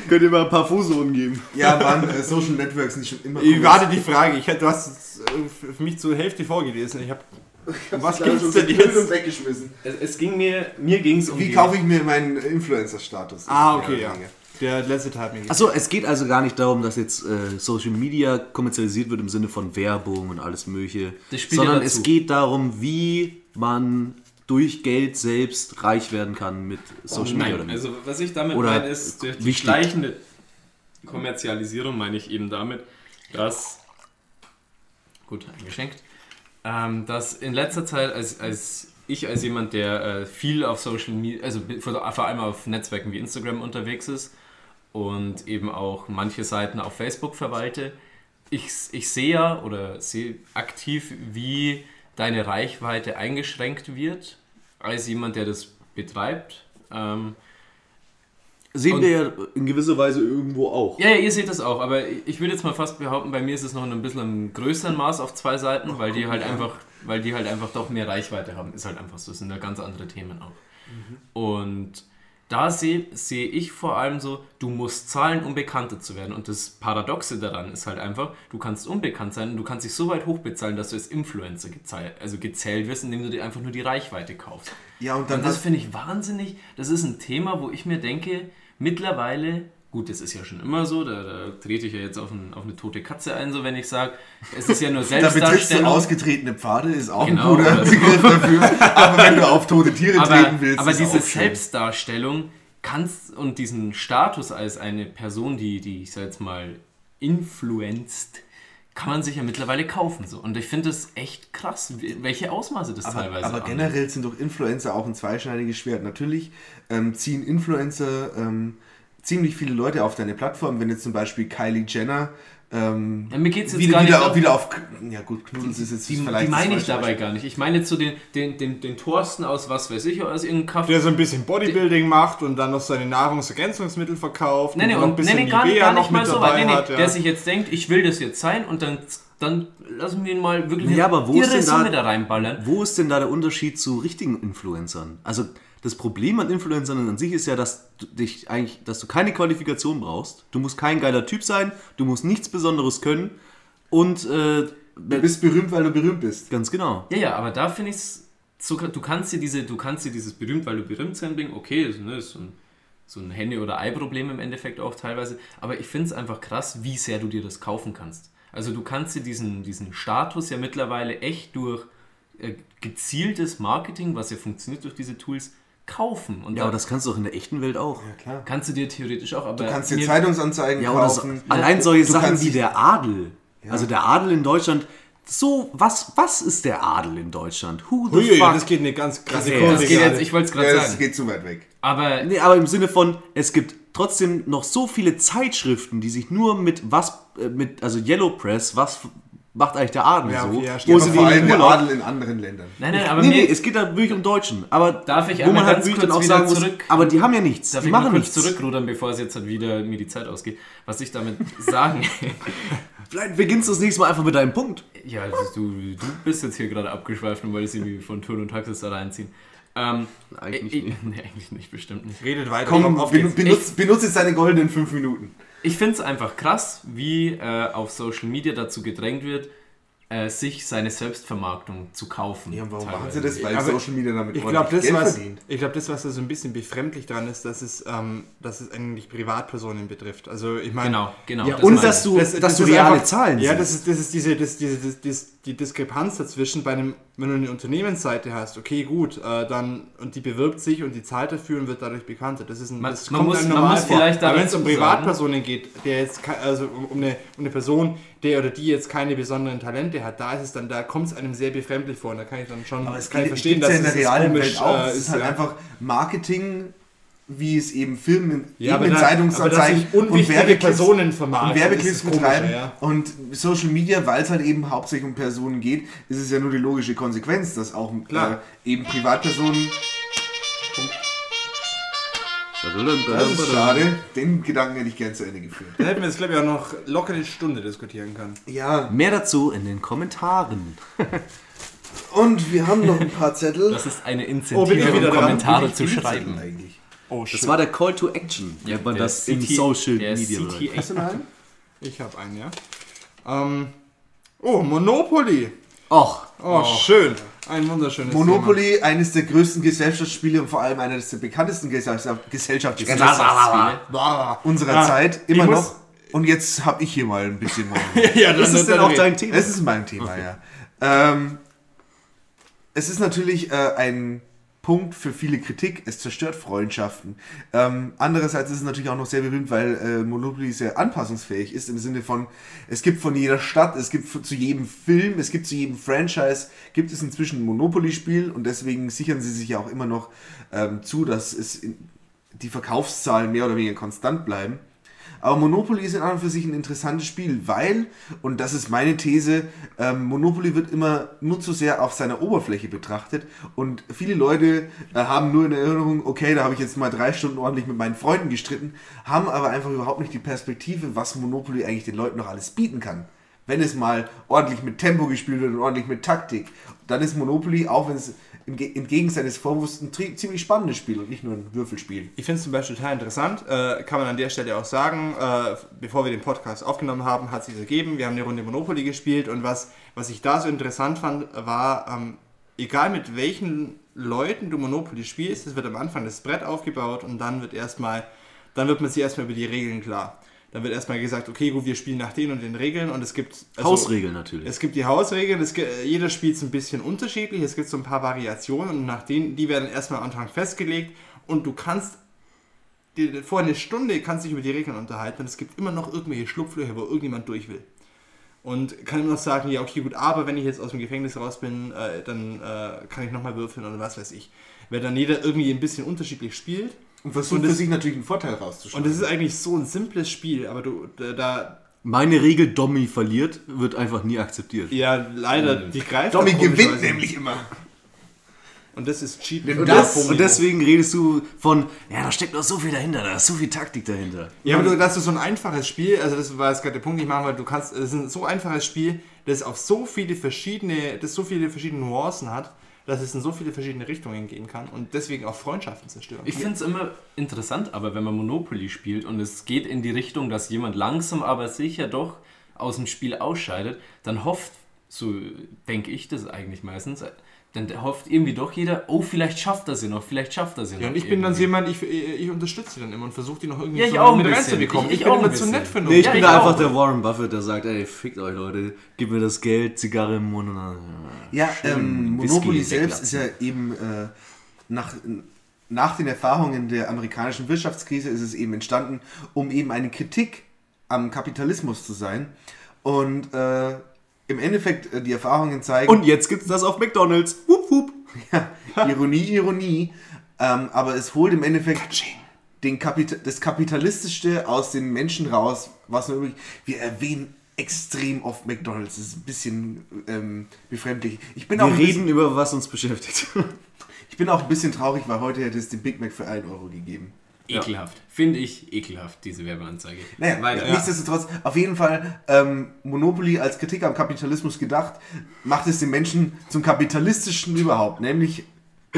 Könnt ihr mal ein paar Fußnoten geben?
Ja, waren äh, Social Networks nicht schon immer...
Ich warte die Frage. Ich, du hast es äh, für mich zur Hälfte vorgelesen. Ich habe was gibt's denn
und
jetzt?
weggeschmissen.
Es, es ging mir, mir ging es um
Wie
die-
kaufe ich mir meinen Influencer-Status?
Ah, okay, ja. Der letzte Teil mir
Achso, es geht also gar nicht darum, dass jetzt äh, Social Media kommerzialisiert wird im Sinne von Werbung und alles Mögliche,
ja
sondern
dazu.
es geht darum, wie man durch Geld selbst reich werden kann mit Social Media.
Nein, also was ich damit
Oder
meine, ist durch die
wichtig.
schleichende Kommerzialisierung meine ich eben damit, dass gut eingeschenkt, ähm, dass in letzter Zeit als, als ich als jemand, der äh, viel auf Social Media, also vor, allem auf Netzwerken wie Instagram unterwegs ist und eben auch manche Seiten auf Facebook verwalte, ich, ich sehe ja oder sehe aktiv, wie deine Reichweite eingeschränkt wird, als jemand, der das betreibt. Ähm,
Sehen
Und-
wir ja in gewisser Weise irgendwo auch.
ja, ja, ihr seht das auch, aber ich würde jetzt mal fast behaupten, bei mir ist es noch in ein bisschen im größeren Maß auf zwei Seiten, weil die halt einfach, weil die halt einfach doch mehr Reichweite haben. Ist halt einfach so, das sind ja ganz andere Themen auch. Und da sehe sehe ich vor allem so, du musst zahlen, um bekannter zu werden. Und das Paradoxe daran ist halt einfach, du kannst unbekannt sein und du kannst dich so weit hochbezahlen, dass du als Influencer gezählt, also gezählt wirst, indem du dir einfach nur die Reichweite kaufst.
Ja, und dann
Und das finde ich wahnsinnig. Das ist ein Thema, wo ich mir denke, mittlerweile, gut, das ist ja schon immer so, da, da trete ich ja jetzt auf, ein, auf eine tote Katze ein, so wenn ich sage, es ist ja nur
Da betrittst du
Selbstdarstellung.
ausgetretene Pfade, ist auch
Genau,
ein guter
das-
Begriff dafür. Aber wenn du auf tote Tiere
aber
treten willst,
aber
ist
diese. Selbstdarstellung kannst und diesen Status als eine Person, die, die ich sag jetzt mal, influenzt, kann man sich ja mittlerweile kaufen. So. Und ich finde das echt krass, welche Ausmaße das
Aber,
teilweise
aber
annimmt.
generell sind doch Influencer auch ein zweischneidiges Schwert. Natürlich ähm, ziehen Influencer ähm, ziemlich viele Leute auf deine Plattform. Wenn jetzt zum Beispiel Kylie Jenner ähm,
Ja, mir geht's jetzt
wieder,
gar nicht
wieder, auf, wieder auf... Ja gut, Knuddels ist jetzt
Die,
vielleicht...
die meine ich dabei gar nicht. Ich meine jetzt so den, den, den, den Thorsten aus was weiß ich, aus irgendeinem Kaffee.
Der so ein bisschen Bodybuilding macht und dann noch seine Nahrungsergänzungsmittel verkauft.
Nee, nee,
ein
und, nee, nee, gar,
Nivea
gar
noch
nicht mal
mit
so weit.
dabei
Nee, nee,
hat, ja.
Der sich jetzt denkt, ich will das jetzt sein und dann, dann lassen wir ihn mal wirklich
Ja, aber wo ist
irre
denn da-
da reinballern.
Wo ist denn da der Unterschied zu richtigen Influencern? Also das Problem an Influencern an sich ist ja, dass du dich eigentlich, dass du keine Qualifikation brauchst. Du musst kein geiler Typ sein, du musst nichts Besonderes können und äh,
Du bist berühmt, weil du berühmt bist.
ganz genau.
Ja, ja, aber da finde ich es so, du kannst dir diese, du kannst dir dieses berühmt, weil du berühmt sein bringen, okay, das, ne, ist so ein so ein Henne- oder Ei-Problem im Endeffekt auch teilweise. Aber ich finde es einfach krass, wie sehr du dir das kaufen kannst. Also du kannst dir diesen, diesen Status ja mittlerweile echt durch äh, gezieltes Marketing, was ja funktioniert durch diese Tools, kaufen. Und
Ja, aber das kannst du auch in der echten Welt auch.
klar.
kannst du dir theoretisch auch. Aber
Du kannst dir Zeitungsanzeigen
Ja, oder so,
kaufen.
allein solche
Du
Sachen wie der Adel. Also der Adel in Deutschland. So, was, was ist der Adel in Deutschland? Who the
Ui,
fuck?
das geht eine ganz krasse
Ja,
Kurve
Das geht jetzt, ich wollte es gerade
Ja, das
sagen.
geht zu weit weg.
Aber
Nee, aber im Sinne von, es gibt trotzdem noch so viele Zeitschriften, die sich nur mit was, äh, mit, also Yellow Press, was macht eigentlich der Adel
Ja,
so?
ja,
wo die
vor
in
allem der Adel in anderen Ländern.
nein, nein, aber
nee, nee, es geht da wirklich um Deutschen. Aber
Darf ich
wo
einmal
man halt wirklich dann auch
wieder
sagen muss,
zurück-
aber die haben ja nichts.
Darf
die
ich mal
machen
kurz
nichts.
zurückrudern, bevor es jetzt halt wieder mir die Zeit ausgeht? Was ich damit sagen.
Vielleicht beginnst du das nächste Mal einfach mit deinem Punkt.
ja, also du, du bist jetzt hier gerade abgeschweift und wolltest irgendwie von Turn und Taxis da reinziehen. Ähm,
Eigentlich
ich,
nicht.
Nee, eigentlich nicht, bestimmt nicht.
Redet weiter.
Komm,
auf
ben,
geht's.
benutze benutz jetzt deine goldenen fünf Minuten.
Ich finde es einfach krass, wie äh, auf Social Media dazu gedrängt wird, äh, sich seine Selbstvermarktung zu kaufen.
Ja, und warum machen
teilweise.
sie das? Weil
Aber
Social Media damit
Ich glaube,
ordentlich
das,
Geld
was,
verdient.
ich glaub, das, was da so ein bisschen befremdlich dran ist, dass es, ähm, dass es eigentlich Privatpersonen betrifft. Also ich meine,
Genau, genau.
Ja,
das
und dass du,
das,
dass
das
du reale
einfach-
Zahlen
Ja, das ist, das ist diese, das, diese, das, das, die Diskrepanz dazwischen bei einem, wenn du eine Unternehmensseite hast, okay, gut, äh, dann und die bewirbt sich und die zahlt dafür und wird dadurch bekannter. Das ist ein,
Man-
das
man muss-
einem
man
normal
muss
vor.
vielleicht
Aber wenn es um Privatpersonen geht, der jetzt also um, um, eine, um eine Person, der oder die jetzt keine besonderen Talente hat, da ist es dann, da kommt es einem sehr befremdlich vor und da kann ich dann schon
Aber es
kann ich
geht,
verstehen,
gibt's ja in der
es
realen
komisch,
Welt auch.
äh,
es ist halt
ja.
einfach Marketing, wie es eben Filmen,
Ja, aber
eben in
da-
Zeitungsanzeigen
unwichtige
Werbeclips- und Werbeclips betreiben.
ja.
Und Social Media, weil es halt eben hauptsächlich um Personen geht, ist es ja nur die logische Konsequenz, dass auch
Klar.
Äh, eben Privatpersonen. Das ist schade. Den Gedanken hätte ich gern zu Ende geführt.
Da hätten wir jetzt, glaube ich, auch noch locker eine Stunde diskutieren können.
Ja,
Mehr dazu in den Kommentaren.
und wir haben noch ein paar Zettel.
Das ist eine
Oh,
Incentive,
wieder
um? Kommentare zu schreiben.
Eigentlich.
Oh,
Das war der Call to Action, nennt man
der
das im
CT
Social
der
Media.
Hast du einen?
Ich habe einen, ja. Ähm, oh, Monopoly.
Och,
Oh, schön. Ein wunderschönes
Monopoly, eines der größten Gesellschaftsspiele und vor allem eines der bekanntesten Gesellschaft Gesellschaftsspiele
Thema.
unserer
Ah,
Zeit. Immer
muss-
noch. Und jetzt habe ich hier mal ein bisschen
ja,
ist es denn auch dein Thema?
Es ist mein Thema, ja. Ähm, es ist natürlich äh, ein Punkt für viele Kritik. Es zerstört Freundschaften. Ähm, andererseits ist es natürlich auch noch sehr berühmt, weil äh, Monopoly sehr anpassungsfähig ist im Sinne von, es gibt von jeder Stadt, es gibt zu jedem Film, es gibt zu jedem Franchise, gibt es inzwischen ein Monopoly-Spiel und deswegen sichern sie sich ja auch immer noch ähm, zu, dass es in, die Verkaufszahlen mehr oder weniger konstant bleiben. Aber Monopoly ist in an und für sich ein interessantes Spiel, weil, und das ist meine These, ähm, Monopoly wird immer nur zu sehr auf seiner Oberfläche betrachtet und viele Leute äh, haben nur in Erinnerung, okay, da habe ich jetzt mal drei Stunden ordentlich mit meinen Freunden gestritten, haben aber einfach überhaupt nicht die Perspektive, was Monopoly eigentlich den Leuten noch alles bieten kann. Wenn es mal ordentlich mit Tempo gespielt wird und ordentlich mit Taktik, dann ist Monopoly, auch wenn es entgegen seines Vorwurfs ein ziemlich spannendes Spiel und nicht nur ein Würfelspiel.
Ich finde es zum Beispiel total interessant, äh, kann man an der Stelle auch sagen, äh, bevor wir den Podcast aufgenommen haben, hat sich ergeben, wir haben eine Runde Monopoly gespielt und was, was ich da so interessant fand, war, ähm, egal mit welchen Leuten du Monopoly spielst, es wird am Anfang das Brett aufgebaut und dann wird erstmal, dann wird man sich erstmal über die Regeln klar. Dann wird erstmal gesagt, okay, gut, wir spielen nach den und den Regeln und es gibt also-
Hausregeln natürlich.
es gibt die Hausregeln, es gibt, jeder spielt es ein bisschen unterschiedlich, es gibt so ein paar Variationen und nach denen, die werden erstmal am Anfang festgelegt und du kannst vor eine Stunde kannst dich über die Regeln unterhalten und es gibt immer noch irgendwelche Schlupflöcher, wo irgendjemand durch will. Und kann immer noch sagen, ja, okay, gut, aber wenn ich jetzt aus dem Gefängnis raus bin, äh, dann äh, kann ich nochmal würfeln oder was weiß ich. Wenn dann jeder irgendwie ein bisschen unterschiedlich spielt
Und versucht für
das-
sich natürlich einen Vorteil rauszuschlagen.
und das ist eigentlich so ein simples Spiel, aber du, da,
Meine Regel, Dommy verliert, wird einfach nie akzeptiert.
ja, leider, die greift
Tommy
da
gewinnt nämlich immer.
Und das ist Cheaten.
Und das,
und deswegen redest du von, ja, da steckt noch so viel dahinter, da ist so viel Taktik dahinter.
Ja, aber du, das ist so ein einfaches Spiel, also das war jetzt gerade der Punkt, den ich machen wollte, du kannst, es ist ein so einfaches Spiel, das auf so viele verschiedene, das so viele verschiedene Nuancen hat, dass es in so viele verschiedene Richtungen gehen kann und deswegen auch Freundschaften zerstören.
Ich finde es immer interessant, aber wenn man Monopoly spielt und es geht in die Richtung, dass jemand langsam aber sicher doch aus dem Spiel ausscheidet, dann hofft, so denke ich das eigentlich meistens, dann hofft irgendwie doch jeder, oh, vielleicht schafft er sie noch, vielleicht schafft er sie noch.
Ja, und ich bin dann
irgendwie.
jemand, ich, ich unterstütze die dann immer und versuche die noch irgendwie
Ja, ich
so
auch
mit reinzubekommen.
Ich-
Ich,
ich
bin immer zu nett für
Nee, ich
Ja,
bin
ich
da einfach
auch.
der Warren Buffett, der sagt, ey, fickt euch Leute, gib mir das Geld, Zigarre im Mund und dann...
Ja, ähm, Monopoly selbst ist ja eben äh, nach, nach den Erfahrungen der amerikanischen Wirtschaftskrise ist es eben entstanden, um eben eine Kritik am Kapitalismus zu sein. Und äh, im Endeffekt äh, die Erfahrungen zeigen,
Und jetzt gibt's das auf McDonalds. Wup, wup.
ja, Ironie, Ironie, ähm, aber es holt im Endeffekt den Kapita das Kapitalistischste aus den Menschen raus, was nur übrig. Wir erwähnen extrem oft McDonalds, das ist ein bisschen ähm, befremdlich. Ich bin, auch
Wir
bisschen,
reden über was uns beschäftigt.
ich bin auch ein bisschen traurig, weil heute hätte es den Big Mac für 1 Euro gegeben.
Ekelhaft. Finde ich ekelhaft, diese Werbeanzeige.
Naja,
Weiter.
nichtsdestotrotz, auf jeden Fall, ähm, Monopoly als Kritik am Kapitalismus gedacht, macht es den Menschen zum kapitalistischen überhaupt, nämlich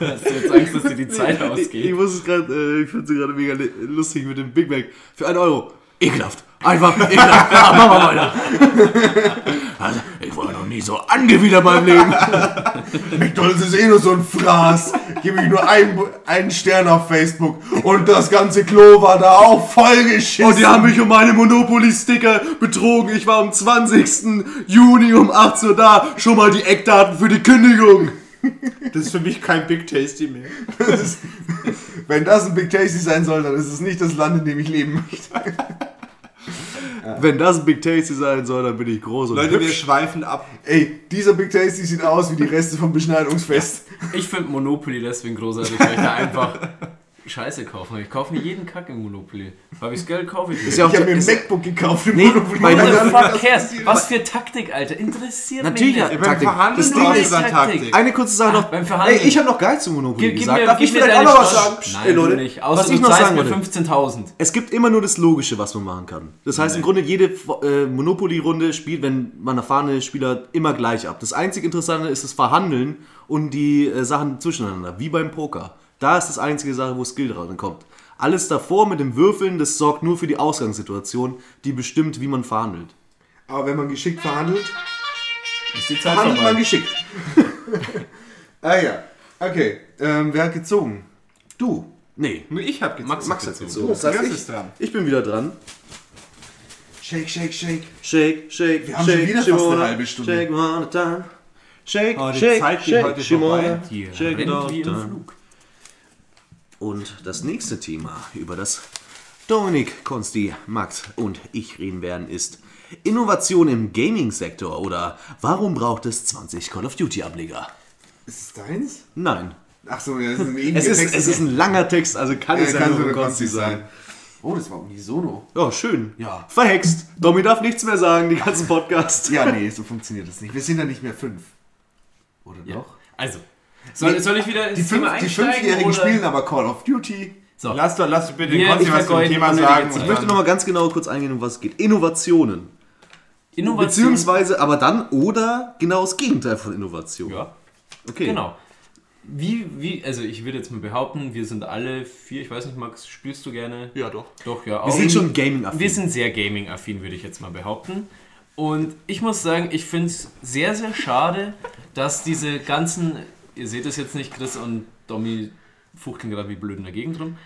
Hast du jetzt Angst, dass dir die Zeit
Ich, ich
ausgeht?
muss es gerade, äh, ich finde es gerade mega lustig mit dem Big Mac. Für 1 Euro. Ekelhaft. Einfach ekelhaft. Ja, machen wir weiter. Also, ich war noch nie so angewidert meinem Leben.
McDonalds ist eh nur so ein Fraß. Gebe ich nur einen, einen Stern auf Facebook und das ganze Klo war da auch voll geschissen.
Und die haben mich um meine Monopoly-Sticker betrogen. Ich war am 20. Juni um 18 Uhr da. Schon mal die Eckdaten für die Kündigung.
Das ist für mich kein Big Tasty mehr.
Das ist, wenn das ein Big Tasty sein soll, dann ist es nicht das Land, in dem ich leben möchte.
Wenn das ein Big Tasty sein soll, dann bin ich groß und
Leute, wir
hübsch.
schweifen ab.
Ey, dieser Big Tasty sieht aus wie die Reste vom Beschneidungsfest.
Ich finde Monopoly deswegen großartig, weil ich da einfach Scheiße kaufen. Ich kaufe mir jeden Kack im Monopoly. Habe ich das Geld, kaufe ich
ja auch
Ich habe mir ein MacBook gekauft im
Nee,
Monopoly.
fuck cares? Was für Taktik, Alter. Interessiert
Natürlich,
mich
ja.
nicht.
Beim
Taktik.
Verhandeln
Das Ding
ist
Taktik.
Eine kurze Sache noch.
beim Verhandeln.
Ey, ich habe noch geil zu Monopoly
Gib, gib
gesagt.
mir,
Darf
gib
ich vielleicht auch noch was sagen?
Nein,
ey, Leute,
nicht. Außer
was ich noch sagen wollte.
15.000.
Es gibt immer nur das Logische, was man machen kann. Das heißt, im Grunde jede äh, Monopoly-Runde spielt, wenn man erfahrene Spieler, immer gleich ab. Das einzig Interessante ist das Verhandeln und die äh, Sachen zwischeneinander, wie beim Poker. Da ist das einzige Sache, wo Skill dran kommt. Alles davor mit dem Würfeln, das sorgt nur für die Ausgangssituation, die bestimmt, wie man verhandelt.
Aber wenn man geschickt verhandelt,
Ist die Zeit
verhandelt man geschickt. ah ja, okay. Ähm, wer hat gezogen? Du.
Nee,
Nur ich hab gezogen.
Max,
Max hat
gezogen.
gezogen. Das heißt, ich,
ist dran.
ich bin wieder dran.
Shake, shake, shake.
Shake, shake,
Wir haben schon
shake,
wieder fast
Shimona,
eine halbe Stunde.
Shake one time. Shake,
Oh, die
shake,
Zeit geht
shake,
heute
Shimona,
vorbei.
Die
shake it
rennt
all
wie im
time. Und das nächste Thema, über das Dominik, Konsti, Max und ich reden werden, ist Innovation im Gaming-Sektor oder warum braucht es 20 Call of Duty-Ableger?
Ist es deins?
Nein.
Ach so, ja, das ist ein ewiger
Es ist,
Text.
es ist ein langer Text, also kann
ja,
es ja nur Konsti sein.
sein. Oh, das war unisono.
Ja, schön.
Ja.
Verhext. Domi darf nichts mehr sagen, die ganzen Podcast.
Ja, nee, so funktioniert das nicht. Wir sind ja nicht mehr fünf. Oder
Ja.
doch?
Also, soll, soll ich wieder ins
Die, fünf, die? Fünfjährigen
oder?
spielen aber Call of Duty.
So.
Lass doch, lass bitte den
Wir-
Konzi
ich
was zum Thema sagen.
Ich möchte nochmal ganz genau kurz eingehen, um was es geht. Innovationen.
Innovation.
Beziehungsweise aber dann oder genau das Gegenteil von Innovation.
Ja,
Okay.
genau. Wie, wie, also ich würde jetzt mal behaupten, wir sind alle vier, ich weiß nicht, Max, spielst du gerne?
Ja, doch.
Doch, ja.
Wir
auch.
sind schon gaming-affin.
Wir sind sehr gaming-affin, würde ich jetzt mal behaupten. Und ich muss sagen, ich finde es sehr, sehr schade, dass diese ganzen, ihr seht es jetzt nicht, Chris und Domi fuchteln gerade wie blöd in der Gegend rum.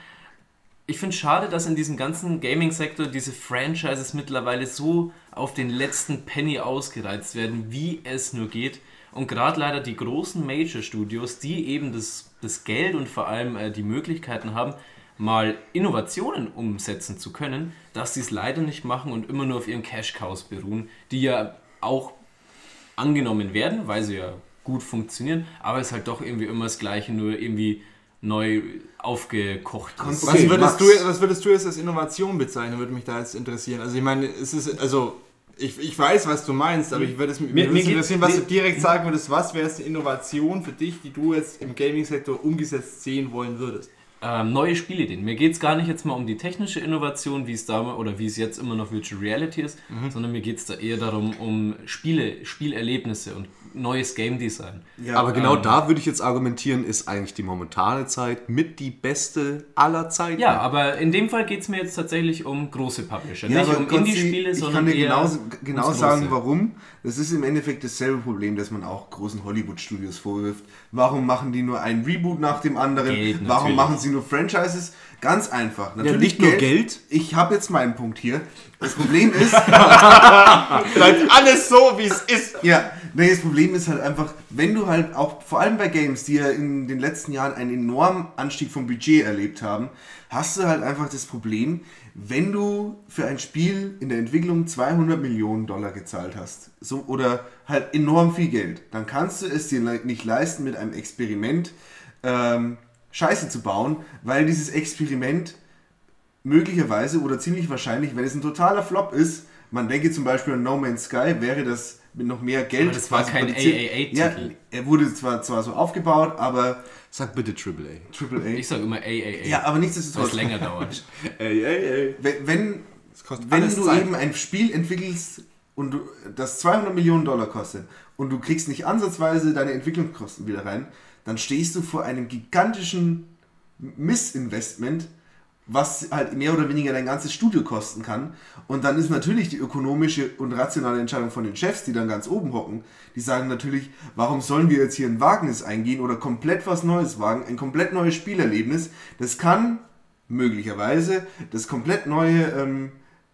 Ich finde es schade, dass in diesem ganzen Gaming-Sektor diese Franchises mittlerweile so auf den letzten Penny ausgereizt werden, wie es nur geht. Und gerade leider die großen Major-Studios, die eben das, das Geld und vor allem äh, die Möglichkeiten haben, mal Innovationen umsetzen zu können, dass sie es leider nicht machen und immer nur auf ihren Cash-Cows beruhen, die ja auch angenommen werden, weil sie ja gut funktionieren, aber es ist halt doch irgendwie immer das Gleiche, nur irgendwie neu aufgekocht. ist.
Was,
Okay,
würdest
Max.
du, was würdest du jetzt als Innovation bezeichnen, würde mich da jetzt interessieren. Also ich meine, es ist, also ich, ich weiß, was du meinst, aber ich würde es mich
Mir-
mir, interessieren, was
mir-
du direkt sagen würdest, was wäre es eine Innovation für dich, die du jetzt im Gaming-Sektor umgesetzt sehen wollen würdest?
ähm, neue Spielideen. Mir geht es gar nicht jetzt mal um die technische Innovation, wie es da oder wie es jetzt immer noch Virtual Reality ist,
Mhm.
sondern mir geht es da eher darum, um Spiele, Spielerlebnisse und neues Game Design.
Aber genau da würde ich jetzt argumentieren, ist eigentlich die momentane Zeit mit die beste aller Zeiten.
Ja, aber in dem Fall geht es mir jetzt tatsächlich um große Publisher.
Ja,
nicht um Indie-Spiele,
ich
sondern
kann dir genau, genau sagen, warum. Das ist im Endeffekt dasselbe Problem, das man auch großen Hollywood-Studios vorwirft. Warum machen die nur einen Reboot nach dem anderen?
Geld,
Warum
natürlich.
machen sie nur Franchises? Ganz einfach. Natürlich
nicht nur Geld.
Ich habe jetzt meinen Punkt hier. Das Problem ist,
Bleibt alles so, wie es ist.
ja, nee, das Problem ist halt einfach, wenn du halt auch, vor allem bei Games, die ja in den letzten Jahren einen enormen Anstieg vom Budget erlebt haben, hast du halt einfach das Problem, wenn du für ein Spiel in der Entwicklung 200 Millionen Dollar gezahlt hast, so, oder halt enorm viel Geld, dann kannst du es dir nicht leisten, mit einem Experiment ähm, Scheiße zu bauen, weil dieses Experiment möglicherweise oder ziemlich wahrscheinlich, wenn es ein totaler Flop ist, man denke zum Beispiel an No Man's Sky, wäre das mit noch mehr Geld.
Aber das war kein. AAA-Titel.
Ja, er wurde zwar, zwar so aufgebaut, aber
Sag bitte AAA.
AAA.
Ich sage immer AAA,
ja, aber
weil
nichtsdestotrotz.
es länger dauert.
Ey.
Wenn, wenn, du
Zeit.
eben ein Spiel entwickelst und du, das 200 Millionen Dollar kostet und du kriegst nicht ansatzweise deine Entwicklungskosten wieder rein, dann stehst du vor einem gigantischen Missinvestment, was halt mehr oder weniger dein ganzes Studio kosten kann. Und dann ist natürlich die ökonomische und rationale Entscheidung von den Chefs, die dann ganz oben hocken, die sagen natürlich, warum sollen wir jetzt hier ein Wagnis eingehen oder komplett was Neues wagen, ein komplett neues Spielerlebnis. Das kann möglicherweise das komplett neue ähm,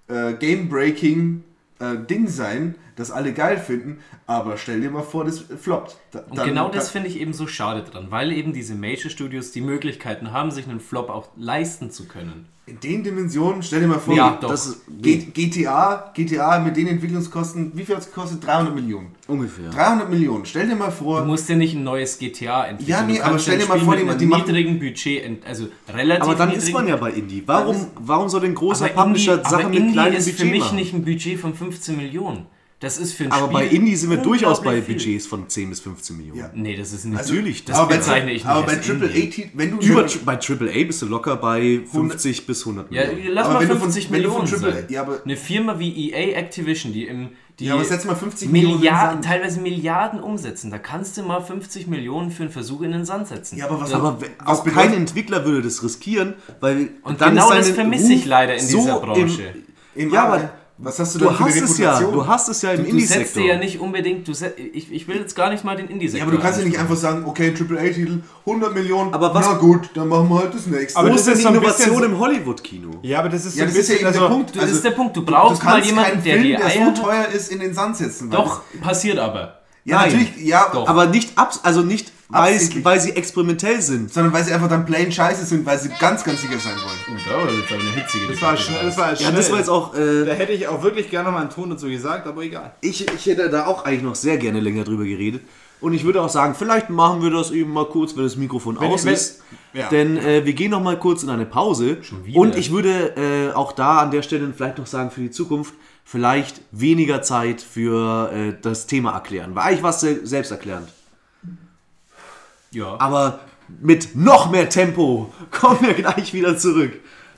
äh, Game-Breaking äh, Ding sein, das alle geil finden, aber stell dir mal vor, das floppt. Da-
Und
dann-
genau das
da-
finde ich eben so schade dran, weil eben diese Major Studios die Möglichkeiten haben, sich einen Flop auch leisten zu können.
In den Dimensionen, stell dir mal vor,
Ja, doch.
Das geht
GTA, GTA mit den Entwicklungskosten, wie viel hat es gekostet? 300 Millionen.
ungefähr.
300 Millionen. Stell dir mal
Du
vor,
musst ja nicht ein neues GTA entwickeln.
Ja, nee,
Du
aber stell dir mal vor,
mit
die-
einem
die machen-
niedrigen Budget, ent- also relativ
Aber dann
niedrigen,
ist man ja bei Indie. Warum, warum soll denn großer
aber
Publisher
Indie,
Sachen
aber
mit
Indie
kleinem
ist
Budget
für mich
machen?
nicht ein Budget von 15 Millionen. Das ist für ein
aber
Spiel
bei Indie sind wir durchaus bei
viel.
Budgets von 10 bis 15 Millionen.
Ja.
Nee, das ist nicht.
Natürlich,
das
aber bei,
bezeichne ich nicht
aber bei Triple. A, wenn du
Über, bei AAA bist du locker bei 50 bis 100
Ja,
Millionen.
lass
Aber
mal
wenn du von-
50
wenn du von
Millionen
Triple- ja, aber-
Eine Firma wie EA Activision, die im die
Ja, aber setz mal 50 Millionen in den
Milliarden,
Sand.
teilweise Milliarden umsetzen. Da kannst du mal 50 Millionen für einen Versuch in den Sand setzen.
Ja, aber was,
aber
was
auch
bedeutet-
kein Entwickler würde das riskieren, weil
Und
dann
genau
ist
das vermisse ich leider in
so
dieser Branche.
Im,
Im
ja, aber
was hast du
du
denn für eine
hast es ja, du hast es ja im
Du setzt
Indie-Sektor.
dir ja nicht unbedingt, du set, ich, ich will jetzt gar nicht mal den Indie-Sektor
ja, aber du kannst ja nicht einfach sagen, okay, Triple A-Titel, 100 Millionen,
Aber was-
na gut, dann machen wir halt das nächste.
Aber
Wo
das
ist denn
ist
die
so ein
Innovation im Hollywood-Kino?
Ja, aber das ist so
ja,
ein
das ist ja
bisschen,
eben
also,
der Punkt.
Das ist der Punkt, du brauchst mal
kannst
jemanden, der
Film,
die
der so teuer ist, in den Sand setzen.
Doch, passiert aber.
Ja,
Nein.
natürlich, ja,
Doch.
Aber nicht abs also nicht weil,
Absichtlich.
weil sie experimentell sind.
sondern weil sie einfach dann plain scheiße sind, weil sie ganz, ganz sicher sein wollen.
Oh, da war jetzt aber eine hitzige
das war schnell. Das war
Ja,
schnell.
das war jetzt auch.
da
Äh,
hätte ich auch wirklich gerne mal einen Ton dazu gesagt, aber egal.
ich, ich hätte da auch eigentlich noch sehr gerne länger drüber geredet. Und ich würde auch sagen, vielleicht machen wir das eben mal kurz, wenn das Mikrofon
Wenn-
aus ist.
ja.
Denn äh, wir gehen noch mal kurz in eine Pause. Und ich würde äh, auch da an der Stelle vielleicht noch sagen, für die Zukunft vielleicht weniger Zeit für äh, das Thema erklären. Weil eigentlich war es se- selbsterklärend.
Ja.
Aber mit noch mehr Tempo kommen wir gleich wieder zurück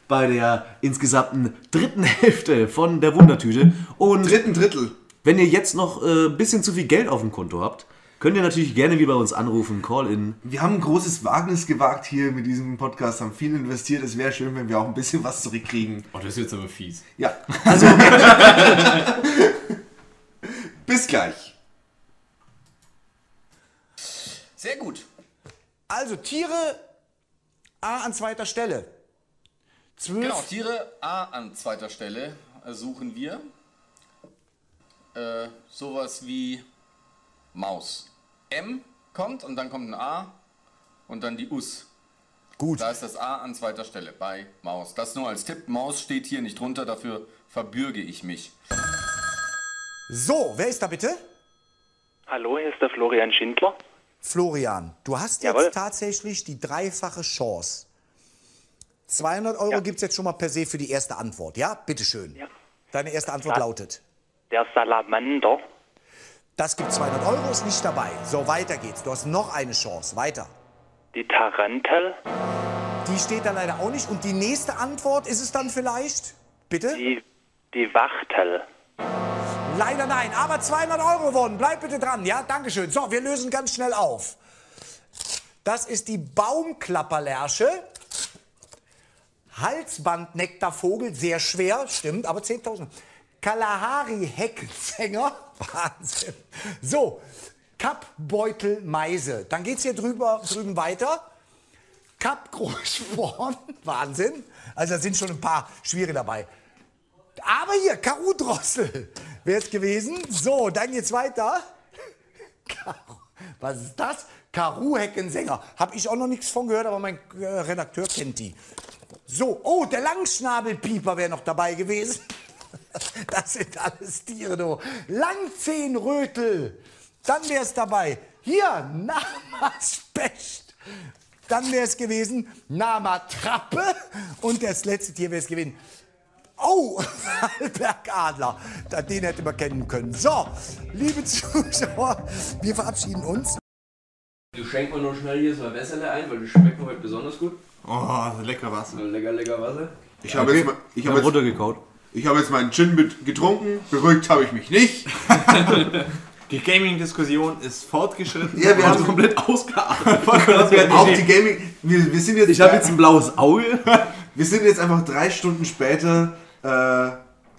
bei der insgesamten dritten Hälfte von der Wundertüte. Und
Dritten Drittel.
wenn ihr jetzt noch ein äh, bisschen zu viel Geld auf dem Konto habt, könnt ihr natürlich gerne wie bei uns anrufen, Call-in.
Wir haben ein großes Wagnis gewagt hier mit diesem Podcast, haben viel investiert. Es wäre schön, wenn wir auch ein bisschen was zurückkriegen.
Oh, das ist jetzt aber fies.
Ja, also. Bis gleich.
Sehr gut. Also Tiere A an zweiter Stelle. Zwölf.
Genau, Tiere A an zweiter Stelle äh, suchen wir. Äh, sowas wie Maus. M kommt und dann kommt ein A und dann die Us.
Gut.
Da ist das A an zweiter Stelle bei Maus. Das nur als Tipp. Maus steht hier nicht drunter, dafür verbürge ich mich.
So, wer ist da bitte?
Hallo, hier ist der Florian Schindler.
Florian, du hast jetzt
Jawohl.
tatsächlich die dreifache Chance. 200 Euro
Ja.
gibt es jetzt schon mal per se für die erste Antwort, ja? Bitteschön.
Ja.
Deine erste Antwort
Sa-
lautet.
Der Salamander.
Das gibt 200 Euro, ist nicht dabei. So, weiter geht's. Du hast noch eine Chance. Weiter.
Die Tarantel.
Die Die steht da leider auch nicht. Und die nächste Antwort ist es dann vielleicht? Bitte?
Die, die Wachtel.
Leider nein, aber 200 Euro wurden. Bleib bitte dran, ja? Dankeschön. So, wir lösen ganz schnell auf. Das ist die Baumklapperlärsche. Halsbandnektarvogel, sehr schwer, stimmt, aber 10.000. Kalahari-Heckenzänger, Wahnsinn. So, Kappbeutelmeise. Dann geht's hier drüber, drüben weiter. Kappgroßsporn, Wahnsinn. Also da sind schon ein paar schwierige dabei. Aber hier, Karu-Drossel wäre es gewesen. So, dann geht's weiter. Karu- Was ist das? Karu-Heckensänger. Habe ich auch noch nichts von gehört, aber mein äh, Redakteur kennt die. So, oh, der Langschnabelpieper wäre noch dabei gewesen. Das sind alles Tiere, du. Langzehnrötel. Dann wäre es dabei. Hier, Namaspecht. Dann wäre es gewesen Namatrappe. Und das letzte Tier wäre es gewesen. Oh, Bergadler. Da- Den hätte man kennen können. So, liebe Zuschauer, wir verabschieden uns.
Du schenkst mir nur schnell hier so ein Wässerle ein, weil die schmecken heute besonders gut.
Oh, lecker Wasser.
Lecker, lecker Wasser.
Ich habe jetzt, mal- ich habe
runtergekaut.
ich habe jetzt meinen Gin mit getrunken. Beruhigt habe ich mich nicht.
Die Gaming-Diskussion ist fortgeschritten.
Ja, wir haben
komplett ausgeatmet.
auch die Gaming. Wir, wir sind jetzt.
Ich habe jetzt ein blaues Auge.
wir sind jetzt einfach drei Stunden später. Äh,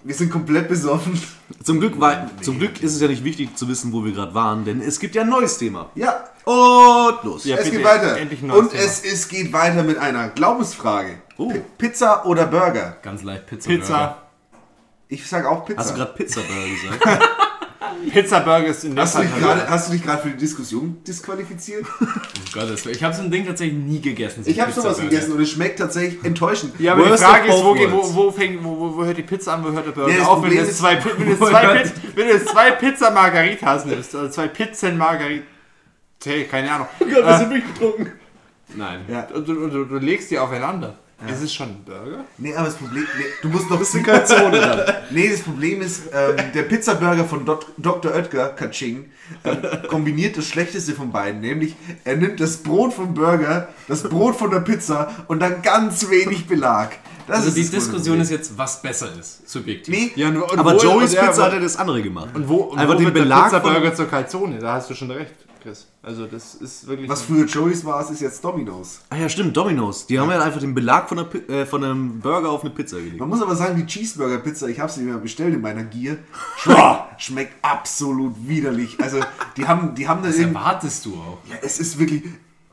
wir sind komplett besoffen.
Zum Glück, war, zum Glück ist es ja nicht wichtig zu wissen, wo wir gerade waren, denn es gibt ja ein neues Thema.
Ja,
Und los.
Ja,
es
bitte,
geht weiter.
endlich ein neues
Und
Thema.
es, es geht weiter mit einer Glaubensfrage.
Oh.
Pi- Pizza oder Burger?
Ganz leicht Pizza.
Pizza.
Ich sag auch Pizza.
Hast du gerade Pizza-Burger gesagt?
Pizza Burger ist in der
hast, du dich
Fall
gerade, hast du dich gerade für die Diskussion disqualifiziert?
Gottes Willen. Ich habe so ein Ding tatsächlich nie gegessen. so
Ich habe sowas gegessen und es schmeckt tatsächlich enttäuschend.
Ja, aber die
Worst
Frage
of
ist, wo, wo, wo, fängt, wo, hört die Pizza an, wo hört der Burger
Ja,
auf? Wenn du
Problem
jetzt
ist-
zwei, wenn du zwei, wenn du zwei Pizza Margaritas nimmst, oder zwei Pizzen Margarita, keine Ahnung,
wir sind betrunken.
Nein.
Ja.
und du, du, du legst die aufeinander. Ist es schon ein Burger?
Nee, aber das Problem, nee, du musst noch
Zone dann.
Nee, das Problem ist, ähm, der Pizzaburger von Dot, Dr. Oetker, Kaching, ähm, kombiniert das Schlechteste von beiden. Nämlich, er nimmt das Brot vom Burger, das Brot von der Pizza und dann ganz wenig Belag. Das
Also die
das
Diskussion
Problem.
ist jetzt, was besser ist, subjektiv.
Nee,
Ja, und, und
Aber Joey's
ja,
Pizza hat ja das andere gemacht.
Und wo, und
Einfach
wo
den
wird
Belag
der
von-
Pizzaburger zur Calzone? Da hast du schon recht, Chris. Also das ist wirklich...
was früher Joey's war, ist jetzt Domino's.
Ah ja, stimmt, Domino's. Die haben ja einfach den Belag von, der, Pi- äh, von einem Burger auf eine Pizza gelegt.
Man muss aber sagen, die Cheeseburger-Pizza, ich habe sie mir bestellt in meiner Gier, schmeckt, schmeckt absolut widerlich. Also, die haben, die haben da
Was
irgendwie...
erwartest du auch?
Ja, es ist wirklich.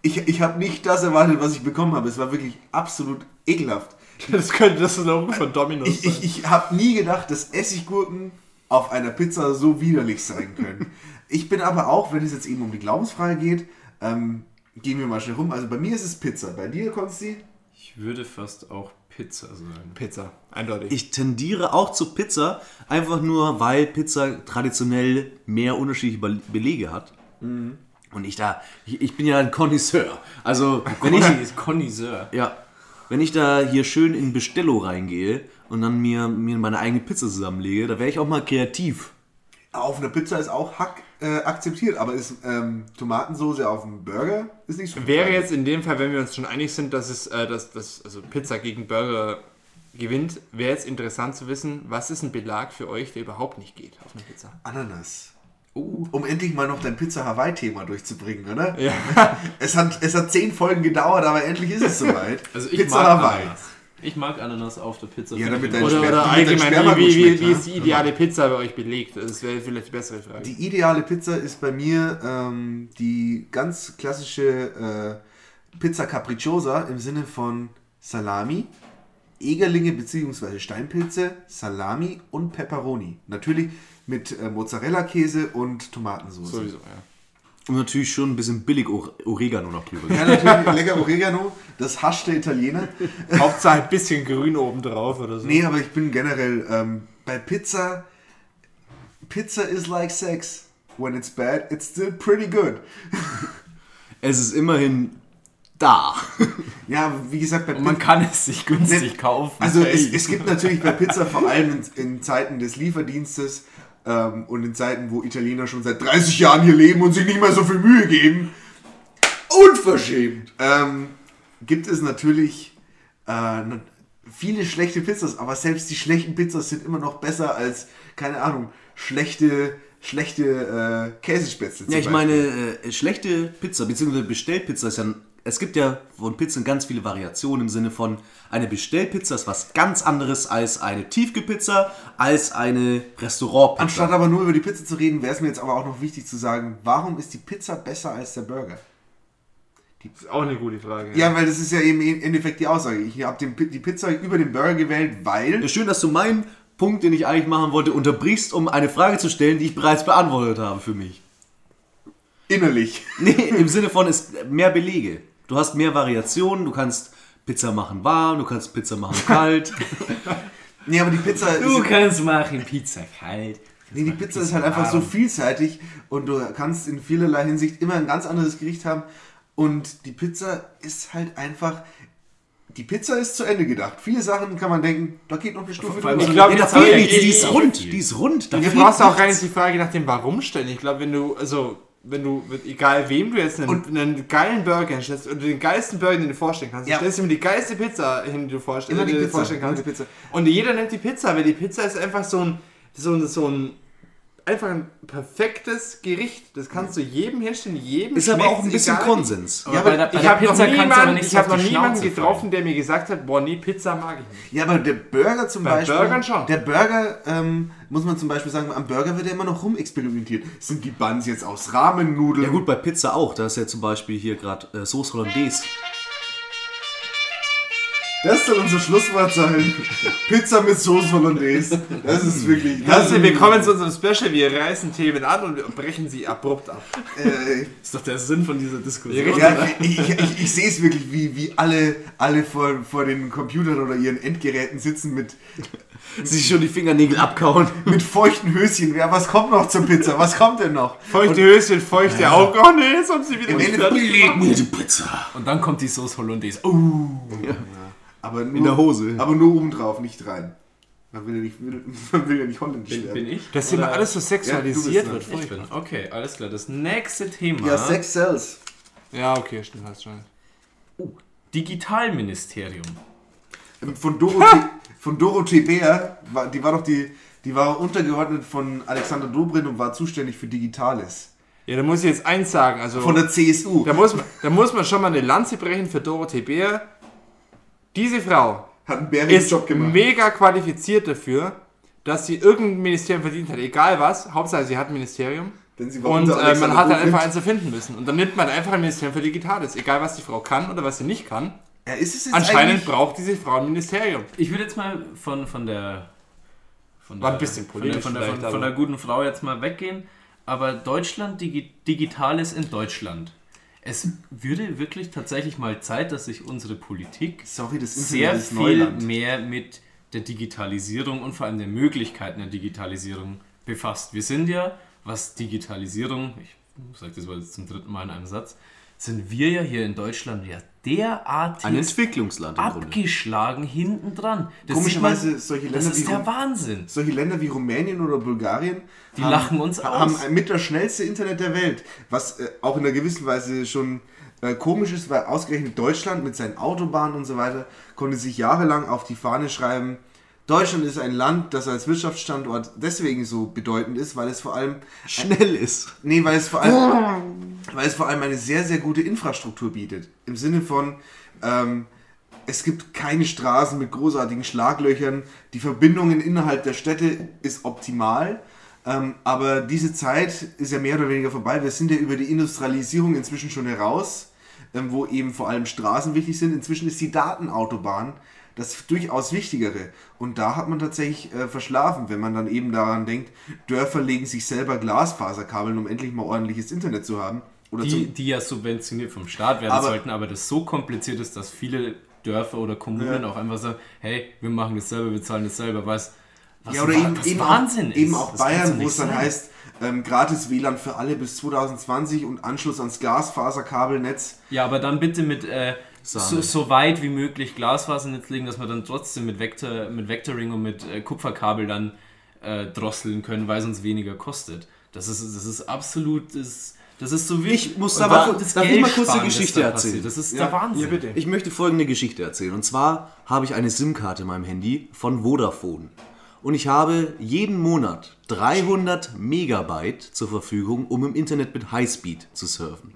Ich, ich habe nicht das erwartet, was ich bekommen habe. Es war wirklich absolut ekelhaft.
das könnte das Logo von Domino's
Ich, ich, ich habe nie gedacht, dass Essiggurken auf einer Pizza so widerlich sein können. Ich bin aber auch, wenn es jetzt eben um die Glaubensfrage geht, ähm, gehen wir mal schnell rum. Also bei mir ist es Pizza. Bei dir, Konsti?
Ich würde fast auch Pizza sagen.
Pizza, eindeutig.
Ich tendiere auch zu Pizza, einfach nur, weil Pizza traditionell mehr unterschiedliche Be- Belege hat. Und ich da, ich, ich bin ja ein Connoisseur. Also, wenn ich,
ist Connoisseur.
ja, wenn ich da hier schön in Bestello reingehe und dann mir, mir meine eigene Pizza zusammenlege, da wäre ich auch mal kreativ.
Auf einer Pizza ist auch Hack äh, akzeptiert, aber ist ähm, Tomatensoße auf einem Burger ist nicht so.
Wäre jetzt in dem Fall, wenn wir uns schon einig sind, dass es, äh, dass, dass also Pizza gegen Burger gewinnt, wäre jetzt interessant zu wissen, was ist ein Belag für euch, der überhaupt nicht geht auf eine Pizza?
Ananas. Um endlich mal noch dein Pizza Hawaii-Thema durchzubringen, oder?
Ja.
Es hat, es hat zehn Folgen gedauert, aber endlich ist es soweit.
Also ich
Pizza
mag
Hawaii.
Ananas. Ich mag Ananas auf der Pizza.
Ja, damit dein
in
Oder,
Sperma-
oder allgemein, wie, wie, wie
ne?
ist die ideale Pizza bei euch belegt? Das wäre vielleicht die bessere Frage.
Die ideale Pizza ist bei mir ähm, die ganz klassische äh, Pizza Capricciosa im Sinne von Salami, Egerlinge bzw. Steinpilze, Salami und Pepperoni. Natürlich mit äh, Mozzarella-Käse und Tomatensauce.
Sowieso, ja.
Und natürlich schon ein bisschen billig Ore- Oregano noch drüber.
Ja, natürlich lecker Oregano, das hascht der Italiener.
Hauptsache ein bisschen grün oben drauf oder so.
Nee, aber ich bin generell ähm, bei Pizza. Pizza is like sex. When it's bad, it's still pretty good.
Es ist immerhin da.
Ja, wie gesagt, bei
Und man kann es sich günstig kaufen.
Also es, es gibt natürlich bei Pizza vor allem in, in Zeiten des Lieferdienstes ähm, und in Zeiten, wo Italiener schon seit 30 Jahren hier leben und sich nicht mehr so viel Mühe geben. Unverschämt. Ähm, gibt es natürlich äh, viele schlechte Pizzas, aber selbst die schlechten Pizzas sind immer noch besser als, keine Ahnung, schlechte, schlechte äh, Käsespätzle.
Ja, ich meine, äh, schlechte Pizza, beziehungsweise Bestellpizza ist ja. ein- Es gibt ja von Pizzen ganz viele Variationen im Sinne von, eine Bestellpizza ist was ganz anderes als eine Tiefkühlpizza, als eine Restaurantpizza.
Anstatt aber nur über die Pizza zu reden, wäre es mir jetzt aber auch noch wichtig zu sagen, warum ist die Pizza besser als der Burger?
Das ist auch eine gute Frage.
Ja, weil das ist ja eben im Endeffekt die Aussage. Ich habe die Pizza über den Burger gewählt, weil
Ja, schön, dass du meinen Punkt, den ich eigentlich machen wollte, unterbrichst, um eine Frage zu stellen, die ich bereits beantwortet habe für mich.
innerlich.
Nee, im Sinne von ist mehr Belege. Du hast mehr Variationen, du kannst Pizza machen warm, du kannst Pizza machen kalt.
Nee, aber die Pizza
Du
ist,
kannst machen Pizza kalt.
nee, die Pizza ist halt einfach so vielseitig und du kannst in vielerlei Hinsicht immer ein ganz anderes Gericht haben. Und die Pizza ist halt einfach. Die Pizza ist zu Ende gedacht. Viele Sachen kann man denken, da geht noch eine Stufe drüber.
Ich glaube,
Ja, nichts, die ist rund, die ist rund. Da
Du brauchst auch gar nicht die Frage nach dem Warum stellen. Ich glaube, wenn du, also, wenn du, mit, egal wem du jetzt einen,
Und-
einen geilen Burger hinstellst und den geilsten Burger, den du dir vorstellen kannst,
Ja.
du stellst ihm die geilste Pizza hin, die du vorstell,
Immer die
die
Pizza,
vorstellen kannst.
immer die Pizza.
Und jeder nimmt die Pizza, weil die Pizza ist einfach so ein, so ein, so ein, einfach ein perfektes Gericht. Das kannst du jedem hinstellen, jedem
Ist aber auch ein bisschen
egal.
Konsens.
Aber bei der, bei
Ich habe noch,
aber
niemanden,
nicht
ich hab noch niemanden getroffen, der mir gesagt hat, boah, nee, Pizza mag ich nicht.
Ja, aber der Burger zum
Bei
Beispiel.
Burgern schon.
Der Burger, ähm, muss man zum Beispiel sagen, am Burger wird ja immer noch rumexperimentiert. Sind die Buns jetzt aus Rahmennudeln?
Ja gut, bei Pizza auch. Da ist ja zum Beispiel hier gerade äh, Sauce Hollandaise.
Das soll unser Schlusswort sein. Pizza mit Soße Hollandaise. Das ist wirklich. Das
Herzlich willkommen zu unserem Special. Wir reißen Themen an und brechen sie abrupt ab.
Äh,
ist doch der Sinn von dieser Diskussion.
ja, ich ich, ich, ich sehe es wirklich, wie, wie alle, alle vor, vor den Computern oder ihren Endgeräten sitzen mit,
Sich schon die Fingernägel abkauen.
mit feuchten Höschen. Ja, was kommt noch zur Pizza? Was kommt denn noch?
Feuchte Höschen, feuchte Augen. Oh nee, jetzt haben sie wieder
Leg mir die Pizza.
Und dann kommt die Sauce Hollandaise. Oh,
Aber nur,
In der Hose.
Aber nur oben drauf, nicht rein. Man will ja nicht, will, man will ja nicht holländisch
bin,
werden.
bin ich?
Dass immer alles so sexualisiert
Ja,
wird.
Ich bin. Okay, alles klar. Das nächste Thema.
Ja, Sex sells.
Ja, okay, stimmt, hast schon.
Digitalministerium.
Von Dorothee, von Dorothee Bär, die war doch die, die war untergeordnet von Alexander Dobrindt und war zuständig für Digitales.
Ja, da muss ich jetzt eins sagen. Also,
Von der CSU.
da, muss man, da muss man schon mal eine Lanze brechen für Dorothee Bär. Diese Frau
Hat einen bärigen
ist
Job gemacht.
mega qualifiziert dafür, dass sie irgendein Ministerium verdient hat. Egal was. Hauptsache, sie hat ein Ministerium.
Denn sie war
Und äh, man hat dann einfach eins erfinden müssen. Und dann nimmt man einfach ein Ministerium für Digitales. Egal, was die Frau kann oder was sie nicht kann.
Ja, ist es jetzt
Anscheinend braucht diese Frau ein Ministerium.
Ich würde jetzt mal von, von der. Von
War
der,
ein bisschen
von der, von, der, von, von der guten Frau jetzt mal weggehen. Aber Deutschland, Digi Digitales in Deutschland. Es würde wirklich tatsächlich mal Zeit, dass sich unsere Politik
Sorry,
sehr viel
Neuland.
mehr mit der Digitalisierung und vor allem den Möglichkeiten der Digitalisierung befasst. Wir sind ja, was Digitalisierung, ich sage das mal zum dritten Mal in einem Satz, sind wir ja hier in Deutschland ja derartig
Ein Entwicklungsland
abgeschlagen hinten dran.
Komischerweise solche
Das
Länder
ist
wie
der Wahnsinn.
Solche Länder wie Rumänien oder Bulgarien
Die lachen uns aus.
haben mit das schnellste Internet der Welt. Was äh, auch in einer gewissen Weise schon äh, komisch ist, weil ausgerechnet Deutschland mit seinen Autobahnen und so weiter konnte sich jahrelang auf die Fahne schreiben, Deutschland ist ein Land, das als Wirtschaftsstandort deswegen so bedeutend ist, weil es vor allem
Schnell ist.
Nee, weil es vor allem, weil es vor allem eine sehr, sehr gute Infrastruktur bietet. Im Sinne von, ähm, es gibt keine Straßen mit großartigen Schlaglöchern. Die Verbindungen innerhalb der Städte ist optimal. Ähm, aber diese Zeit ist ja mehr oder weniger vorbei. Wir sind ja über die Industrialisierung inzwischen schon heraus, ähm, wo eben vor allem Straßen wichtig sind. Inzwischen ist die Datenautobahn das durchaus Wichtigere. Und da hat man tatsächlich äh, verschlafen, wenn man dann eben daran denkt, Dörfer legen sich selber Glasfaserkabeln, um endlich mal ordentliches Internet zu haben. Oder
Die, die ja subventioniert vom Staat werden
Aber-
sollten, aber das so kompliziert ist, dass viele Dörfer oder Kommunen
Ja.
auch einfach sagen, hey, wir machen das selber, wir zahlen das selber, was, was,
ja, oder eben,
was
eben,
Wahnsinn
auch,
ist.
eben auch
Das
Bayern, wo es dann
sein.
heißt, ähm, gratis WLAN für alle bis 2020 und Anschluss ans Glasfaserkabelnetz.
Ja, aber dann bitte mit äh, so, so weit wie möglich Glasfasernetz legen, dass wir dann trotzdem mit, Vector, mit Vectoring und mit äh, Kupferkabel dann äh, drosseln können, weil es uns weniger kostet. Das ist, das ist absolut das Das ist so wie
Ich muss
da- das
darf ich mal kurz eine Geschichte
da
erzählen?
Das ist
Ja.
der Wahnsinn.
Ja, bitte.
Ich möchte folgende Geschichte erzählen. Und zwar habe ich eine SIM-Karte in meinem Handy von Vodafone. Und ich habe jeden Monat 300 Megabyte zur Verfügung, um im Internet mit Highspeed zu surfen.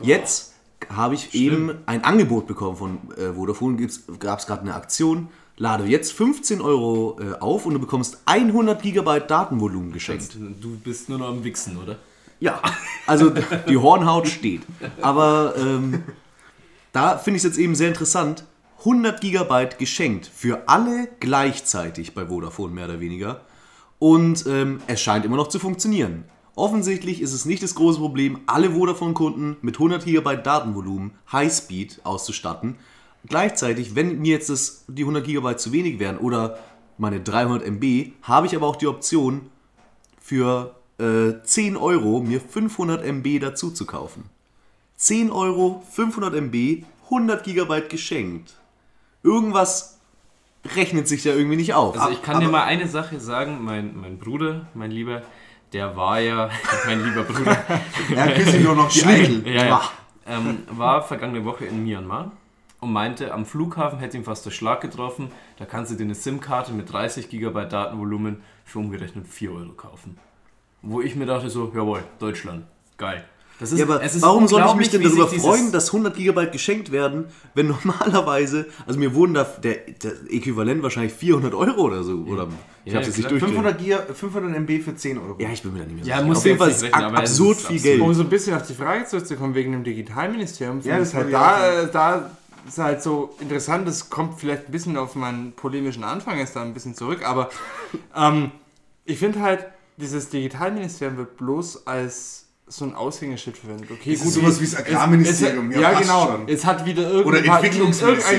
Jetzt habe ich eben ein Angebot bekommen von äh, Vodafone. Gab es gerade eine Aktion. Lade jetzt 15 Euro äh, auf und du bekommst 100 Gigabyte Datenvolumen geschenkt.
Du bist nur noch am Wichsen, oder?
Ja, also die Hornhaut steht. Aber ähm, da finde ich es jetzt eben sehr interessant. 100 Gigabyte geschenkt für alle gleichzeitig bei Vodafone mehr oder weniger. Und ähm, es scheint immer noch zu funktionieren. Offensichtlich ist es nicht das große Problem, alle Vodafone-Kunden mit 100 Gigabyte Datenvolumen Highspeed auszustatten. Gleichzeitig, wenn mir jetzt das, die 100 Gigabyte zu wenig wären oder meine 300 MB, habe ich aber auch die Option, für äh, 10 Euro mir 500 MB dazu zu kaufen. 10 Euro, 500 MB, 100 Gigabyte geschenkt. Irgendwas rechnet sich da irgendwie nicht auf.
Also ich kann dir mal eine Sache sagen, mein, mein Bruder, mein Lieber, der war ja, mein lieber Bruder,
Er küsst nur noch die Eichel.
ja, ja, ähm, war vergangene Woche in Myanmar und meinte, am Flughafen hätte ihm fast der Schlag getroffen, da kannst du dir eine SIM-Karte mit 30 GB Datenvolumen für umgerechnet 4 Euro kaufen. Wo ich mir dachte so, jawohl, Deutschland, geil. Das ist,
Ja, aber
es ist
warum soll ich mich denn darüber freuen, dass 100 Gigabyte geschenkt werden, wenn normalerweise, also mir wurden da der, der Äquivalent wahrscheinlich 400 Euro oder so, oder ich
Ja,
jetzt nicht durch.
500, Giga, 500 MB für 10 Euro.
Ja, ich bin mir da nicht mehr
Ja,
sicher.
muss
Auf jeden Fall ist
rechnen,
absurd
ist
viel. Geld.
Um so ein bisschen auf die Frage zurückzukommen wegen dem Digitalministerium,
Ja, das
ich halt da, da ist halt so interessant, das kommt vielleicht ein bisschen auf meinen polemischen Anfang jetzt da ein bisschen zurück, aber ähm, ich finde halt, dieses Digitalministerium wird bloß als so ein Aushängeschild verwendet. Okay,
Es ist sowas wie das Agrarministerium,
Es,
ja,
ja,
passt
genau.
schon.
Jetzt hat wieder irgendeine,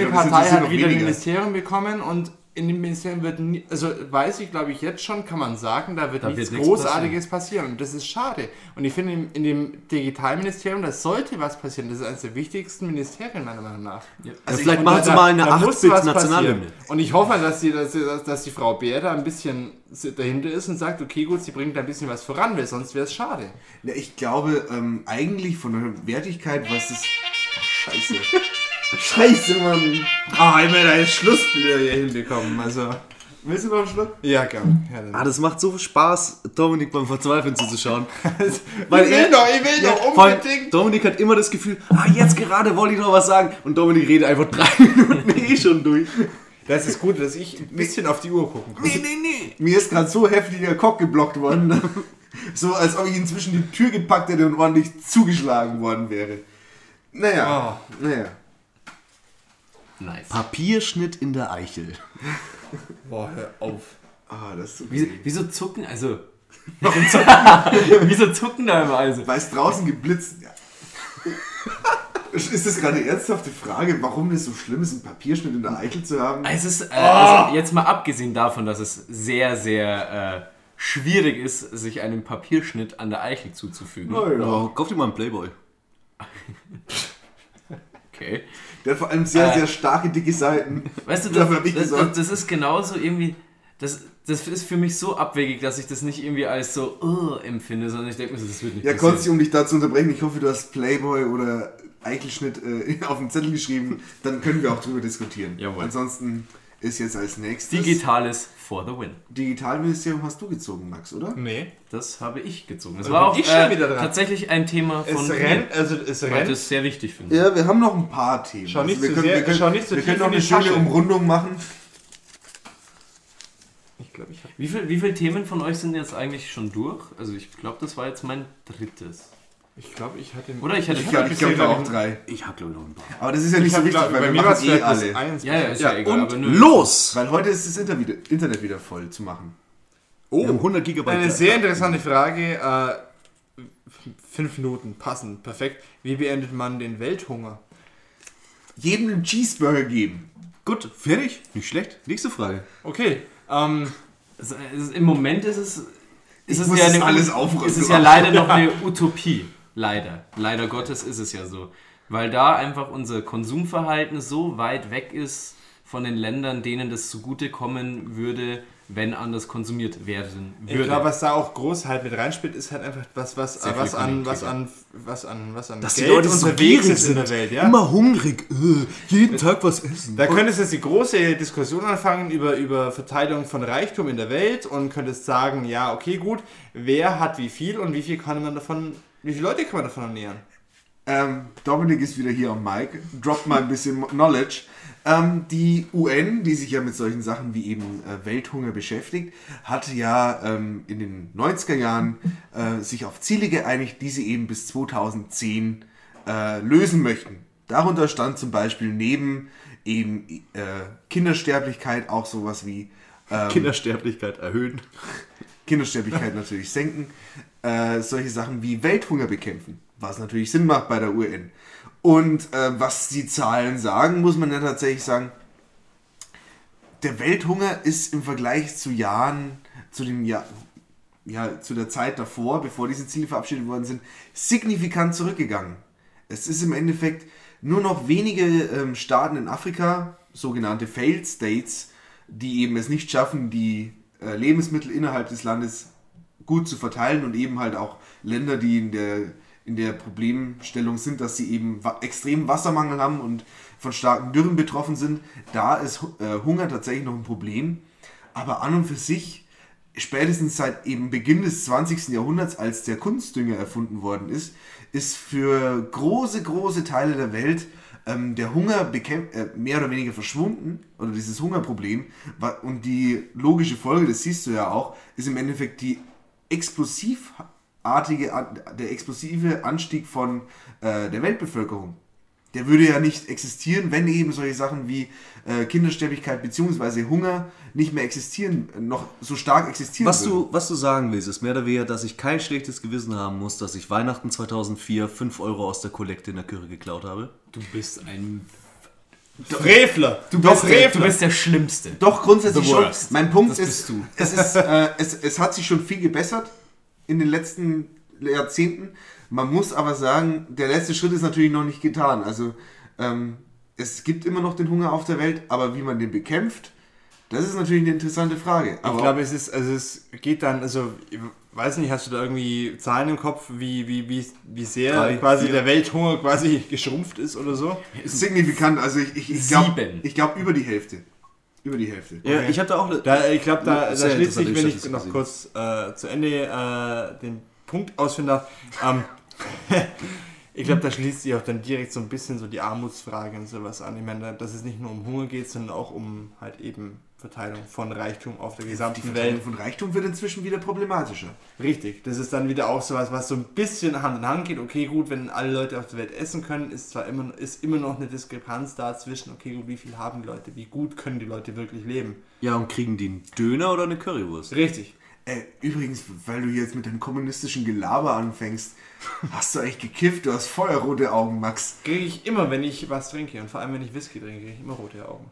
Partei hat wieder ein. Ministerium bekommen und in dem Ministerium wird, nie, also weiß ich glaube ich jetzt schon, kann man sagen, da wird
Da
nichts
wird nichts
Großartiges passieren. und das ist schade. Und ich finde in, in dem Digitalministerium, da sollte was passieren. Das ist eines der wichtigsten Ministerien meiner Meinung nach.
Ja,
Also
vielleicht
ich-
machen sie mal eine
da muss
8-Bit
was
Nationalhymne.
passieren. Und ich hoffe, dass die, dass, die- dass, dass die Frau Bär da ein bisschen dahinter ist und sagt, okay gut, sie bringt da ein bisschen was voran, weil sonst wäre es schade.
Ja, ich glaube, ähm, eigentlich von der Wertigkeit, was ist. Scheiße. Scheiße, Mann.
Ah, ich werde einen Schlussbilder hier hinbekommen. Also,
Willst du noch einen Schluck?
ja, gern.
Ah, das macht so viel Spaß, Dominik beim Verzweifeln zuzuschauen.
Weil ich will
er-
doch, ich will
Ja,
doch unbedingt.
Dominik hat immer das Gefühl, ah, jetzt gerade wollte ich noch was sagen. Und Dominik redet einfach drei Minuten eh schon durch.
Das ist gut, dass ich ein bisschen auf die Uhr gucken kann.
Nee, nee, nee.
Mir ist gerade so heftiger Cock geblockt worden. so als ob ich inzwischen die Tür gepackt hätte und ordentlich zugeschlagen worden wäre. Naja. Naja.
Nice.
Papierschnitt in der Eichel.
Boah, hör auf.
Ah, das ist so
Wieso, wieso zucken, also... wieso zucken da immer also?
Weil es draußen geblitzt. Ja. Ist das gerade eine ernsthafte Frage, warum es so schlimm ist, einen Papierschnitt in der Eichel zu haben?
Es ist, äh, also jetzt mal abgesehen davon, dass es sehr, sehr äh, schwierig ist, sich einen Papierschnitt an der Eichel zuzufügen.
Oh, kauf dir mal einen Playboy.
Okay.
Der hat vor allem sehr,
Äh,
sehr starke, dicke Seiten.
Weißt du, das, das, das, das ist genauso irgendwie. Das, das ist für mich so abwegig, dass ich das nicht irgendwie als so uh, empfinde, sondern ich denke mir so, das wird nicht
Ja,
passieren.
Konsti, um dich da zu unterbrechen, ich hoffe, du hast Playboy oder Eichelschnitt äh, auf den Zettel geschrieben, dann können wir auch drüber diskutieren.
Jawohl.
Ansonsten ist jetzt als nächstes...
Digitales for the win.
Digitalministerium hast du gezogen, Max, oder?
Nee.
Das habe ich gezogen. Das
Also
war auch
ich schon
äh,
wieder dran.
tatsächlich ein Thema von
Es
mir,
rennt, also es
weil ich
rennt.
das sehr wichtig finde.
Ja, wir haben noch ein paar Themen. Also
Schau nicht
wir
zu
können,
sehr-
wir können,
schau nicht zu
wir
tief
können noch
in
eine schöne
Tasche.
Umrundung machen.
Ich glaube, ich habe.
Wie, viel, wie viele Themen von euch sind jetzt eigentlich schon durch? Also ich glaube, das war jetzt mein drittes.
Ich glaube, ich hatte.
Oder ich hatte
Ich glaube, ich glaub, auch
noch-
drei.
Ich hab glaube ich noch ein paar.
Aber das ist ja nicht
Ich
so wichtig,
glaub,
weil
bei
wir
mir war es
machen eh alle.
eins.
Ja, ja, ist ja, egal.
Und los!
Weil heute ist das Internet wieder, Internet wieder voll zu machen.
Oh,
Wir haben 100 Gigabyte.
eine sehr interessante Frage. Äh, fünf Minuten, passend, perfekt. Wie beendet man den Welthunger?
Jedem einen Cheeseburger geben.
Gut, fertig? Nicht schlecht. Nächste Frage.
Okay, ähm,
Es, es, Im Moment ist es, ist es
muss
ja
das
eine,
alles aufräumen.
ist es ja leider noch eine Utopie. Leider. Leider Gottes ist es ja so. Weil da einfach unser Konsumverhalten so weit weg ist von den Ländern, denen das zugutekommen würde, wenn anders konsumiert werden
Ich
würde.
glaube, was da auch groß halt mit reinspielt, ist halt einfach was, was, äh, was an, was an, was an, was an
Dass die
Geld
Leute so
unterwegs
gierig
ist in der. Welt, ja.
Immer hungrig. Äh, jeden Tag was essen.
Da könntest du jetzt die große Diskussion anfangen über, über Verteilung von Reichtum in der Welt und könntest sagen, ja, okay, gut, wer hat wie viel und wie viel kann man davon, wie viele Leute kann man davon ernähren?
Ähm, Dominik ist wieder hier am Mic. Droppt mal ein bisschen Knowledge. Ähm, die UN, die sich ja mit solchen Sachen wie eben äh, Welthunger beschäftigt, hat ja ähm, in den 90er Jahren äh, sich auf Ziele geeinigt, die sie eben bis 2010 äh, lösen möchten. Darunter stand zum Beispiel neben eben äh, Kindersterblichkeit auch sowas wie ähm,
Kindersterblichkeit erhöhen.
Kindersterblichkeit natürlich senken, äh, solche Sachen wie Welthunger bekämpfen, was natürlich Sinn macht bei der UN. Und äh, was die Zahlen sagen, muss man ja tatsächlich sagen, der Welthunger ist im Vergleich zu Jahren, zu den Jahr, ja, zu der Zeit davor, bevor diese Ziele verabschiedet worden sind, signifikant zurückgegangen. Es ist im Endeffekt nur noch wenige ähm, Staaten in Afrika, sogenannte Failed States, die eben es nicht schaffen, die äh, Lebensmittel innerhalb des Landes gut zu verteilen und eben halt auch Länder, die in der, in der Problemstellung sind, dass sie eben wa extremen Wassermangel haben und von starken Dürren betroffen sind, da ist äh, Hunger tatsächlich noch ein Problem. Aber an und für sich, spätestens seit eben Beginn des 20. Jahrhunderts, als der Kunstdünger erfunden worden ist, ist für große, große Teile der Welt ähm, der Hunger bekämp äh, mehr oder weniger verschwunden, oder dieses Hungerproblem. Wa- Und die logische Folge, das siehst du ja auch, ist im Endeffekt die explosivartige, der explosive Anstieg von äh, der Weltbevölkerung. Der würde ja nicht existieren, wenn eben solche Sachen wie äh, Kindersterblichkeit bzw. Hunger nicht mehr existieren, noch so stark existieren
Was
würden.
du, was du sagen willst, ist mehr oder weniger, dass ich kein schlechtes Gewissen haben muss, dass ich Weihnachten 2004 5 Euro aus der Kollekte in der Kirche geklaut habe.
Du bist ein.
Frevler!
Du bist, der,
Du bist der Schlimmste.
Doch, grundsätzlich schon. Mein Punkt
Das
ist,
bist du.
Es, ist äh, es, es hat sich schon viel gebessert in den letzten Jahrzehnten. Man muss aber sagen, der letzte Schritt ist natürlich noch nicht getan. Also ähm, es gibt immer noch den Hunger auf der Welt, aber wie man den bekämpft, das ist natürlich eine interessante Frage. Aber
Ich glaube, es ist, also es geht dann, also ich weiß nicht, hast du da irgendwie Zahlen im Kopf, wie, wie, wie, wie sehr
Drei,
quasi
vier.
der Welthunger quasi geschrumpft ist oder so?
signifikant, also ich, ich, ich glaube glaub über die Hälfte. Über die Hälfte.
Ja, ich hatte auch.
Da, ich glaube, da, da schließt sich, wenn ich noch
gesehen.
kurz äh, zu Ende äh, den Punkt ausführen darf, ähm, ich glaube, da schließt sich auch dann direkt so ein bisschen so die Armutsfrage und sowas an. Ich meine, dass es nicht nur um Hunger geht, sondern auch um halt eben Verteilung von Reichtum auf der
Die
gesamten
Verteilung
Welt.
von Reichtum wird inzwischen wieder problematischer.
Richtig, das ist dann wieder auch sowas, was so ein bisschen Hand in Hand geht. Okay, gut, wenn alle Leute auf der Welt essen können, ist zwar immer, ist immer noch eine Diskrepanz da zwischen, okay, gut, wie viel haben die Leute, wie gut können die Leute wirklich leben.
Ja, und kriegen die einen Döner oder eine Currywurst?
Richtig.
Äh, übrigens, weil du jetzt mit deinem kommunistischen Gelaber anfängst, hast du eigentlich gekifft, du hast feuerrote Augen, Max.
Kriege ich immer, wenn ich was trinke und vor allem, wenn ich Whisky trinke, kriege ich immer rote Augen.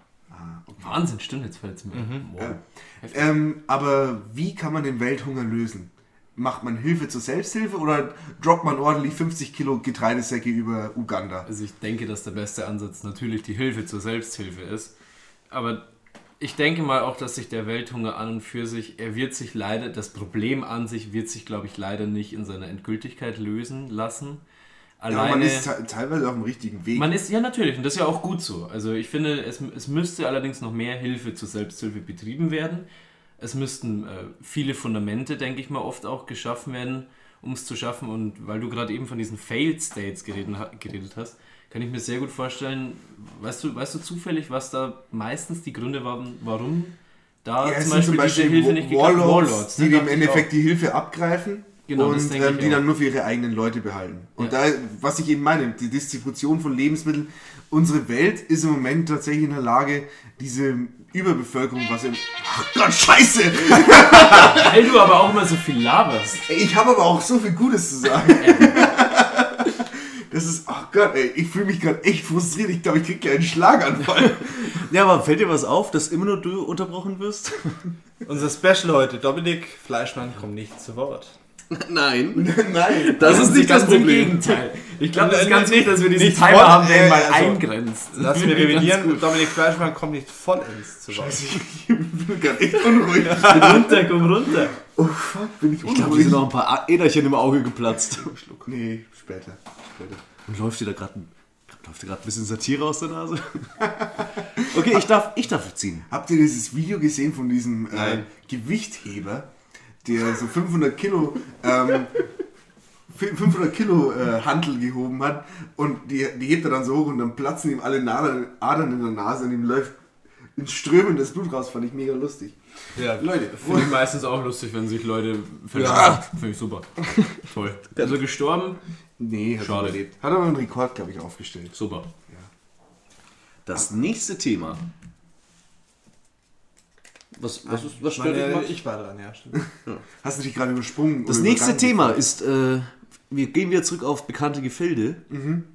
Wahnsinn, stimmt, jetzt fällt es mir. Wow.
Ähm, aber wie kann man den Welthunger lösen? Macht man Hilfe zur Selbsthilfe oder droppt man ordentlich 50 Kilo Getreidesäcke über Uganda?
Also ich denke, dass der beste Ansatz natürlich die Hilfe zur Selbsthilfe ist. Aber ich denke mal auch, dass sich der Welthunger an und für sich, er wird sich leider, das Problem an sich wird sich, glaube ich, leider nicht in seiner Endgültigkeit lösen lassen.
Ja,
Alleine,
man ist te- teilweise auf dem richtigen Weg.
man ist, ja natürlich, und das ist ja auch gut so. Also ich finde, es, es müsste allerdings noch mehr Hilfe zur Selbsthilfe betrieben werden. Es müssten äh, viele Fundamente, denke ich mal, oft auch geschaffen werden, um es zu schaffen. Und weil du gerade eben von diesen Failed States geredet, geredet hast, kann ich mir sehr gut vorstellen, weißt du, weißt du zufällig, was da meistens die Gründe waren, warum da
ja,
zum, Beispiel diese Hilfe nicht
Warlords,
ne,
die im
dachte ich
Endeffekt die Hilfe abgreifen
Genau,
und ähm, die
auch.
dann nur für ihre eigenen Leute behalten. Und
Ja.
da, was ich eben meine, die Distribution von Lebensmitteln, unsere Welt ist im Moment tatsächlich in der Lage, diese Überbevölkerung, was im... Ach Gott, scheiße!
Weil du aber auch immer so viel laberst.
Ich habe aber auch so viel Gutes zu sagen. Das ist, ach Gott, ey, ich fühle mich gerade echt frustriert. Ich glaube, ich kriege ja einen Schlaganfall.
Ja, aber fällt dir was auf, dass immer nur du unterbrochen wirst?
Unser Special heute, Dominik Fleischmann kommt nicht zu Wort.
Nein.
Nein.
Das ist nicht das
Ganz im
Problem.
Gegenteil. Ich glaube, das ist ganz gut, dass wir diesen
nicht
Timer
voll,
haben, der
äh,
mal
also-
eingrenzt.
Lass mich revidieren, Dominik Fleischmann kommt nicht vollends zu Wort.
Ich bin gerade echt unruhig.
Komm runter, komm runter.
Oh fuck, bin ich
Ich glaube,
unruhig.
dir sind noch ein paar Äderchen im Auge geplatzt.
Nee, später. Später.
Und läuft dir da gerade ein, läuft dir grad ein bisschen Satire aus der Nase? okay, ich darf, ich darf ziehen.
Habt ihr dieses Video gesehen von diesem äh, Gewichtheber, der so 500 Kilo, ähm, 500 Kilo äh, Hantel gehoben hat und die, die hebt er dann so hoch und dann platzen ihm alle Adern, Adern in der Nase und ihm läuft in strömendes Blut raus, fand ich mega lustig.
Ja,
Leute,
Finde ich meistens auch lustig, wenn sich Leute verletzen.
Ja.
Finde ich super. Toll. Also gestorben?
Nee, hat
Schade.
überlebt. Hat aber einen Rekord, glaube ich, aufgestellt.
Super.
Das nächste Thema. Was, was, ist, was stört dich,
Meine,
Max?
ich war dran, ja, stimmt.
Hast du dich gerade übersprungen?
Das
oder
nächste
übergangen?
Thema ist, äh, wir gehen wieder zurück auf bekannte Gefilde.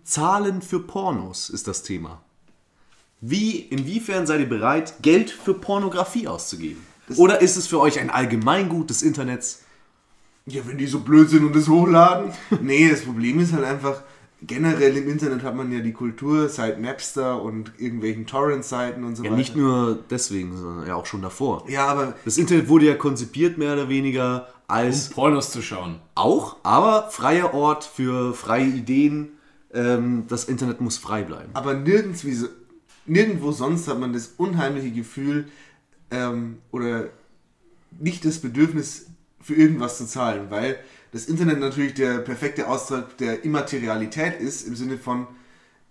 Zahlen für Pornos ist das Thema. Wie, inwiefern seid ihr bereit, Geld für Pornografie auszugeben? Oder ist es für euch ein Allgemeingut des Internets?
Ja, wenn die so blöd sind und das hochladen. nee, das Problem ist halt einfach, generell im Internet hat man ja die Kultur seit Napster und irgendwelchen Torrent-Seiten und so
Ja,
weiter.
nicht nur deswegen, sondern ja auch schon davor.
Ja, aber
Das Internet wurde ja konzipiert mehr oder weniger als
Pornos zu schauen.
auch, aber freier Ort für freie Ideen. Ähm, das Internet muss frei bleiben.
aber nirgends wie so, nirgendwo sonst hat man das unheimliche Gefühl ähm, oder nicht das Bedürfnis für irgendwas zu zahlen, weil das Internet natürlich der perfekte Ausdruck der Immaterialität ist, im Sinne von,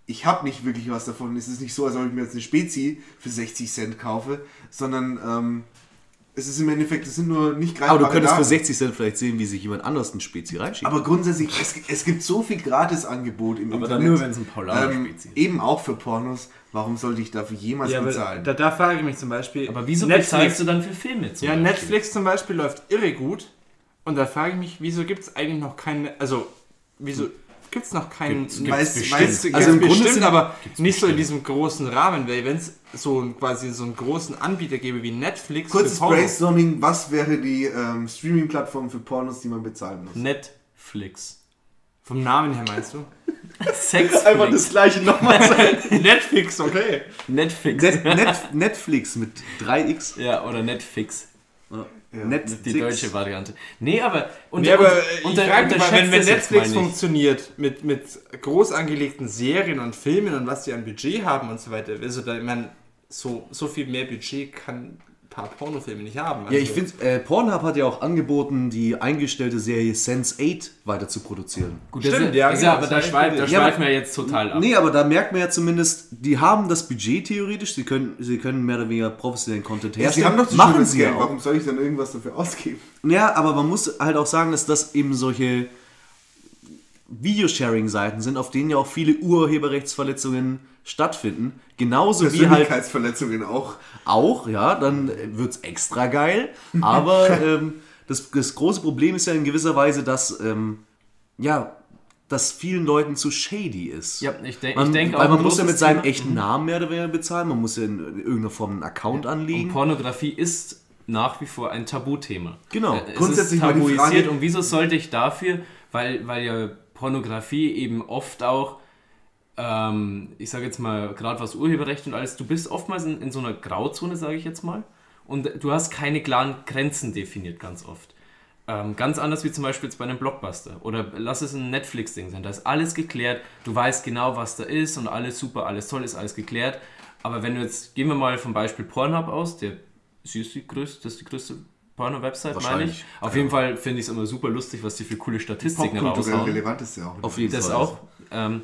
ich habe nicht wirklich was davon. Es ist nicht so, als ob ich mir jetzt eine Spezi für 60 Cent kaufe, sondern ähm, es ist im Endeffekt, es sind nur nicht greifbare
Aber du könntest für
Daten.
60 Cent vielleicht sehen, wie sich jemand anders ein Spezi reinschiebt.
Aber grundsätzlich, es, es gibt so viel Gratisangebot im
Aber
Internet.
dann nur, wenn es ein Paulaner
ähm,
ist.
Eben auch für Pornos. Warum sollte ich dafür jemals
Ja,
bezahlen?
da, da frage ich mich zum Beispiel.
Aber wieso
Netflix,
bezahlst du dann für Filme zum
Ja,
Beispiel?
Netflix zum Beispiel läuft irre gut. Und da frage ich mich, wieso gibt es eigentlich noch keine. Also, wieso gibt es noch keinen.
Gibt's-
Weiß-
gibt's
weiß-
bestimmt.
also
im
im
Grunde
bestimmt,
sind-
aber nicht so in diesem großen Rahmen, weil wenn es so ein- quasi so einen großen Anbieter gäbe wie Netflix
Kurzes
für Pornos-
Brainstorming, was wäre die ähm, Streaming-Plattform für Pornos, die man bezahlen muss?
Netflix.
Vom Namen her meinst du?
Sexflix.
gleiche nochmal sagen.
Netflix, okay.
Netflix.
Net, Net, Netflix mit 3x.
Ja, oder Netflix.
Netflix.
Die deutsche Variante. Nee, aber... Unter,
Nee, aber
unter-
ich
unter-
mal, wenn, wenn
das jetzt
Netflix funktioniert mit, mit groß angelegten Serien und Filmen und was die an Budget haben und so weiter, also da, ich meine, so, so viel mehr Budget kann paar Pornofilme nicht haben. Also,
Ja, ich finde, äh, Pornhub hat ja auch angeboten, die eingestellte Serie Sense 8 weiter zu produzieren.
Gut,
Stimmt,
das,
ja,
das,
genau,
aber da,
hab ich
schweif, da
gelesen.
Ja,
schweifen wir jetzt total ab.
Nee, aber da merkt man ja zumindest, die haben das Budget theoretisch, sie können, sie können mehr oder weniger professionellen Content
Ja,
herstellen.
sie haben doch
machen
das
sie
Geld.
ja auch.
Warum soll ich dann irgendwas dafür ausgeben?
Ja, aber man muss halt auch sagen, dass das eben solche Videosharing-Seiten sind, auf denen ja auch viele Urheberrechtsverletzungen stattfinden. Genauso wie halt
Persönlichkeitsverletzungen auch.
auch, ja, dann wird's extra geil. Aber ähm, das, das große Problem ist ja in gewisser Weise, dass, ähm, ja, dass vielen Leuten zu shady ist.
Ja, ich, denk,
Man,
ich denke
weil
auch
man
ein
muss ja mit seinem
Thema-
echten Namen mehr oder weniger bezahlen, man muss ja in irgendeiner Form einen Account anlegen.
Und Pornografie ist nach wie vor ein Tabuthema.
Genau.
Äh, Es
Grundsätzlich
ist
mal die
tabuisiert
Frage-
und wieso sollte ich dafür, weil, weil ja Pornografie eben oft auch, ähm, ich sage jetzt mal, gerade was Urheberrecht und alles, du bist oftmals in, in so einer Grauzone, sage ich jetzt mal, und du hast keine klaren Grenzen definiert ganz oft. Ähm, ganz anders wie zum Beispiel jetzt bei einem Blockbuster oder lass es ein Netflix-Ding sein. Da ist alles geklärt, du weißt genau, was da ist und alles super, alles toll, ist alles geklärt. Aber wenn du jetzt, gehen wir mal vom Beispiel Pornhub aus, der ist die größte, das ist die größte Porno-Website, meine ich. Auf jeden Fall finde ich es immer super lustig, was die für coole Statistiken raushauen.
relevant ist ja auch.
Auf jeden
Das
Fall.
auch. Ähm,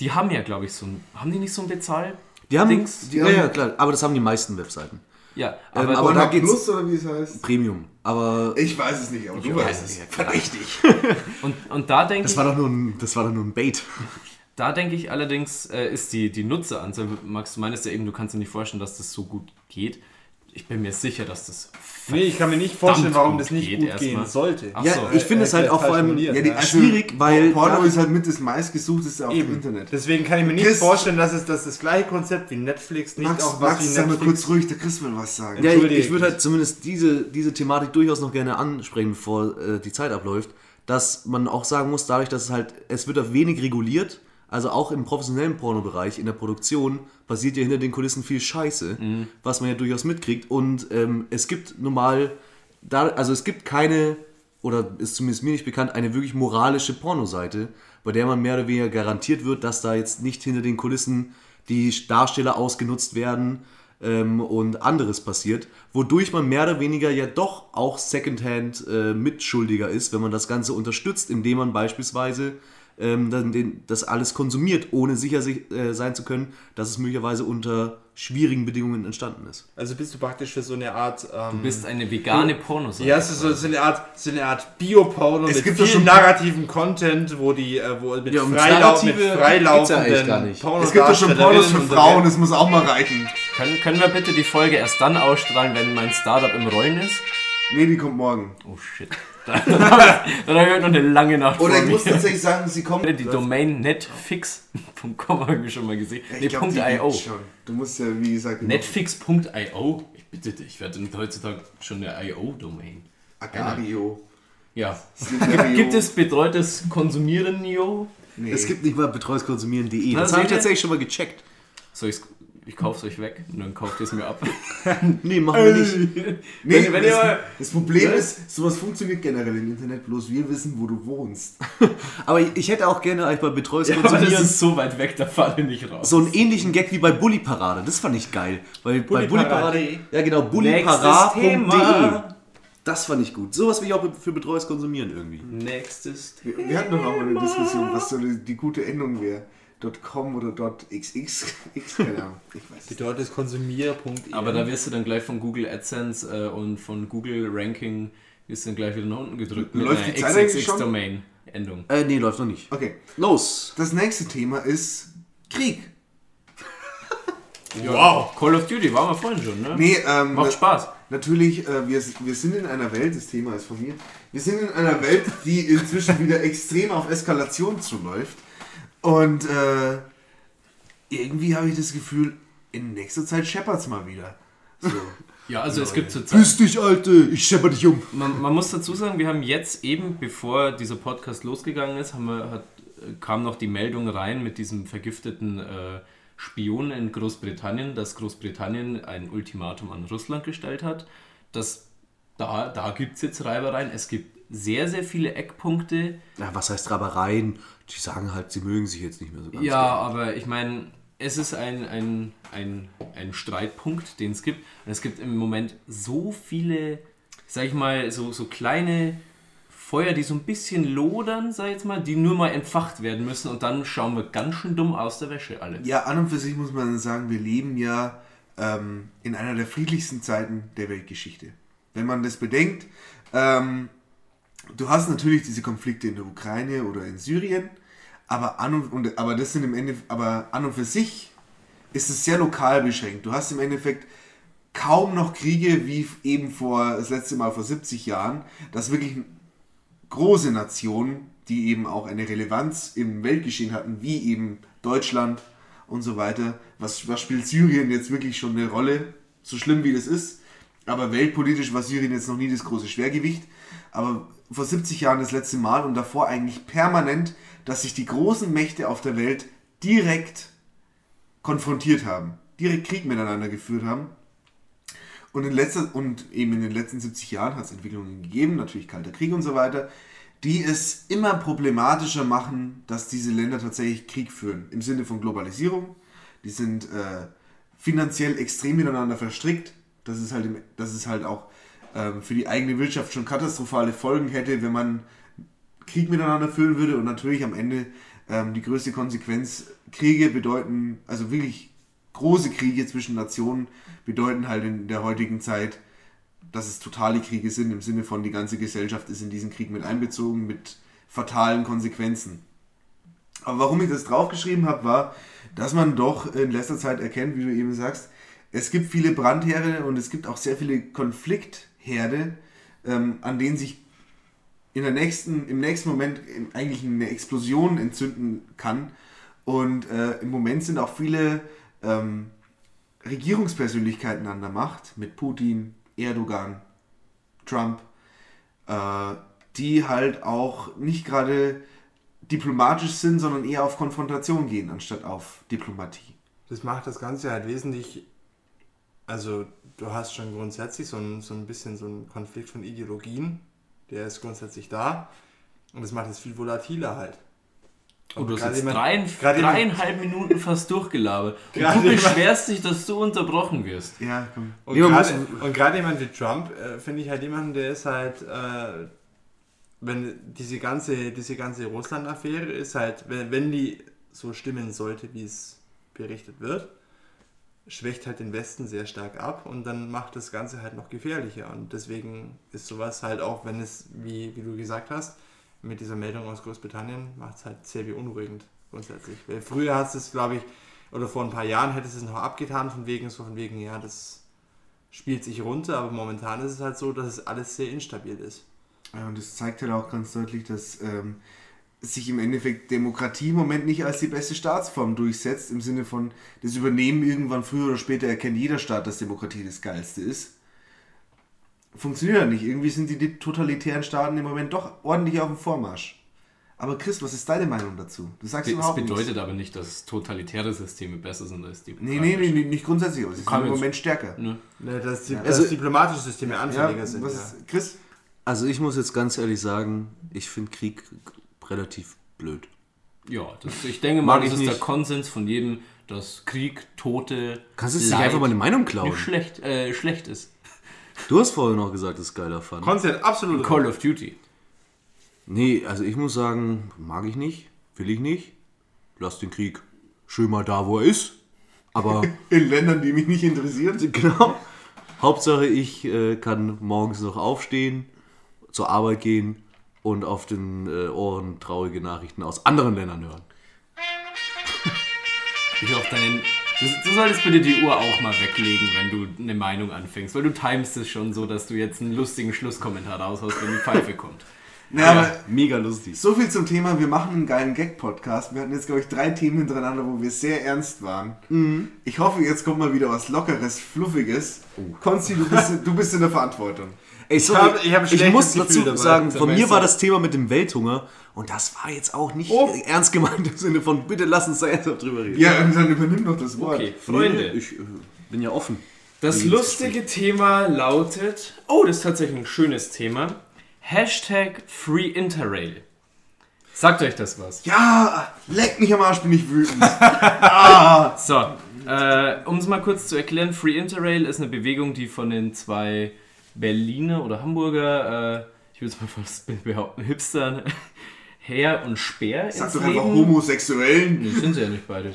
die haben ja, glaube ich, so ein, haben die nicht so ein Bezahl?
Die haben,
Dings?
die, ja, ja, klar, aber das haben die meisten Webseiten.
Ja,
Ähm,
aber,
aber
Aber
da geht's-
Plus oder wie es heißt?
Premium. Aber
Ich weiß es nicht, aber du weißt es.
Verdächtig.
und, und da denke
Das
ich,
war doch nur ein, das war doch nur ein Bait.
da denke ich allerdings, äh, ist die, die Nutzeranzahl, Max, du meinst ja eben, du kannst dir nicht vorstellen, dass das so gut geht. Ich bin mir sicher, dass das
Nee, ich kann mir nicht vorstellen, warum das nicht
geht
gut
erstmal.
gehen sollte.
Ach
Ja,
so.
ich finde es halt auch vor allem
Ja,
Ja, also,
schwierig, weil
Porno ist halt mit das meistgesuchteste auf dem. Internet.
Deswegen kann ich mir nicht
Chris-
vorstellen, dass es dass das gleiche Konzept wie Netflix nicht
Max,
auch was
Max
wie
sei mal
Netflix.
kurz ruhig, der Chris will was sagen.
Ja, ich, ich würde halt zumindest diese, diese Thematik durchaus noch gerne ansprechen, bevor äh, die Zeit abläuft. dass man auch sagen muss, dadurch, dass es halt, es wird auf wenig reguliert, also auch im professionellen Pornobereich, in der Produktion, passiert ja hinter den Kulissen viel Scheiße, was man ja durchaus mitkriegt. Und ähm, es gibt normal, da, also es gibt keine, oder ist zumindest mir nicht bekannt, eine wirklich moralische Pornoseite, bei der man mehr oder weniger garantiert wird, dass da jetzt nicht hinter den Kulissen die Darsteller ausgenutzt werden ähm, und anderes passiert, wodurch man mehr oder weniger ja doch auch Secondhand äh, mitschuldiger ist, wenn man das Ganze unterstützt, indem man beispielsweise ähm, dann den, das alles konsumiert, ohne sicher sich, äh, sein zu können, dass es möglicherweise unter schwierigen Bedingungen entstanden ist.
Also bist du praktisch für so eine Art. Ähm,
Du bist eine vegane Pornoseite.
Ja, es ist so, so eine Art, so eine Art Bio-Porno
Es
mit
gibt
viel
doch schon-
narrativen Content, wo die, äh, wo mit,
Ja,
Freilau mit
Narrative geht's ja
freilaufenden
eigentlich gar nicht.
Es gibt doch schon Pornos für Frauen, das muss auch mal reichen.
Können, können wir bitte die Folge erst dann ausstrahlen, wenn mein Startup im Rollen ist?
Nee, die kommt morgen.
Oh shit. Dann, dann habe ich ich noch eine lange Nacht
Oder
vor
ich muss tatsächlich sagen, sie kommt.
Die Domain netfix.com habe ich schon mal gesehen.
Ich
Nee,
glaub, die
.io.
Du musst ja, wie gesagt,
Netflix.io. Ich bitte dich, ich werde heutzutage schon eine IO-Domain.
Agario.
Ja.
Sligario.
Gibt es betreutes Konsumieren, Nio?
Nee.
Es gibt nicht mal betreuungskonsumieren.de.
Na,
Das habe ich tatsächlich schon mal gecheckt.
Soll ich's, ich kauf's euch weg und dann kauft ihr es mir ab.
Nee, machen wir nicht.
Nee,
Wenn- wenn ihr
das,
mal-
das Problem ist, sowas funktioniert generell im Internet, bloß wir wissen, wo du wohnst.
Aber ich hätte auch gerne eigentlich bei betreues
Ja, aber das ist so weit weg, da falle ich nicht raus.
so einen ähnlichen Gag wie bei Bully Parade. Das fand ich geil. Weil bei Bully
Parade.
Parade. Ja, genau, bullyparade.de.
Thema.
Das fand ich gut. Sowas will ich auch für betreues Konsumieren irgendwie.
Nächstes
Wir, wir hatten doch auch mal eine Diskussion, was so die, die gute Endung wäre. .com oder .xx, Ahnung, ich weiß nicht.
Dort ist konsumier.de.
Aber da wirst du dann gleich von Google AdSense äh, und von Google Ranking wirst du dann gleich wieder nach unten gedrückt mit
Läuft
einer? XXX-Domain-Endung.
Äh, nee, läuft noch nicht.
Okay,
Los!
das nächste Thema ist Krieg.
Wow! Call of Duty, waren wir vorhin schon, ne?
Nee, ähm,
Macht Spaß.
Natürlich, äh, wir, wir sind in einer Welt, das Thema ist von mir, wir sind in einer Welt, die inzwischen wieder extrem auf Eskalation zuläuft. Und äh, irgendwie habe ich das Gefühl, in nächster Zeit scheppert's mal wieder. So.
Ja, also es gibt zurzeit.
Küss dich, Alte! Ich schepper dich um!
Man, man muss dazu sagen, wir haben jetzt eben, bevor dieser Podcast losgegangen ist, haben wir, hat, kam noch die Meldung rein mit diesem vergifteten äh, Spion in Großbritannien, dass Großbritannien ein Ultimatum an Russland gestellt hat. Das, da da gibt es jetzt Reibereien. Es gibt sehr, sehr viele Eckpunkte.
Ja, was heißt Rabereien? Die sagen halt, sie mögen sich jetzt nicht mehr so ganz.
Ja, aber ich meine, es ist ein, ein, ein, ein Streitpunkt, den es gibt. Und es gibt im Moment so viele, sag ich mal, so, so kleine Feuer, die so ein bisschen lodern, sag ich jetzt mal, die nur mal entfacht werden müssen und dann schauen wir ganz schön dumm aus der Wäsche alle.
Ja, an und für sich muss man sagen, wir leben ja ähm, in einer der friedlichsten Zeiten der Weltgeschichte. Wenn man das bedenkt, ähm, du hast natürlich diese Konflikte in der Ukraine oder in Syrien, aber an und, und aber das sind im Ende, aber an und für sich ist es sehr lokal beschränkt. Du hast im Endeffekt kaum noch Kriege wie eben vor das letzte Mal vor 70 Jahren, dass wirklich große Nationen, die eben auch eine Relevanz im Weltgeschehen hatten, wie eben Deutschland und so weiter. Was, was spielt Syrien jetzt wirklich schon eine Rolle? So schlimm wie das ist. Aber weltpolitisch war Syrien jetzt noch nie das große Schwergewicht. Aber vor 70 Jahren das letzte Mal und davor eigentlich permanent, dass sich die großen Mächte auf der Welt direkt konfrontiert haben, direkt Krieg miteinander geführt haben. Und, in letzter, und eben in den letzten 70 Jahren hat es Entwicklungen gegeben, natürlich Kalter Krieg und so weiter, die es immer problematischer machen, dass diese Länder tatsächlich Krieg führen. Im Sinne von Globalisierung. Die sind äh, finanziell extrem miteinander verstrickt. Das ist halt, im, das ist halt auch ähm, für die eigene Wirtschaft schon katastrophale Folgen hätte, wenn man Krieg miteinander führen würde. Und natürlich am Ende ähm, die größte Konsequenz, Kriege bedeuten, also wirklich große Kriege zwischen Nationen bedeuten halt in der heutigen Zeit, dass es totale Kriege sind, im Sinne von die ganze Gesellschaft ist in diesen Krieg mit einbezogen, mit fatalen Konsequenzen. Aber warum ich das draufgeschrieben habe, war, dass man doch in letzter Zeit erkennt, wie du eben sagst, es gibt viele Brandherde und es gibt auch sehr viele Konfliktherde, ähm, an denen sich in der nächsten, im nächsten Moment eigentlich eine Explosion entzünden kann. Und äh, im Moment sind auch viele ähm, Regierungspersönlichkeiten an der Macht, mit Putin, Erdogan, Trump, äh, die halt auch nicht gerade diplomatisch sind, sondern eher auf Konfrontation gehen, anstatt auf Diplomatie.
Das macht das Ganze halt wesentlich. Also, du hast schon grundsätzlich so ein, so ein bisschen so einen Konflikt von Ideologien. Der ist grundsätzlich da. Und das macht es viel volatiler halt.
Oh, du hast jetzt
jemand-
dreien, dreieinhalb Minuten fast durchgelabert. Und du beschwerst dich, dass du unterbrochen wirst.
Ja, komm.
Und
Nee,
und gerade jemand wie Trump äh, finde ich halt jemanden, der ist halt, äh, wenn diese ganze, diese ganze Russland-Affäre ist halt, wenn, wenn die so stimmen sollte, wie es berichtet wird, schwächt halt den Westen sehr stark ab und dann macht das Ganze halt noch gefährlicher. Und deswegen ist sowas halt auch, wenn es, wie, wie du gesagt hast, mit dieser Meldung aus Großbritannien, macht es halt sehr beunruhigend grundsätzlich. Weil früher hast es, glaube ich, oder vor ein paar Jahren hättest du es noch abgetan, von wegen, so von wegen, ja, das spielt sich runter, aber momentan ist es halt so, dass es alles sehr instabil ist.
Ja, und das zeigt halt auch ganz deutlich, dass ähm, sich im Endeffekt Demokratie im Moment nicht als die beste Staatsform durchsetzt, im Sinne von, das Übernehmen irgendwann früher oder später erkennt jeder Staat, dass Demokratie das Geilste ist. Funktioniert ja nicht. Irgendwie sind die, totalitären Staaten im Moment doch ordentlich auf dem Vormarsch. Aber Chris, was ist deine Meinung dazu? Du sagst
Das
überhaupt
bedeutet
nichts.
aber nicht, dass totalitäre Systeme besser sind als die.
Nee, nee, nee, nicht grundsätzlich, aber sie sind im Moment stärker.
Ne?
Ne, dass, die,
Also-
dass diplomatische Systeme
Ja,
anfälliger sind.
was
Ja.
ist, Chris?
Also ich muss jetzt ganz ehrlich sagen, ich finde Krieg relativ blöd.
Ja, das, ich denke mal,
Mag
das ist der
nicht.
Konsens von jedem, dass Krieg, Tote.
Kannst du nicht einfach mal eine Meinung klauen?
Nicht schlecht, äh, schlecht ist.
Du hast vorher noch gesagt, das ist geiler Fun.
Konzert, absolut.
Call of Duty.
Nee, also ich muss sagen, mag ich nicht, will ich nicht. Lass den Krieg schön mal da, wo er ist. Aber
In Ländern, die mich nicht interessieren.
genau. Hauptsache, ich äh, kann morgens noch aufstehen, zur Arbeit gehen und auf den äh, Ohren traurige Nachrichten aus anderen Ländern hören.
Ich auch deinen. Du, du solltest bitte die Uhr auch mal weglegen, wenn du eine Meinung anfängst, weil du timest es schon so, dass du jetzt einen lustigen Schlusskommentar raushaust, wenn die Pfeife kommt.
Ja, aber
Mega lustig.
so viel zum Thema, wir machen einen geilen Gag-Podcast. Wir hatten jetzt, glaube ich, drei Themen hintereinander, wo wir sehr ernst waren.
Mhm.
Ich hoffe, jetzt kommt mal wieder was Lockeres, Fluffiges.
Oh.
Konsti, du bist, du bist in der Verantwortung.
Ey, sorry,
hab- ich hab
ich muss
Gefühl
dazu
dabei,
sagen,
sag
von mir war das Thema mit dem Welthunger und das war jetzt auch nicht äh, ernst gemeint im Sinne von, bitte lass uns da ernsthaft drüber reden.
Ja, und dann übernimm doch das Wort.
Okay, Freunde.
Ich äh, bin ja offen.
Das lustige Thema lautet. Oh, das ist tatsächlich ein schönes Thema. Hashtag Free Interrail. Sagt euch das was?
Ja, leck mich am Arsch, bin ich wütend.
So, äh, um es mal kurz zu erklären, Free Interrail ist eine Bewegung, die von den zwei Berliner oder Hamburger, äh, ich würde es mal fast behaupten, Hipstern, Herr und Speer
Sag
ins
doch einfach
Leben...
Homosexuellen.
Nee, sind sie ja nicht beide.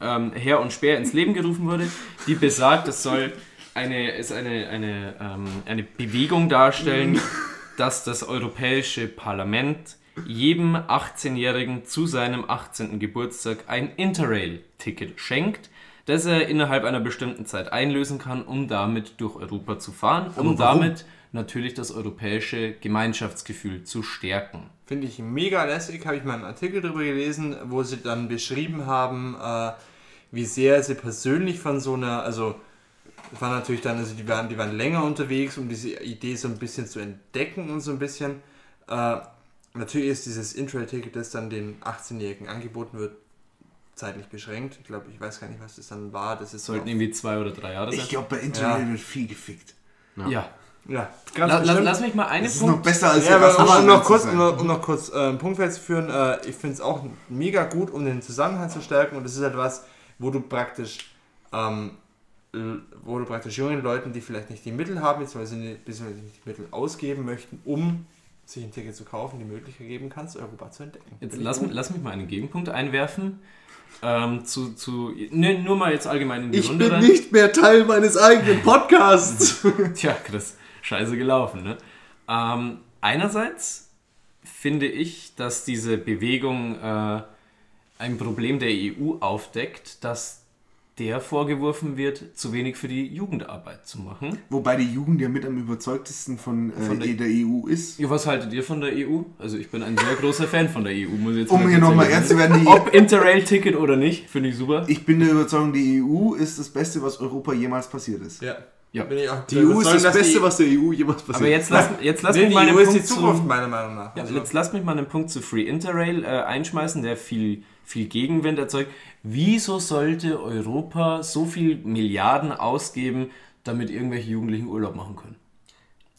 Ähm, Herr und Speer ins Leben gerufen wurde, die besagt, es soll eine, ist eine, eine, ähm, eine Bewegung darstellen, dass das Europäische Parlament jedem 18-Jährigen zu seinem 18. Geburtstag ein Interrail-Ticket schenkt, das er innerhalb einer bestimmten Zeit einlösen kann, um damit durch Europa zu fahren, um damit natürlich das europäische Gemeinschaftsgefühl zu stärken.
Finde ich mega lässig, habe ich mal einen Artikel darüber gelesen, wo sie dann beschrieben haben, äh, wie sehr sie persönlich von so einer, also das war natürlich dann, also die waren, die waren länger unterwegs, um diese Idee so ein bisschen zu entdecken und so ein bisschen. Äh, natürlich ist dieses Intrail-Ticket, das dann den 18-Jährigen angeboten wird, zeitlich beschränkt. Ich glaube, ich weiß gar nicht, was das dann war. Das ist
Sollten irgendwie zwei oder drei Jahre sein.
Ich glaube, bei Internet
Ja.
wird viel gefickt.
ja.
ja, ganz
La, lass mich mal einen
Das ist noch
Punkt.
besser als
Ja, aber um, um, noch kurz, um, noch- um noch kurz äh, einen Punkt festzuführen, äh, ich finde es auch mega gut, um den Zusammenhang zu stärken und das ist etwas, wo du praktisch, ähm, wo du praktisch jungen Leuten, die vielleicht nicht die Mittel haben, beziehungsweise nicht, die Mittel ausgeben möchten, um sich ein Ticket zu kaufen, die Möglichkeit geben kannst, Europa zu entdecken.
Jetzt lass, lass mich mal einen Gegenpunkt einwerfen. Ähm, zu, zu, ne, nur mal jetzt allgemein in die
Ich
Runde
bin
rein.
nicht mehr Teil meines eigenen Podcasts.
Tja, Chris, scheiße gelaufen, ne? Ähm, einerseits finde ich, dass diese Bewegung äh, ein Problem der EU aufdeckt, dass der vorgeworfen wird, zu wenig für die Jugendarbeit zu machen.
Wobei die Jugend ja mit am überzeugtesten von, äh,
Von der-
der, EU ist.
Ja, was haltet ihr von der EU? Also ich bin ein sehr großer Fan von der EU, muss ich jetzt
Um hier nochmal ernst zu werden, die,
Ob Interrail-Ticket oder nicht, finde ich super.
ich bin der Überzeugung, die EU ist das Beste, was Europa jemals passiert ist.
Ja.
Ja.
Bin ich auch
Die EU ist
überzeugt,
das Beste,
die,
was der EU jemals passiert.
Aber jetzt lass, jetzt lass
Nee,
mich
die
mal einen
ist
Punkt
die Zukunft,
zu,
meiner Meinung nach.
ja,
Also-
jetzt lass mich mal einen Punkt zu Free Interrail äh, einschmeißen, der viel, viel Gegenwind erzeugt. Wieso sollte Europa so viel Milliarden ausgeben, damit irgendwelche Jugendlichen Urlaub machen können?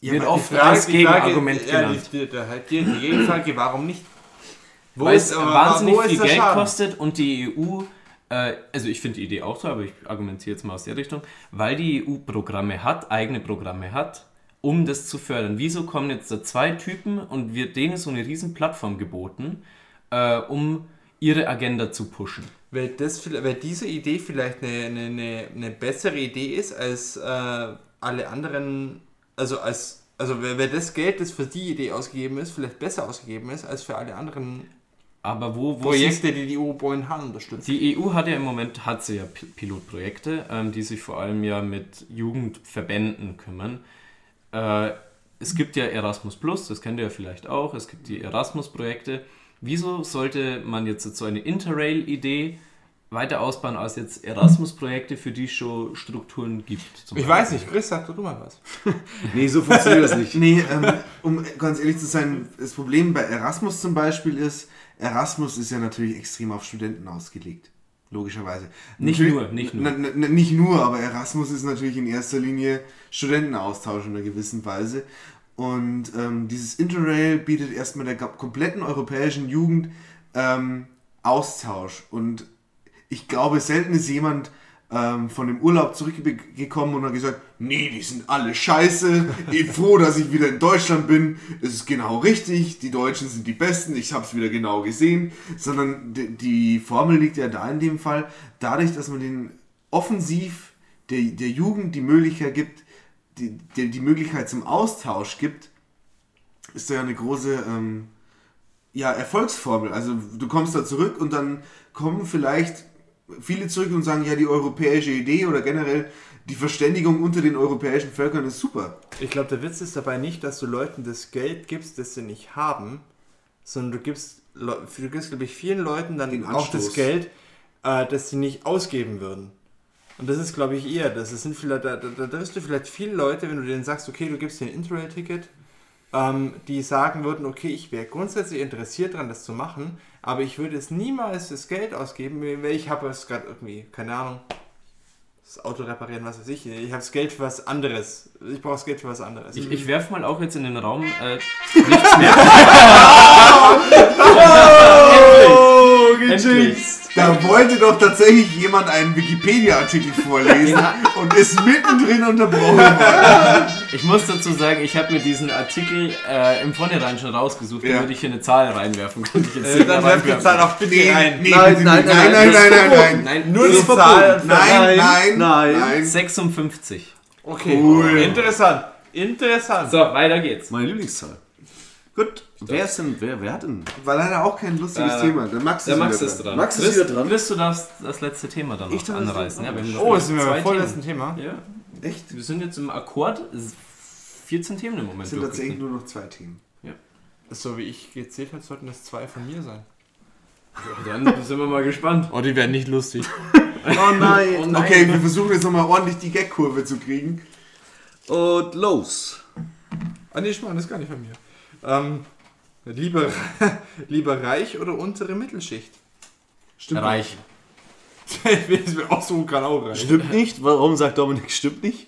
Wird
aber
oft
Frage-
als
die Frage-
Gegenargument
ja,
genannt.
Die, die, die, die, Gegenfrage, warum nicht? Wo
Weil es
aber-
wahnsinnig
wo
viel Geld
Schaden?
kostet und die EU, äh, also ich finde die Idee auch toll, aber ich argumentiere jetzt mal aus der Richtung, weil die EU Programme hat, eigene Programme hat, um das zu fördern. Wieso kommen jetzt da zwei Typen und wird denen so eine riesen Plattform geboten, äh, um ihre Agenda zu pushen?
Weil, das, weil diese Idee vielleicht eine, eine, eine, bessere Idee ist als äh, alle anderen, also als also weil weil das Geld, das für die Idee ausgegeben ist, vielleicht besser ausgegeben ist als für alle anderen
Aber wo, wo
Projekte, die die EU momentan unterstützt.
Die EU hat ja im Moment hat sie ja Pi- Pilotprojekte, ähm, die sich vor allem ja mit Jugendverbänden kümmern. Äh, es gibt ja Erasmus Plus, das kennt ihr ja vielleicht auch. Es gibt die Erasmus-Projekte. Wieso sollte man jetzt so eine Interrail-Idee weiter ausbauen als jetzt Erasmus-Projekte, für die es schon Strukturen gibt? zum
Ich
Beispiel?
weiß nicht, Chris, sag doch du mal was.
nee, so funktioniert das nicht.
Nee, ähm, um ganz ehrlich zu sein, das Problem bei Erasmus zum Beispiel ist, Erasmus ist ja natürlich extrem auf Studenten ausgelegt. Logischerweise.
Nicht
Natürlich-
nur, nicht nur.
Na, na, na, nicht nur, aber Erasmus ist natürlich in erster Linie Studentenaustausch in einer gewissen Weise. Und ähm, dieses Interrail bietet erstmal der kompletten europäischen Jugend ähm, Austausch. Und ich glaube, selten ist jemand ähm, von dem Urlaub zurückgekommen und hat gesagt, nee, die sind alle scheiße, ich bin froh, dass ich wieder in Deutschland bin, es ist genau richtig, die Deutschen sind die Besten, ich habe es wieder genau gesehen, sondern die, die Formel liegt ja da in dem Fall, dadurch, dass man den offensiv der, der Jugend die Möglichkeit gibt, die, die, die Möglichkeit zum Austausch gibt, ist da ja eine große ähm, ja, Erfolgsformel. Also du kommst da zurück und dann kommen vielleicht viele zurück und sagen, ja, die europäische Idee oder generell die Verständigung unter den europäischen Völkern ist super.
Ich glaube, der Witz ist dabei nicht, dass du Leuten das Geld gibst, das sie nicht haben, sondern du gibst, du gibst glaube ich, vielen Leuten dann auch das. Geld, äh, das sie nicht ausgeben würden. Und das ist, glaube ich, eher das. Sind vielleicht, da, da, da triffst du vielleicht viele Leute, wenn du denen sagst, okay, du gibst dir ein Interrail-Ticket, ähm, die sagen würden, okay, ich wäre grundsätzlich interessiert daran, das zu machen, aber ich würde es niemals das Geld ausgeben, weil ich habe es gerade irgendwie, keine Ahnung, das Auto reparieren, was weiß ich. Ich habe das Geld für was anderes. Ich brauche das Geld für was anderes.
Ich, ich werfe mal auch jetzt in den Raum äh, nichts mehr.
Oh,
Endlich.
Da wollte doch tatsächlich jemand einen Wikipedia-Artikel vorlesen und ist mittendrin unterbrochen worden.
Ich muss dazu sagen, ich habe mir diesen Artikel äh, im Vornherein schon rausgesucht,
Ja.
damit ich hier eine Zahl reinwerfen kann. Ich jetzt
Äh, dann werft die Zahl auch bitte
Nee,
rein.
nee,
Nein, nein, nein,
nein, nein, nein,
ist
nein, nein.
Nur die Zahl.
Nein, nein,
Nein.
nein.
56.
Okay,
Cool.
interessant. Interessant.
So, weiter geht's.
Meine Lieblingszahl. Gut. Wer ist denn, wer, wer hat denn?
War leider auch kein lustiges
Äh,
Thema. Der Max
Der
ist
Max
wieder
ist
dran.
dran.
Max ist wieder dran.
Chris, du darfst das letzte Thema dann noch
das
anreißen. Ja,
Oh, sind wir beim vorletzten. Thema.
Ja,
Echt?
wir sind jetzt im Akkord. 14 Themen im Moment.
Es sind tatsächlich nur noch zwei Themen.
So wie ich gezählt habe, sollten es zwei von mir sein.
Dann sind wir mal gespannt.
Oh, die werden nicht lustig.
Oh nein.
Okay, wir versuchen jetzt nochmal ordentlich die Gag-Kurve zu kriegen.
Und los.
Ah, nee, Schmarrn, das ist gar nicht von mir. Ähm, lieber, lieber reich oder untere Mittelschicht?
Stimmt.
Reich.
ich will es mir aussuchen, kann auch reich.
Stimmt nicht? Warum sagt Dominik, stimmt nicht?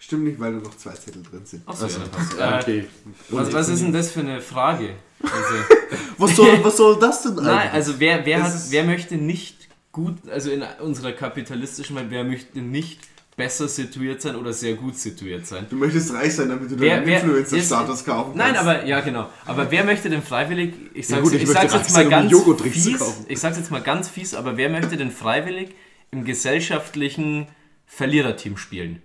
Stimmt nicht, weil da noch zwei Zettel drin sind.
Ja, dann passt.
Ja, okay.
was, was ist denn das für eine Frage? Also,
Was soll, was soll das denn
nein,
eigentlich?
also wer, wer, hat, wer möchte nicht gut, also in unserer kapitalistischen Welt, wer möchte nicht besser situiert sein oder sehr gut situiert sein?
Du möchtest reich sein, damit du
Wer-
deinen Influencer-Status kaufen kannst.
Nein, aber ja genau. Aber wer möchte denn freiwillig? Ich sag's,
gut, ich
ich sag's jetzt mal
um
ganz
zu
fies. Ich sag's jetzt mal ganz fies, aber wer möchte denn freiwillig im gesellschaftlichen Verliererteam spielen?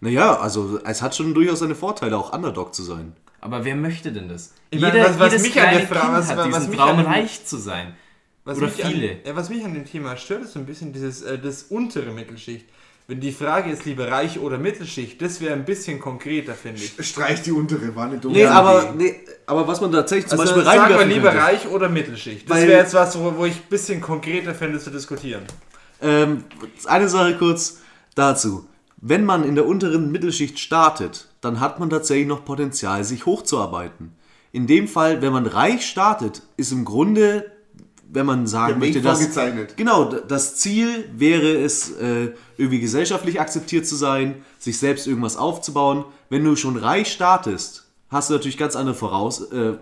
Naja, also es hat schon durchaus seine Vorteile, auch Underdog zu sein.
Aber wer möchte denn das?
Ich meine, was- was
jedes
mich an der
kleine Kind
was-
hat
was
diesen
mich
Traum,
an dem-
reich zu sein.
Was
Oder
mich
viele.
An, ja, was mich an dem Thema stört, ist so ein bisschen dieses, äh, das untere Mittelschicht. Wenn die Frage ist, lieber reich oder Mittelschicht, das wäre ein bisschen konkreter, finde ich.
Streich die untere, war eine dumme
Nee,
Idee.
aber, nee, aber was man tatsächlich zum
Also
Beispiel
sagen wir lieber
könnte.
reich oder Mittelschicht. Das wäre jetzt was, wo, wo ich ein bisschen konkreter fände zu diskutieren.
Ähm, eine Sache kurz dazu. wenn man in der unteren Mittelschicht startet, dann hat man tatsächlich noch Potenzial, sich hochzuarbeiten. In dem Fall, wenn man reich startet, ist im Grunde, wenn man sagen möchte, dass genau das Ziel wäre es, äh, irgendwie gesellschaftlich akzeptiert zu sein, sich selbst irgendwas aufzubauen. Wenn du schon reich startest, hast du natürlich ganz andere Voraus, äh, äh,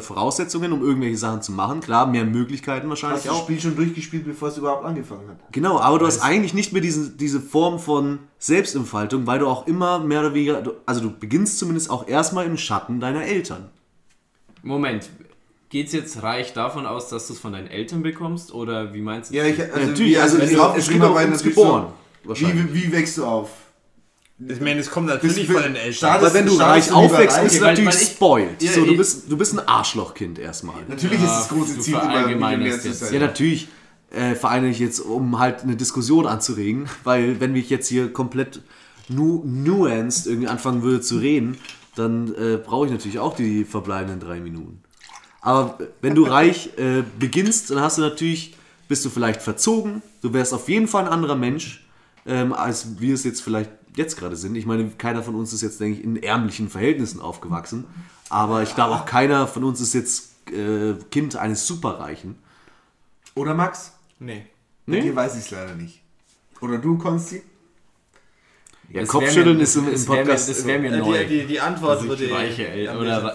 Voraussetzungen, um irgendwelche Sachen zu machen. Klar, mehr Möglichkeiten
Hast
wahrscheinlich
du das
auch.
Spiel schon durchgespielt, bevor es überhaupt angefangen hat?
Genau, aber du hast eigentlich nicht mehr diese, diese Form von Selbstentfaltung, weil du auch immer mehr oder weniger, du- also du beginnst zumindest auch erstmal im Schatten deiner Eltern.
Moment, geht's jetzt reich davon aus, dass du es von deinen Eltern bekommst? Oder wie meinst du?
Ja, ich, also,
natürlich,
wie,
also
also
es-
die
es auch
war natürlich
geboren,
so, wie, wie wächst du auf?
Ich meine, es kommt natürlich von den Eltern.
Startest-
Aber wenn du reich aufwächst, bist du natürlich
weil ich-
spoiled.
Ja,
so, du bist, du bist ein Arschlochkind erstmal.
Natürlich ist das große Ziel immer
jetzt.
sein.
Ja, natürlich äh, vereine ich jetzt, um halt eine Diskussion anzuregen, weil wenn ich jetzt hier komplett nu nuanced irgendwie anfangen würde zu reden, dann äh, brauche ich natürlich auch die verbleibenden drei Minuten. Aber wenn du reich äh, beginnst, dann hast du natürlich, bist du vielleicht verzogen, du wärst auf jeden Fall ein anderer Mensch, ähm, als wir es jetzt vielleicht jetzt gerade sind. Ich meine, keiner von uns ist jetzt, denke ich, in ärmlichen Verhältnissen aufgewachsen. Aber ich glaube auch keiner von uns ist jetzt äh, Kind eines Superreichen.
Oder Max?
Nee.
Nee? Hier weiß ich es leider nicht. Oder du, Konsti?
Ja,
Das
Kopfschütteln
mir-
ist im, im
das wär mir-
Podcast.
Das wäre mir
Äh,
neu.
Die, die, die Antwort
ich
würde
Eltern
ja,
oder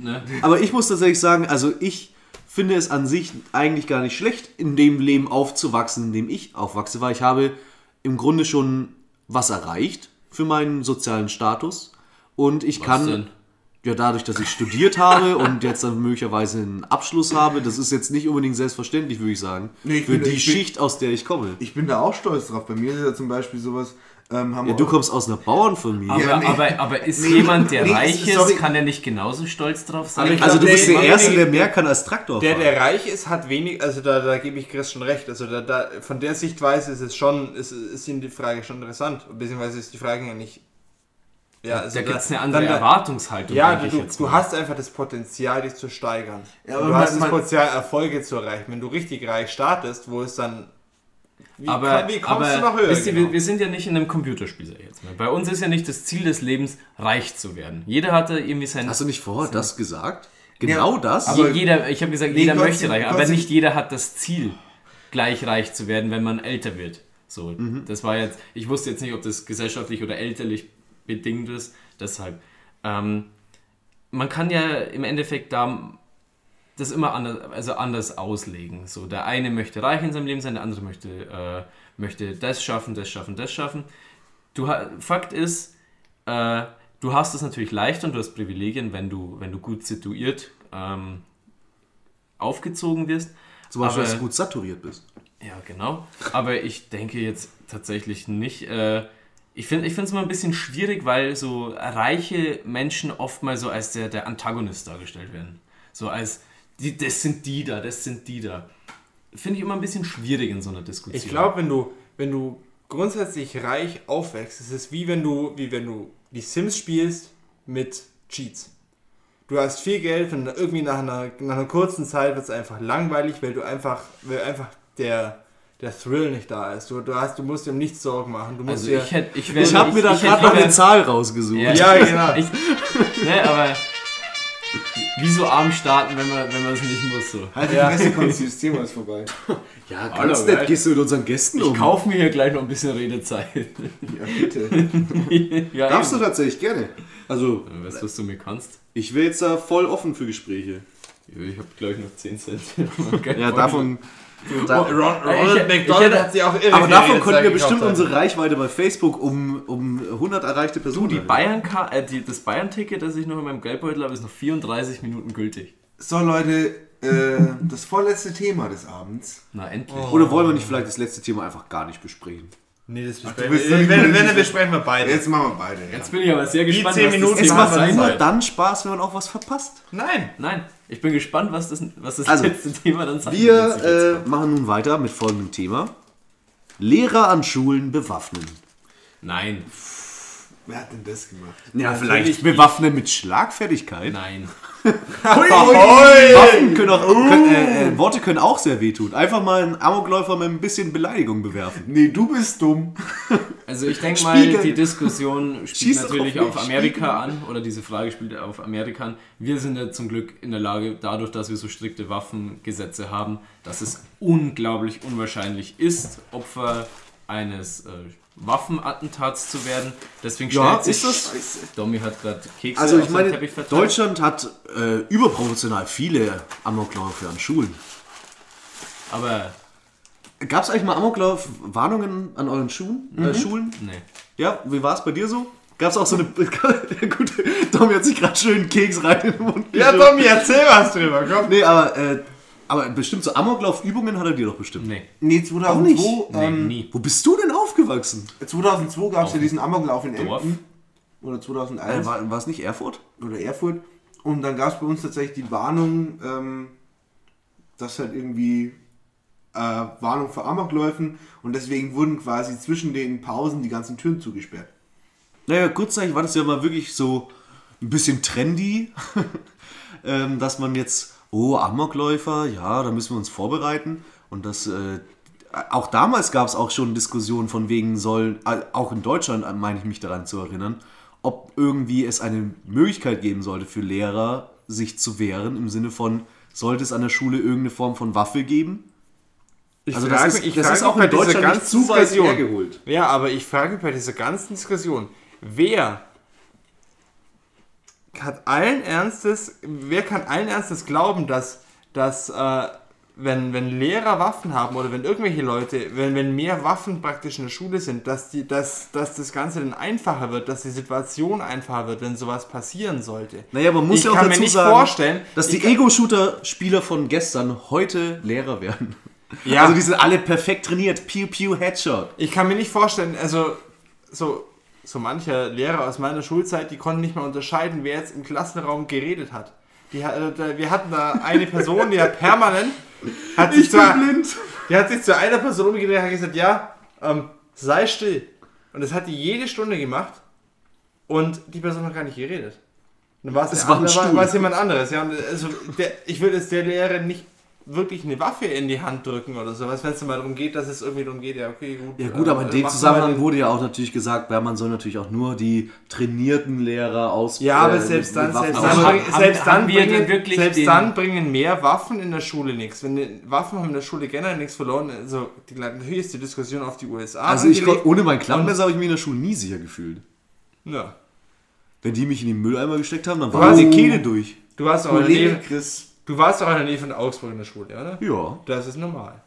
ne?
Aber ich muss tatsächlich sagen, also ich finde es an sich eigentlich gar nicht schlecht, in dem Leben aufzuwachsen, in dem ich aufwachse, weil ich habe im Grunde schon was erreicht für meinen sozialen Status. Und ich kann,
denn?
ja dadurch, dass ich studiert habe und jetzt dann möglicherweise einen Abschluss habe, das ist jetzt nicht unbedingt selbstverständlich, würde ich sagen,
Nee, ich
für
bin-
die
bin-
Schicht, aus der ich komme.
Ich bin da auch stolz drauf. Bei mir ist ja zum Beispiel sowas. Ähm, haben
Ja, du kommst aus einer Bauernfamilie.
Aber,
Ja, nee.
aber, aber ist
Nee,
jemand, der
nee,
reich
sorry.
ist, kann der nicht genauso stolz drauf sein?
Ich
also du bist
der-
der Erste,
der-
mehr kann als Traktor
Der,
fahren.
der reich ist, hat wenig, also da, da gebe ich Chris schon recht. Also da, da, von der Sichtweise ist es schon, ist, ist ihm die Frage schon interessant. Beziehungsweise ist die Frage ja nicht. Ja, also
da gibt es eine andere
dann da-
Erwartungshaltung.
Ja, du, du hast einfach das Potenzial, dich zu steigern.
Ja, aber
du hast das Potenzial, Erfolge zu erreichen. Wenn du richtig reich startest, wo es dann. Wie,
aber,
kann- wie kommst
aber
du noch höher?
wisst ihr,
genau?
wir, wir sind ja nicht in einem Computerspiel sag ich jetzt mal. Bei uns ist ja nicht das Ziel des Lebens, reich zu werden. Jeder hatte irgendwie sein.
Hast du nicht vorher das gesagt? Genau das?
aber-
Je- jeder, ich habe gesagt,
Nee,
jeder möchte reich, aber nicht jeder hat das Ziel, gleich reich zu werden, wenn man älter wird. So,
Mhm.
das war jetzt, ich wusste jetzt nicht, ob das gesellschaftlich oder elterlich bedingt ist, deshalb. Ähm, man kann ja im Endeffekt da das immer anders, also anders auslegen. So, der eine möchte reich in seinem Leben sein, der andere möchte, äh, möchte das schaffen, das schaffen, das schaffen. Du, Fakt ist, äh, du hast es natürlich leichter und du hast Privilegien, wenn du, wenn du gut situiert ähm, aufgezogen wirst.
Zum Beispiel,
aber-
dass du gut saturiert bist.
Ja, genau. Aber ich denke jetzt tatsächlich nicht. Äh, ich finde es immer ein bisschen schwierig, weil so reiche Menschen oft mal so als der, der Antagonist dargestellt werden. So als, die, das sind die da, das sind die da. Finde ich immer ein bisschen schwierig in so einer Diskussion.
Ich glaube, wenn du, wenn du grundsätzlich reich aufwächst, ist es wie wenn du, wie wenn du die Sims spielst mit Cheats. Du hast viel Geld und irgendwie nach einer, nach einer kurzen Zeit wird es einfach langweilig, weil du einfach, weil einfach der, der Thrill nicht da ist. Du, du, hast, du musst dir um nichts Sorgen machen. Du musst
Also
dir,
ich hätte, ich,
Ich habe mir da gerade noch eine Zahl rausgesucht.
Ja,
Ja, genau.
Ich, ne, aber wieso arm starten, wenn man, wenn man es nicht muss so.
Halt die
Ja.
Fresse, Konsti, das Thema ist vorbei.
Ja,
Hallo,
ganz nett
geil.
gehst du mit unseren Gästen
Ich
um.
kaufe mir hier gleich noch ein bisschen Redezeit.
Ja, bitte.
ja,
Darfst du
eben.
tatsächlich gerne. Also,
Weißt du, was du mir kannst?
ich wäre jetzt da voll offen für Gespräche.
Ich habe gleich noch 10 Cent.
Ja, davon.
Da, Ron, Ronald
Ich- ich
McDonald
hätte-
hat sich auch irre
Aber davon könnten wir bestimmt
Alter.
unsere Reichweite bei Facebook um, um 100 erreichte Personen.
Die
erhöhen.
Bayern äh, die, das Bayern-Ticket, das ich noch in meinem Geldbeutel habe, ist noch 34 Minuten gültig.
So, Leute, äh, das vorletzte Thema des Abends.
Na, endlich.
Oder wollen wir nicht vielleicht das letzte Thema einfach gar nicht besprechen?
Nee, das besprechen wir. Wenn, wenn, dann besprechen wir beide.
Jetzt machen wir beide. Ja.
Jetzt bin ich aber sehr gespannt,
10
was
Minuten
das
Es
Thema
macht
macht
sein
nur
soll.
dann Spaß, wenn man auch was verpasst.
Nein.
Nein, ich bin gespannt, was das, was das
Also,
letzte Thema dann sein wird.
Wir äh, machen nun weiter mit folgendem Thema. Lehrer an Schulen bewaffnen.
Nein,
Wer hat denn das gemacht?
Ja,
Natürlich
vielleicht bewaffnen mit Schlagfertigkeit.
nein.
Waffen können auch, können, äh, äh, Worte können auch sehr wehtun. Einfach mal einen Amokläufer mit ein bisschen Beleidigung bewerfen.
Nee, du bist dumm.
Also ich denke mal,
Spiegel.
die Diskussion spielt
Schieß
natürlich
auf
auf Amerika an oder diese Frage spielt auf Amerika an. Wir sind ja zum Glück in der Lage, dadurch, dass wir so strikte Waffengesetze haben, dass es unglaublich unwahrscheinlich ist, Opfer eines äh, Waffenattentats zu werden. Deswegen
Ja, ist das-
Domi hat gerade Kekse
Also ich meine. Deutschland hat äh, überproportional viele Amokläufe an Schulen.
Aber
Gab es eigentlich mal Amoklauf-Warnungen an euren Schulen? Äh, Schulen?
nee.
Ja, wie war es bei dir so? Gab es auch so eine... ja, gut, Tommy hat sich gerade schön Keks rein in den Mund
Ja. Tommy, erzähl was drüber, komm.
Nee, aber, äh, aber bestimmt so Amoklaufübungen hat er dir doch bestimmt.
Nee.
Nee,
nicht?
2002,
Nee,
ähm,
nie.
Wo bist du denn aufgewachsen?
2002 gab es ja diesen Amoklauf in
Dorf.
Emden. Oder 2001.
Äh, war, war es nicht Erfurt?
oder Erfurt. Und dann gab es bei uns tatsächlich die Warnung, ähm, dass halt irgendwie äh, Warnung vor Amokläufen und deswegen wurden quasi zwischen den Pausen die ganzen Türen zugesperrt.
Naja, kurzzeitig war das ja mal wirklich so ein bisschen trendy, ähm, dass man jetzt, oh, Amokläufer, ja, da müssen wir uns vorbereiten. Und das, äh, auch damals gab es auch schon Diskussionen von wegen soll, äh, auch in Deutschland äh, meine ich mich daran zu erinnern, ob irgendwie es eine Möglichkeit geben sollte für Lehrer, sich zu wehren, im Sinne von, sollte es an der Schule irgendeine Form von Waffe geben? Also das
frag
ist,
ich
das
frag
ist auch
bei
in
dieser
Deutschland nicht zu weit hergeholt.
Ja, aber ich frage mich bei dieser ganzen Diskussion, wer hat allen Ernstes, wer kann allen Ernstes glauben, dass, dass äh, wenn, wenn Lehrer Waffen haben oder wenn irgendwelche Leute, wenn, wenn mehr Waffen praktisch in der Schule sind, dass, die, dass, dass das Ganze dann einfacher wird, dass die Situation einfacher wird, wenn sowas passieren sollte.
Naja, man muss
Ich
ja auch dazu
nicht
sagen,
vorstellen,
dass die Ego-Shooter-Spieler von gestern heute Lehrer werden.
Ja.
Also die sind alle perfekt trainiert. Pew, pew, Headshot.
Ich kann mir nicht vorstellen, also so, so manche Lehrer aus meiner Schulzeit, die konnten nicht mehr unterscheiden, wer jetzt im Klassenraum geredet hat. Die, äh, wir hatten da eine Person, die hat permanent, hat sich, zu,
blind.
die hat sich zu einer Person umgedreht und hat gesagt, ja, ähm, sei still. Und das hat die jede Stunde gemacht und die Person hat gar nicht geredet. Dann war es,
war
es jemand anderes. Ja, und also der, ich würde es der Lehrerin nicht wirklich eine Waffe in die Hand drücken oder sowas, wenn es mal darum geht, dass es irgendwie darum geht, ja, okay, gut.
Ja gut, aber in
äh,
dem Zusammenhang
den-
wurde ja auch natürlich gesagt, ja, man soll natürlich auch nur die trainierten Lehrer aus.
Ja, aber
äh,
selbst dann,
Waffen
selbst dann,
haben-
selbst dann,
haben wir denn
bringen,
wirklich
selbst
den-
dann bringen mehr Waffen in der Schule nichts. Wenn die Waffen haben in der Schule generell nichts verloren, also die, natürlich ist die Diskussion auf die USA
Also ich kon- ohne mein Klappmesser habe ich mich in der Schule nie sicher gefühlt.
Ja.
Wenn die mich in den Mülleimer gesteckt haben, dann war die Kehle durch.
Du warst auch
Kollege Chris.
Du warst auch in der Nähe von Augsburg in der Schule, oder?
Ja.
Das ist normal.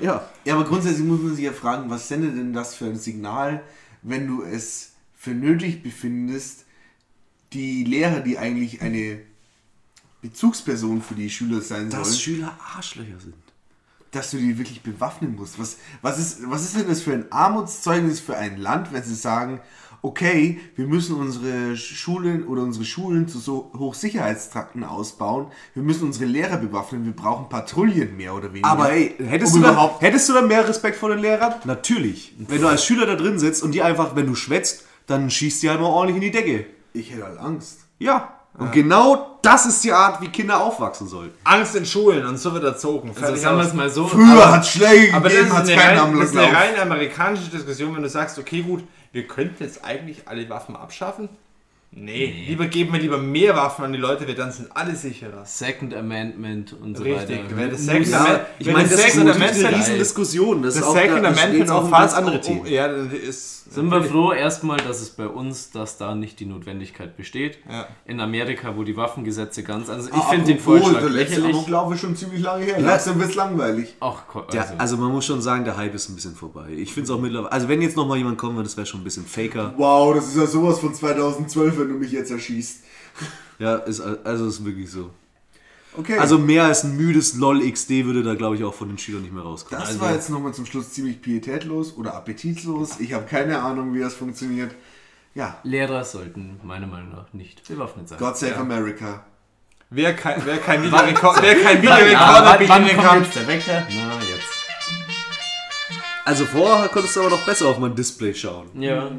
Ja.
Ja, aber grundsätzlich muss man sich ja fragen, was sendet denn das für ein Signal, wenn du es für nötig befindest, die Lehrer, die eigentlich eine Bezugsperson für die Schüler sein
Dass
sollen,
Schüler Arschlöcher sind.
dass du die wirklich bewaffnen musst. Was, was, ist, was ist denn das für ein Armutszeugnis für ein Land, wenn sie sagen, okay, wir müssen unsere Schulen oder unsere Schulen zu so Hochsicherheitstrakten ausbauen, wir müssen unsere Lehrer bewaffnen, wir brauchen Patrouillen mehr oder weniger.
Aber ey, hättest,
Um
du,
überhaupt-
hättest du dann mehr Respekt vor den Lehrern? Natürlich. Wenn du als Schüler da drin sitzt und die einfach, wenn du schwätzt, dann schießt die halt mal ordentlich in die Decke.
Ich hätte halt Angst.
Ja. Und genau das ist die Art, wie Kinder aufwachsen sollten.
Angst in Schulen und so wird erzogen.
Also sagen wir es mal so.
Früher hat es Schläge
Aber das
gegeben,
ist,
hat es
eine
keinen
rein, das ist eine rein amerikanische Diskussion, wenn du sagst, okay, gut, wir könnten jetzt eigentlich alle Waffen abschaffen. Nee, lieber geben wir lieber mehr Waffen an die Leute, weil dann sind alle sicherer.
Second Amendment und so
Richtig,
weiter.
weil das Second
Ja,
Amendment-
ich meine,
das
ist
Second
natürlich eine Riesendiskussion. Das,
Das
ist auch,
Second
da
Amendment
auch ganz andere
um-
Themen.
Ja, das ist.
Sind wir froh erstmal, dass es bei uns, dass da nicht die Notwendigkeit besteht.
Ja.
In Amerika, wo die Waffengesetze ganz also
Ah,
Ich finde den Vorschlag
Der letzte
lächerlich.
Amoklauf ist schon ziemlich lange her. Langsam wird es langweilig.
Ach, also,
Ja, also man muss schon sagen, der Hype ist ein bisschen vorbei. Ich finde es auch mittlerweile. Also wenn jetzt noch mal jemand kommen würde, das wäre schon ein bisschen faker.
Wow, das ist ja sowas von 2012, wenn du mich jetzt erschießt.
Ja, ist, also ist wirklich so.
Okay.
Also mehr als ein müdes LOL XD würde da glaube ich auch von den Schülern nicht mehr rauskommen.
das
also,
war jetzt nochmal zum Schluss ziemlich pietätlos oder appetitlos. Ich habe keine Ahnung, wie das funktioniert. Ja,
Lehrer sollten meiner Meinung nach nicht bewaffnet sein.
God Save America.
Wer kein, wer kein Videorekord, wer kein
Ja,
Videorekorder bedienen
kommt
kann.
jetzt der Wecker? Na, jetzt.
also vorher konntest du aber noch besser auf mein Display schauen.
Ja.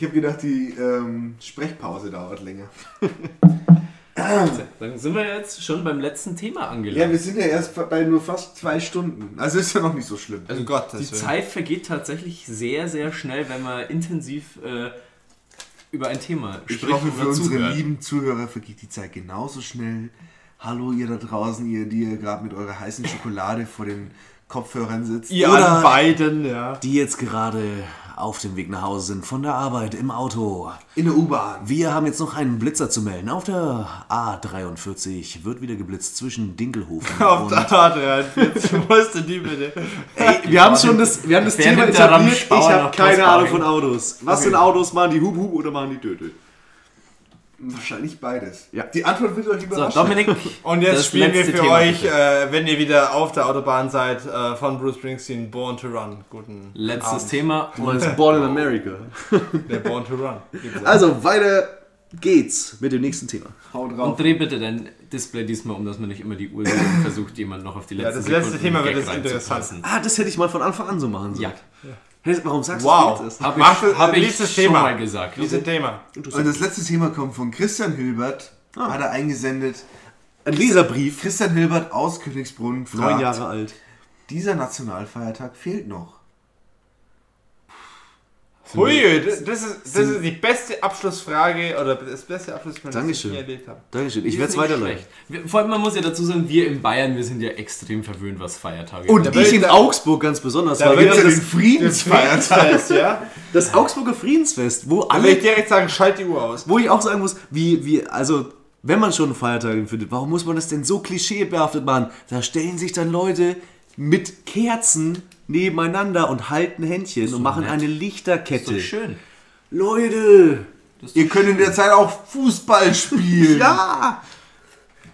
Ich habe gedacht, die ähm, Sprechpause dauert länger.
Dann sind wir jetzt schon beim letzten Thema
Ja,
angelangt.
wir sind ja erst bei nur fast zwei Stunden. Also ist ja noch nicht so schlimm.
Also Gott,
Die Zeit vergeht tatsächlich sehr, sehr schnell, wenn man intensiv äh, über ein Thema
Ich
spricht
hoffe,
und
für unsere
zuhört.
lieben Zuhörer vergeht die Zeit genauso schnell. Hallo, ihr da draußen, ihr, die ihr gerade mit eurer heißen Schokolade vor den Kopfhörern sitzt.
Ihr
Oder-
an beiden, ja.
Die jetzt gerade auf dem Weg nach Hause sind, von der Arbeit, im Auto.
In der U-Bahn.
Wir haben jetzt noch einen Blitzer zu melden. Auf der A43 wird wieder geblitzt zwischen Dinkelhofen
Auf
und...
der Art, ja. Jetzt musste die bitte.
Ey, wir haben schon das, wir haben das
Wer
Thema etabliert. Ich habe keine Ahnung von Autos. Was sind Autos? Machen die Hub Hub oder machen die Töte?
Wahrscheinlich beides.
Ja.
Die Antwort wird euch
So,
überraschen.
Dominik,
Und jetzt
das
spielen wir für
Thema,
euch, äh, wenn ihr wieder auf der Autobahn seid, äh, von Bruce Springsteen, Born to Run. Guten
Letztes
Abend.
Thema.
Du meinst Born in America.
Der Born to Run.
Also, weiter geht's mit dem nächsten Thema.
Haut drauf.
Und dreh bitte dein Display diesmal um, dass man nicht immer die Uhr versucht, jemand noch auf die letzte
das letzte
Sekunde
Thema wird jetzt interessant.
Ah, das hätte ich mal von Anfang an so machen sollen.
Ja,
Hey, Warum sagst
Wow.
du das?
habe
Mach das-
ich, hab ich
nächstes
schon
Thema.
mal gesagt.
Dieses Thema.
Und das letzte Thema kommt von Christian Hilbert. Hat er eingesendet.
Ein Leserbrief.
Christian Hilbert aus Königsbrunn fragt,
Neun Jahre alt.
dieser Nationalfeiertag fehlt noch.
Hui, das, das, ist, das ist die beste Abschlussfrage oder das beste Abschlussfrage, das ich
Dankeschön.
je erlebt habe.
Dankeschön. Ich werde es weiterleiten.
Wir- Vor allem, man muss ja dazu sagen, wir in Bayern, wir sind ja extrem verwöhnt, was Feiertage
Und
Da
ich in
da-
Augsburg ganz besonders.
Da
weil wir das,
den Friedensfeiertag.
Friedensfest, ja?
das Augsburger Friedensfest, wo
Da will ich
alle,
direkt sagen, schalt die Uhr aus.
wo ich auch sagen muss, wie, wie, also, wenn man schon einen Feiertag findet, warum muss man das denn so klischeebehaftet machen? Da stellen sich dann Leute mit Kerzen nebeneinander und halten Händchen und machen
nett.
eine
So
Lichterkette.
schön.
Leute!
Ihr könnt in der Zeit auch Fußball spielen.
Ja!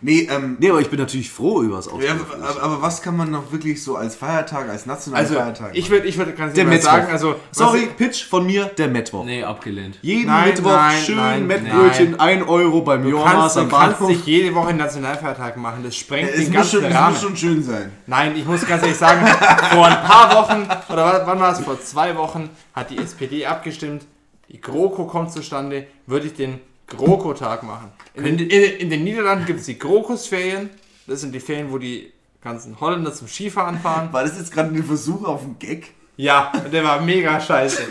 Nee, ähm,
Nee, aber ich bin natürlich froh über das
ja,
Augsburger
aber, aber was kann man noch wirklich so als Feiertag, als nationalen
Also,
Feiertag
ich würde ich würd ganz
Der
mal
Mittwoch.
sagen, also,
Sorry,
ich-
Pitch von mir, der Mittwoch.
Nee, abgelehnt.
Jeden
Nein,
Mittwoch
nein,
schön Mettbrötchen, 1 Euro beim
kannst,
am
du kannst
Bahnhof.
nicht jede Woche einen Nationalfeiertag machen, das sprengt
es,
den ganzen
schon, es
Rahmen.
muss schon schön sein.
Nein, ich muss ganz ehrlich sagen, vor ein paar Wochen, oder wa- wann war es, vor zwei Wochen, hat die SPD abgestimmt, die GroKo kommt zustande, würde ich den GroKo-Tag machen. In den, in, in den Niederlanden gibt es die GroKos-Ferien, das sind die Ferien, wo die ganzen Holländer zum Skifahren fahren.
War das jetzt gerade ein Versuch auf einen Gag?
Ja, der war mega scheiße.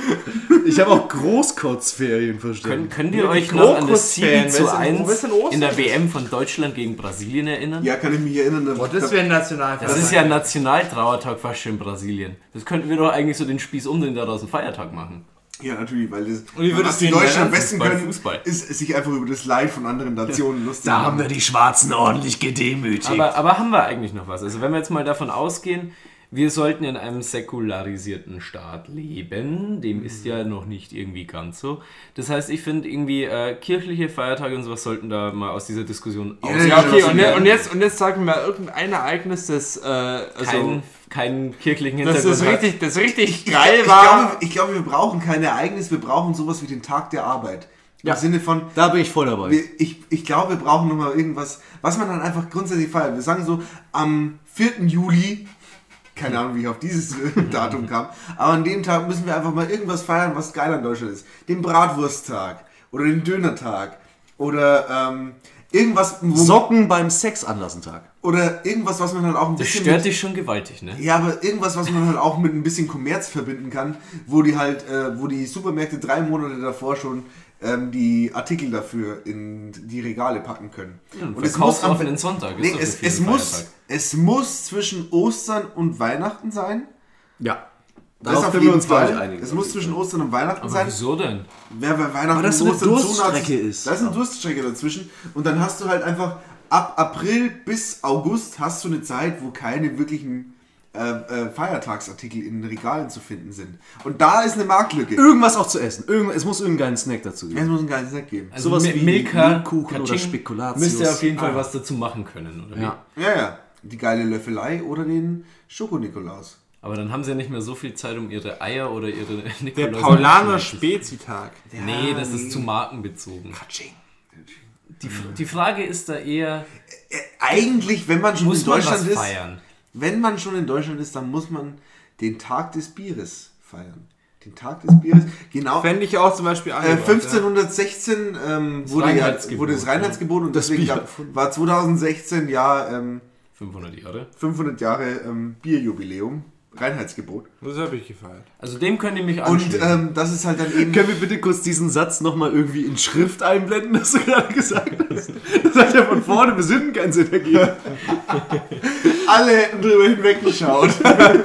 Ich habe auch Großkotzferien
Können,
verstanden.
könnt ihr
Ja,
euch noch an das 7 zu
weißt du, wo ist denn
1
Ostern?
in der WM von Deutschland gegen Brasilien erinnern?
Ja, kann ich mich erinnern.
Boah, das wäre ein Nationalfeiertag.
Das ist ja ein Nationaltrauertag fast schon in Brasilien. Das könnten wir doch eigentlich so den Spieß um den daraus einen Feiertag machen.
Ja, natürlich, weil das,
Und wie würdest
was die Deutschen am besten können,
Fußball.
ist sich einfach über das Leid von anderen Nationen lustig
Da haben
machen.
wir die Schwarzen ordentlich gedemütigt.
Aber, aber haben wir eigentlich noch was? Also wenn wir jetzt mal davon ausgehen, wir sollten in einem säkularisierten Staat leben, dem ist ja noch nicht irgendwie ganz so. Das heißt, ich finde irgendwie äh, kirchliche Feiertage und sowas sollten da mal aus dieser Diskussion
Ja,
aus.
Ja, okay, und, und, jetzt, und jetzt sag mir mal irgendein Ereignis, das, äh, also,
Keinen keinen kirchlichen
das
Hintergrund
ist
hat.
richtig, das richtig
Ich,
geil
ich,
war.
glaube, ich glaube, wir brauchen kein Ereignis, wir brauchen sowas wie den Tag der Arbeit. Im
Ja.
Sinne von,
da bin ich voll dabei.
wir, ich, ich glaube, wir brauchen nochmal irgendwas, was man dann einfach grundsätzlich feiert. Wir sagen so, am 4. Juli, keine Ahnung, wie ich auf dieses Datum kam, aber an dem Tag müssen wir einfach mal irgendwas feiern, was geil an Deutschland ist. Den Bratwursttag oder den Dönertag oder ähm, irgendwas, wo,
Socken beim Sexanlassentag.
oder irgendwas, was man halt auch ein
Das
bisschen
stört
mit,
dich schon gewaltig, ne?
ja, aber irgendwas, was man halt auch mit ein bisschen Kommerz verbinden kann, wo die halt, äh, wo die Supermärkte drei Monate davor schon ähm, die Artikel dafür in die Regale packen können.
und verkaufsoffenen Sonntag ist
Nee,
doch
es,
für viele
es, muss, es muss zwischen Ostern und Weihnachten sein.
Ja.
Das auf
können wir
jeden
uns,
Fall.
einigen.
Es muss zwischen Ostern und Weihnachten
Aber
sein.
wieso denn?
Wer bei Weihnachten
Aber das
und
eine
Ostern
Durststrecke
ist.
ist.
Da ist eine Durststrecke dazwischen. Und dann hast du halt einfach ab April bis August hast du eine Zeit, wo keine wirklichen äh, äh, Feiertagsartikel in den Regalen zu finden sind. Und da ist eine Marktlücke.
Irgendwas auch zu essen. Irgend, es muss irgendeinen Snack dazu
Es
geben.
muss einen geilen Snack geben.
Also
Sowas wie
Milka,
Mehlkuchen oder
Katsching
Spekulatius.
Müsste auf jeden Fall was dazu machen können, oder wie?
Ja.
Ja, ja. Die geile Löffelei oder den Schoko-Nikolaus.
Aber dann haben sie ja nicht mehr so viel Zeit, um ihre Eier oder ihre
Der
Nikoläuse
Paulaner. Spezitag.
Nee, das ist zu markenbezogen. Die, die Frage ist da eher,
Äh, eigentlich, wenn man schon
muss
in
man
Deutschland
was
ist,
feiern?
Wenn man schon in Deutschland ist, dann muss man den Tag des Bieres feiern. Den Tag des Bieres. Genau.
Fände ich auch zum Beispiel
Äh,
angebracht,
1516 ähm, wurde, ja, wurde das Reinheitsgebot und deswegen
Bier
gab, war 2016 ja ähm,
500 Jahre.
500 Jahre ähm, Bierjubiläum, Reinheitsgebot.
Das habe ich gefeiert.
Also dem könnt ihr mich
Und
anschließen.
ähm, das ist halt dann eben.
Können wir bitte kurz diesen Satz nochmal irgendwie in Schrift einblenden, das du gerade gesagt hast? Das hat ja von vorne bis hinten keinen Sinn ergeben.
alle hätten drüber hinweggeschaut.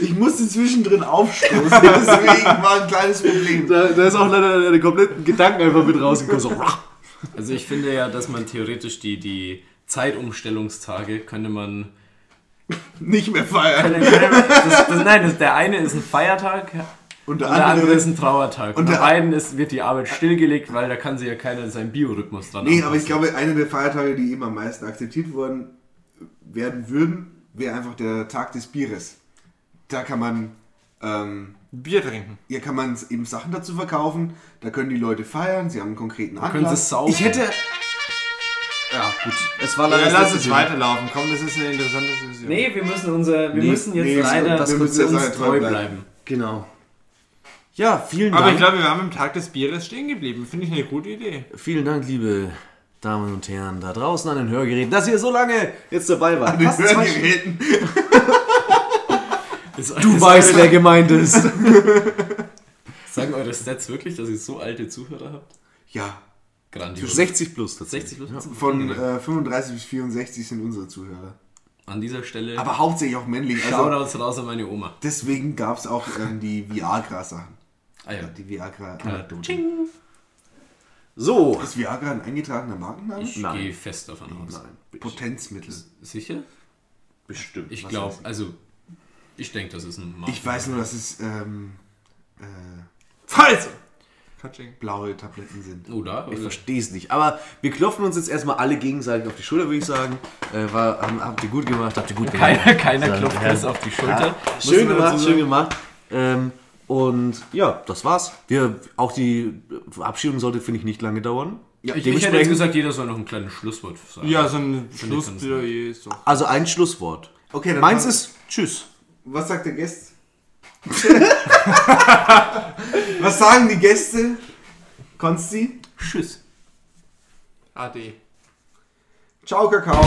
ich musste zwischendrin aufstoßen, deswegen war ein kleines Problem.
Da, da ist auch leider der kompletten Gedanken einfach mit rausgekommen. So,
Also ich finde ja, dass man theoretisch die, die Zeitumstellungstage könnte man.
Nicht mehr feiern.
Das, das, nein, das, der eine ist ein Feiertag
Und
und
der
der andere
andere
ist ein Trauertag.
Und der-
beiden ist, wird die Arbeit stillgelegt, weil da kann sich ja keiner seinen Biorhythmus dran
Nee, aber ich
anpassen.
glaube, einer der Feiertage, die eben am meisten akzeptiert worden werden würden, wäre einfach der Tag des Bieres. Da kann man, ähm,
Bier trinken.
hier kann man eben Sachen dazu verkaufen, da können die Leute feiern, sie haben einen konkreten
können sie
Anlass.
saufen.
Ich hätte. Ja, gut. Es war
Ja,
leider das
lass es weiterlaufen. Komm, das ist eine interessante Diskussion.
Nee, wir müssen unser, wir
Nee,
müssen jetzt
nee,
leider
das
uns
müssen wir
uns treu bleiben.
Genau. Ja, vielen
Aber
Dank.
ich glaube, wir waren am Tag des Bieres stehen geblieben. Finde ich eine gute Idee.
Vielen Dank, liebe Damen und Herren da draußen an den Hörgeräten, dass ihr so lange jetzt dabei wart. Zwei Stunden.
Hörgeräten.
Du weißt, wer gemeint ist.
Sagen eure Stats wirklich, dass ihr so alte Zuhörer habt?
Ja,
Grandios.
60 plus tatsächlich.
60 plus?
von äh, 35 bis 64 sind unsere Zuhörer.
An dieser Stelle
Aber hauptsächlich auch männlich. Also
Shoutouts raus an meine Oma.
deswegen gab es auch ähm, die Viagra-Sachen.
Ah ja.
Die Viagra.
So.
Ist Viagra ein eingetragener Markenname?
Ich
Nein.
gehe fest davon aus.
Potenzmittel.
Sicher?
Bestimmt.
Ich glaube, also ich denke, das ist ein Markt.
Ich weiß nur, dass es ähm, äh,
Falsch! Katsching.
blaue Tabletten sind.
Oder?
Ich verstehe es nicht. Aber wir klopfen uns jetzt erstmal alle gegenseitig auf die Schulter, würde ich sagen. Äh, war, haben, habt ihr gut gemacht, habt ihr gut gemacht.
Keiner, keiner
So,
klopft
ja.
Chris auf die Schulter. Muss
Schön gemacht, schön gemacht. Ähm, und ja, das war's. Wir, auch die Verabschiedung sollte, finde ich, nicht lange dauern.
Ich, ich hätte gesagt, jeder soll noch ein kleines Schlusswort sagen.
Ja, so ein doch.
Also ein Schlusswort.
Okay, dann
Meins ist Tschüss.
Was sagt der Gast? Was sagen die Gäste? Konsti?
Tschüss.
Ade.
Ciao, Kakao.